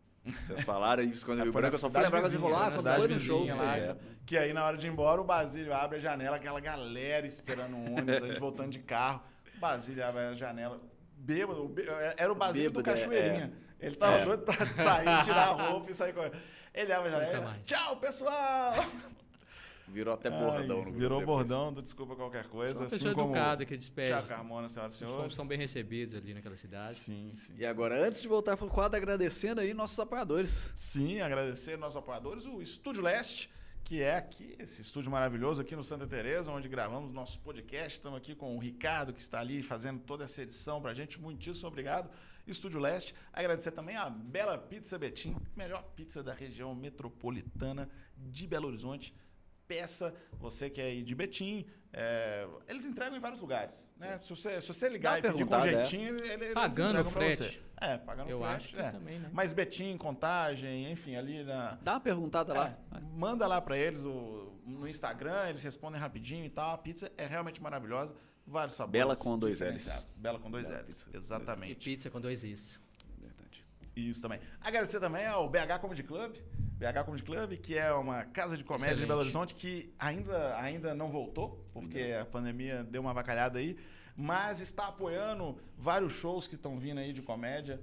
Vocês falaram em Visconde É, Rio Branco, eu só fui lembrar foi ah, na só foi no show. lá, É. Que aí, na hora de ir embora, o Basílio abre a janela, aquela galera esperando o ônibus, a gente voltando de carro. O Basílio abre a janela, bêbado. bê- Era o Basílio do Bêbado, é, Cachoeirinha. Ele tava É. doido pra sair, tirar a roupa e sair correndo. Ele abre a janela, tchau, pessoal! Virou até bordão Ai, Virou depois. bordão do Desculpa Qualquer Coisa. Uma assim pessoa como educada que despede. Tiago Carmona, senhoras e Os senhores. fomos tão bem recebidos ali naquela cidade. Sim, sim. E agora, antes de voltar pro quadro, agradecendo aí nossos apoiadores. Sim, agradecer nossos apoiadores, o Estúdio Leste, que é aqui, esse estúdio maravilhoso aqui no Santa Teresa, onde gravamos nosso podcast. Estamos aqui com o Ricardo, que está ali fazendo toda essa edição pra gente. Muitíssimo obrigado, Estúdio Leste. Agradecer também a Bela Pizza Betim, melhor pizza da região metropolitana de Belo Horizonte. Peça, você que é aí de Betim, é, eles entregam em vários lugares. Né? Se, você, se você ligar Dá e pedir com perguntada, é. jeitinho, ele, ele- eles Pagando pra frete. você. É, pagando Eu frete. acho que é. também, né? Mas Betim, Contagem, enfim, ali na. Dá uma perguntada lá. É, manda lá pra eles o, no Instagram, eles respondem rapidinho e tal. A pizza é realmente maravilhosa. Vários sabores. Bela com dois diferenciados. Bela com dois Bela L's. pizza. E Exatamente. pizza com dois is. Isso também. Agradecer também ao BH Comedy Club. BH Comedy Club, que é uma casa de comédia de Excelente. Belo Horizonte que ainda, ainda não voltou, porque a pandemia deu uma avacalhada aí, mas está apoiando vários shows que estão vindo aí de comédia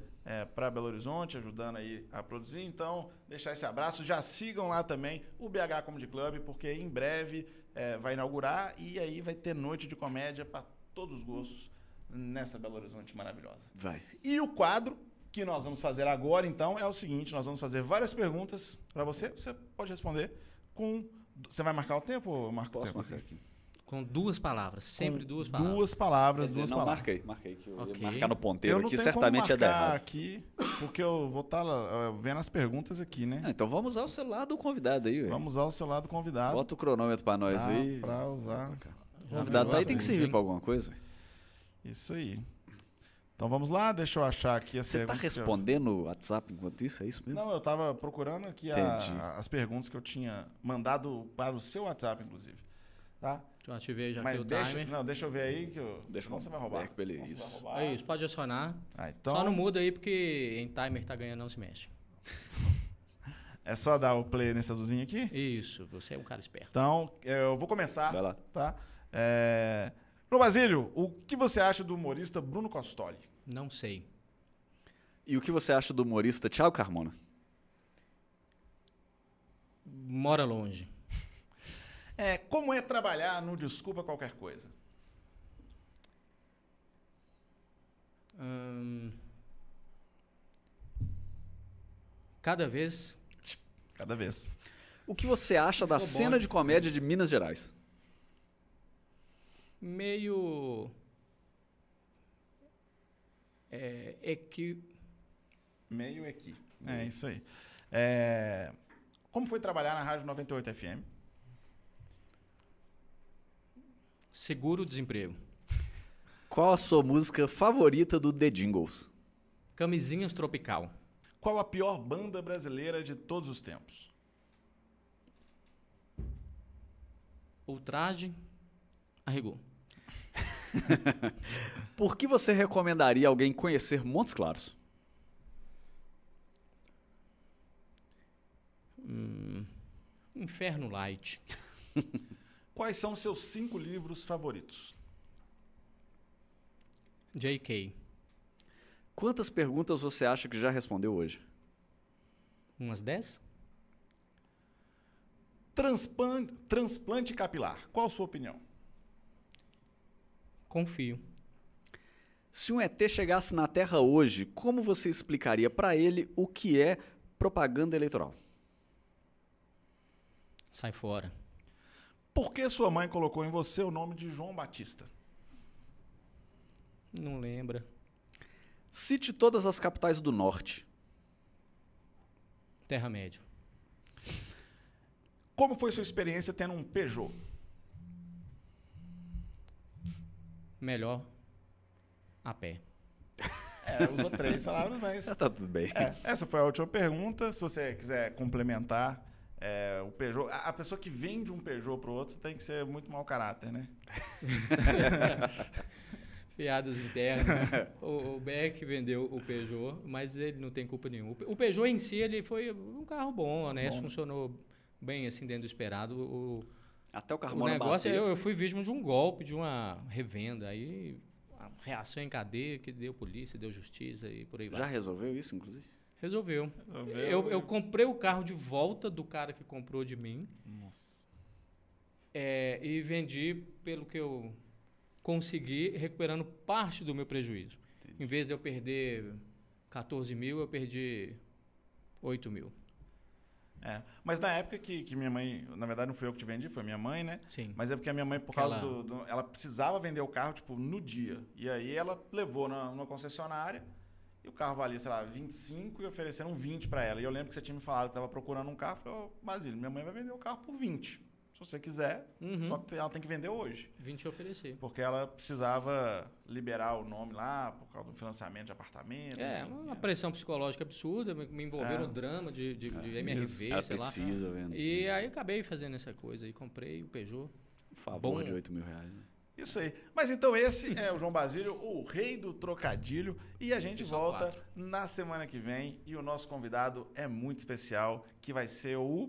para Belo Horizonte, ajudando aí a produzir. Então, deixar esse abraço. Já sigam lá também o BH Comedy Club, porque em breve eh, vai inaugurar e aí vai ter noite de comédia para todos os gostos nessa Belo Horizonte maravilhosa. Vai. E o quadro que nós vamos fazer agora, então, é o seguinte: nós vamos fazer várias perguntas para você. Você pode responder com. Você vai marcar o tempo, Marco? Posso tempo? marcar aqui? Com duas palavras, sempre Com duas palavras. Duas palavras, dizer, duas não, palavras. marquei, marquei. Que eu Ok. ia marcar no ponteiro aqui, certamente dar marcar errado. aqui, porque eu vou estar vendo as perguntas aqui, né? Ah, então vamos usar o celular do convidado aí, velho. Vamos usar o celular do convidado. Bota o cronômetro pra nós pra, aí. pra usar. O convidado tá aí tem que servir pra alguma coisa. Isso aí. Então vamos lá, deixa eu achar aqui as Você tá perguntas. que eu- respondendo o WhatsApp enquanto isso? É isso mesmo? Não, eu tava procurando aqui a- as perguntas que eu tinha mandado para o seu WhatsApp, inclusive. Tá? Já ativei já Mas aqui o deixa, timer. não, deixa eu ver aí que eu. Deixa senão eu você vai roubar. ver que beleza. Senão você vai roubar. É isso, pode acionar. Ah, então, Só não muda aí porque em timer tá ganhando, não se mexe. É só dar o play nesse azulzinho aqui? Isso, você é um cara esperto. Então, eu vou começar. Vai lá. Tá? É... João Basílio, o que você acha do humorista Bruno Costoli? Não sei. E o que você acha do humorista Thiago Carmona? Mora longe. É, como é trabalhar no Desculpa Qualquer Coisa? Hum, cada vez Cada vez. O que você acha da bom, cena de comédia de Minas Gerais? meio é, equi, Meio aqui. É isso aí. É, Como foi trabalhar na Rádio 98 FM? seguro desemprego. Qual a sua música favorita do The Jingles? Camisinhas tropical. Qual a pior banda brasileira de todos os tempos? Ultraje. Arregou. Por que você recomendaria alguém conhecer Montes Claros? Hum, Inferno Light. Quais são seus cinco livros favoritos? JK. Quantas perguntas você acha que já respondeu hoje? Umas 10? Transpan- Transplante capilar. Qual a sua opinião? Confio. Se um ET chegasse na Terra hoje, como você explicaria pra ele o que é propaganda eleitoral? Sai fora. Por que sua mãe colocou em você o nome de João Batista? Não lembra. Cite todas as capitais do Norte. Terra-médio. Como foi sua experiência tendo um Peugeot? Melhor a pé. É, usou três palavras, mas. Já tá tudo bem. É, essa foi a última pergunta. Se você quiser complementar, é, o Peugeot. A, a pessoa que vende um Peugeot pro outro tem que ser muito mau caráter, né? Piadas internas. o, o Beck vendeu o Peugeot, mas ele não tem culpa nenhuma. O O Peugeot em si ele foi um carro bom, honesto, Bom. funcionou bem assim dentro do esperado. O, Até o o Carmona negócio, bateu. eu, eu fui vítima de um golpe, de uma revenda. Aí a reação em cadeia que deu polícia, deu justiça e por aí vai. Já resolveu isso, inclusive? Resolveu. Resolveu. Eu, eu comprei o carro de volta do cara que comprou de mim Nossa. é, e vendi pelo que eu consegui, recuperando parte do meu prejuízo. Em vez de eu perder 14 mil, eu perdi 8 mil. É. Mas na época que, que minha mãe. Na verdade, não fui eu que te vendi, foi minha mãe, né? Sim. Mas é porque a minha mãe, por causa ela- do, do- Ela precisava vender o carro, tipo, no dia. E aí ela levou na, numa concessionária e o carro valia, sei lá, 25 e ofereceram 20 pra ela. E eu lembro que você tinha me falado que tava procurando um carro. Eu falei, ô, Basílio, minha mãe vai vender o carro por 20. Se você quiser, Uhum. só que ela tem que vender hoje. 20 eu ofereci. Porque ela precisava liberar o nome lá por causa do financiamento de apartamento. É, enfim. uma pressão psicológica absurda, me me envolveram É. no drama de, de, de isso. MRV, Ela sei lá. precisa, vendo. E aí acabei fazendo essa coisa e comprei o Peugeot. Um favor Bom. de 8 mil reais. né? Isso aí. Mas então esse é o João Basílio, o rei do trocadilho. E a gente volta quatro. na semana que vem. E o nosso convidado é muito especial, que vai ser o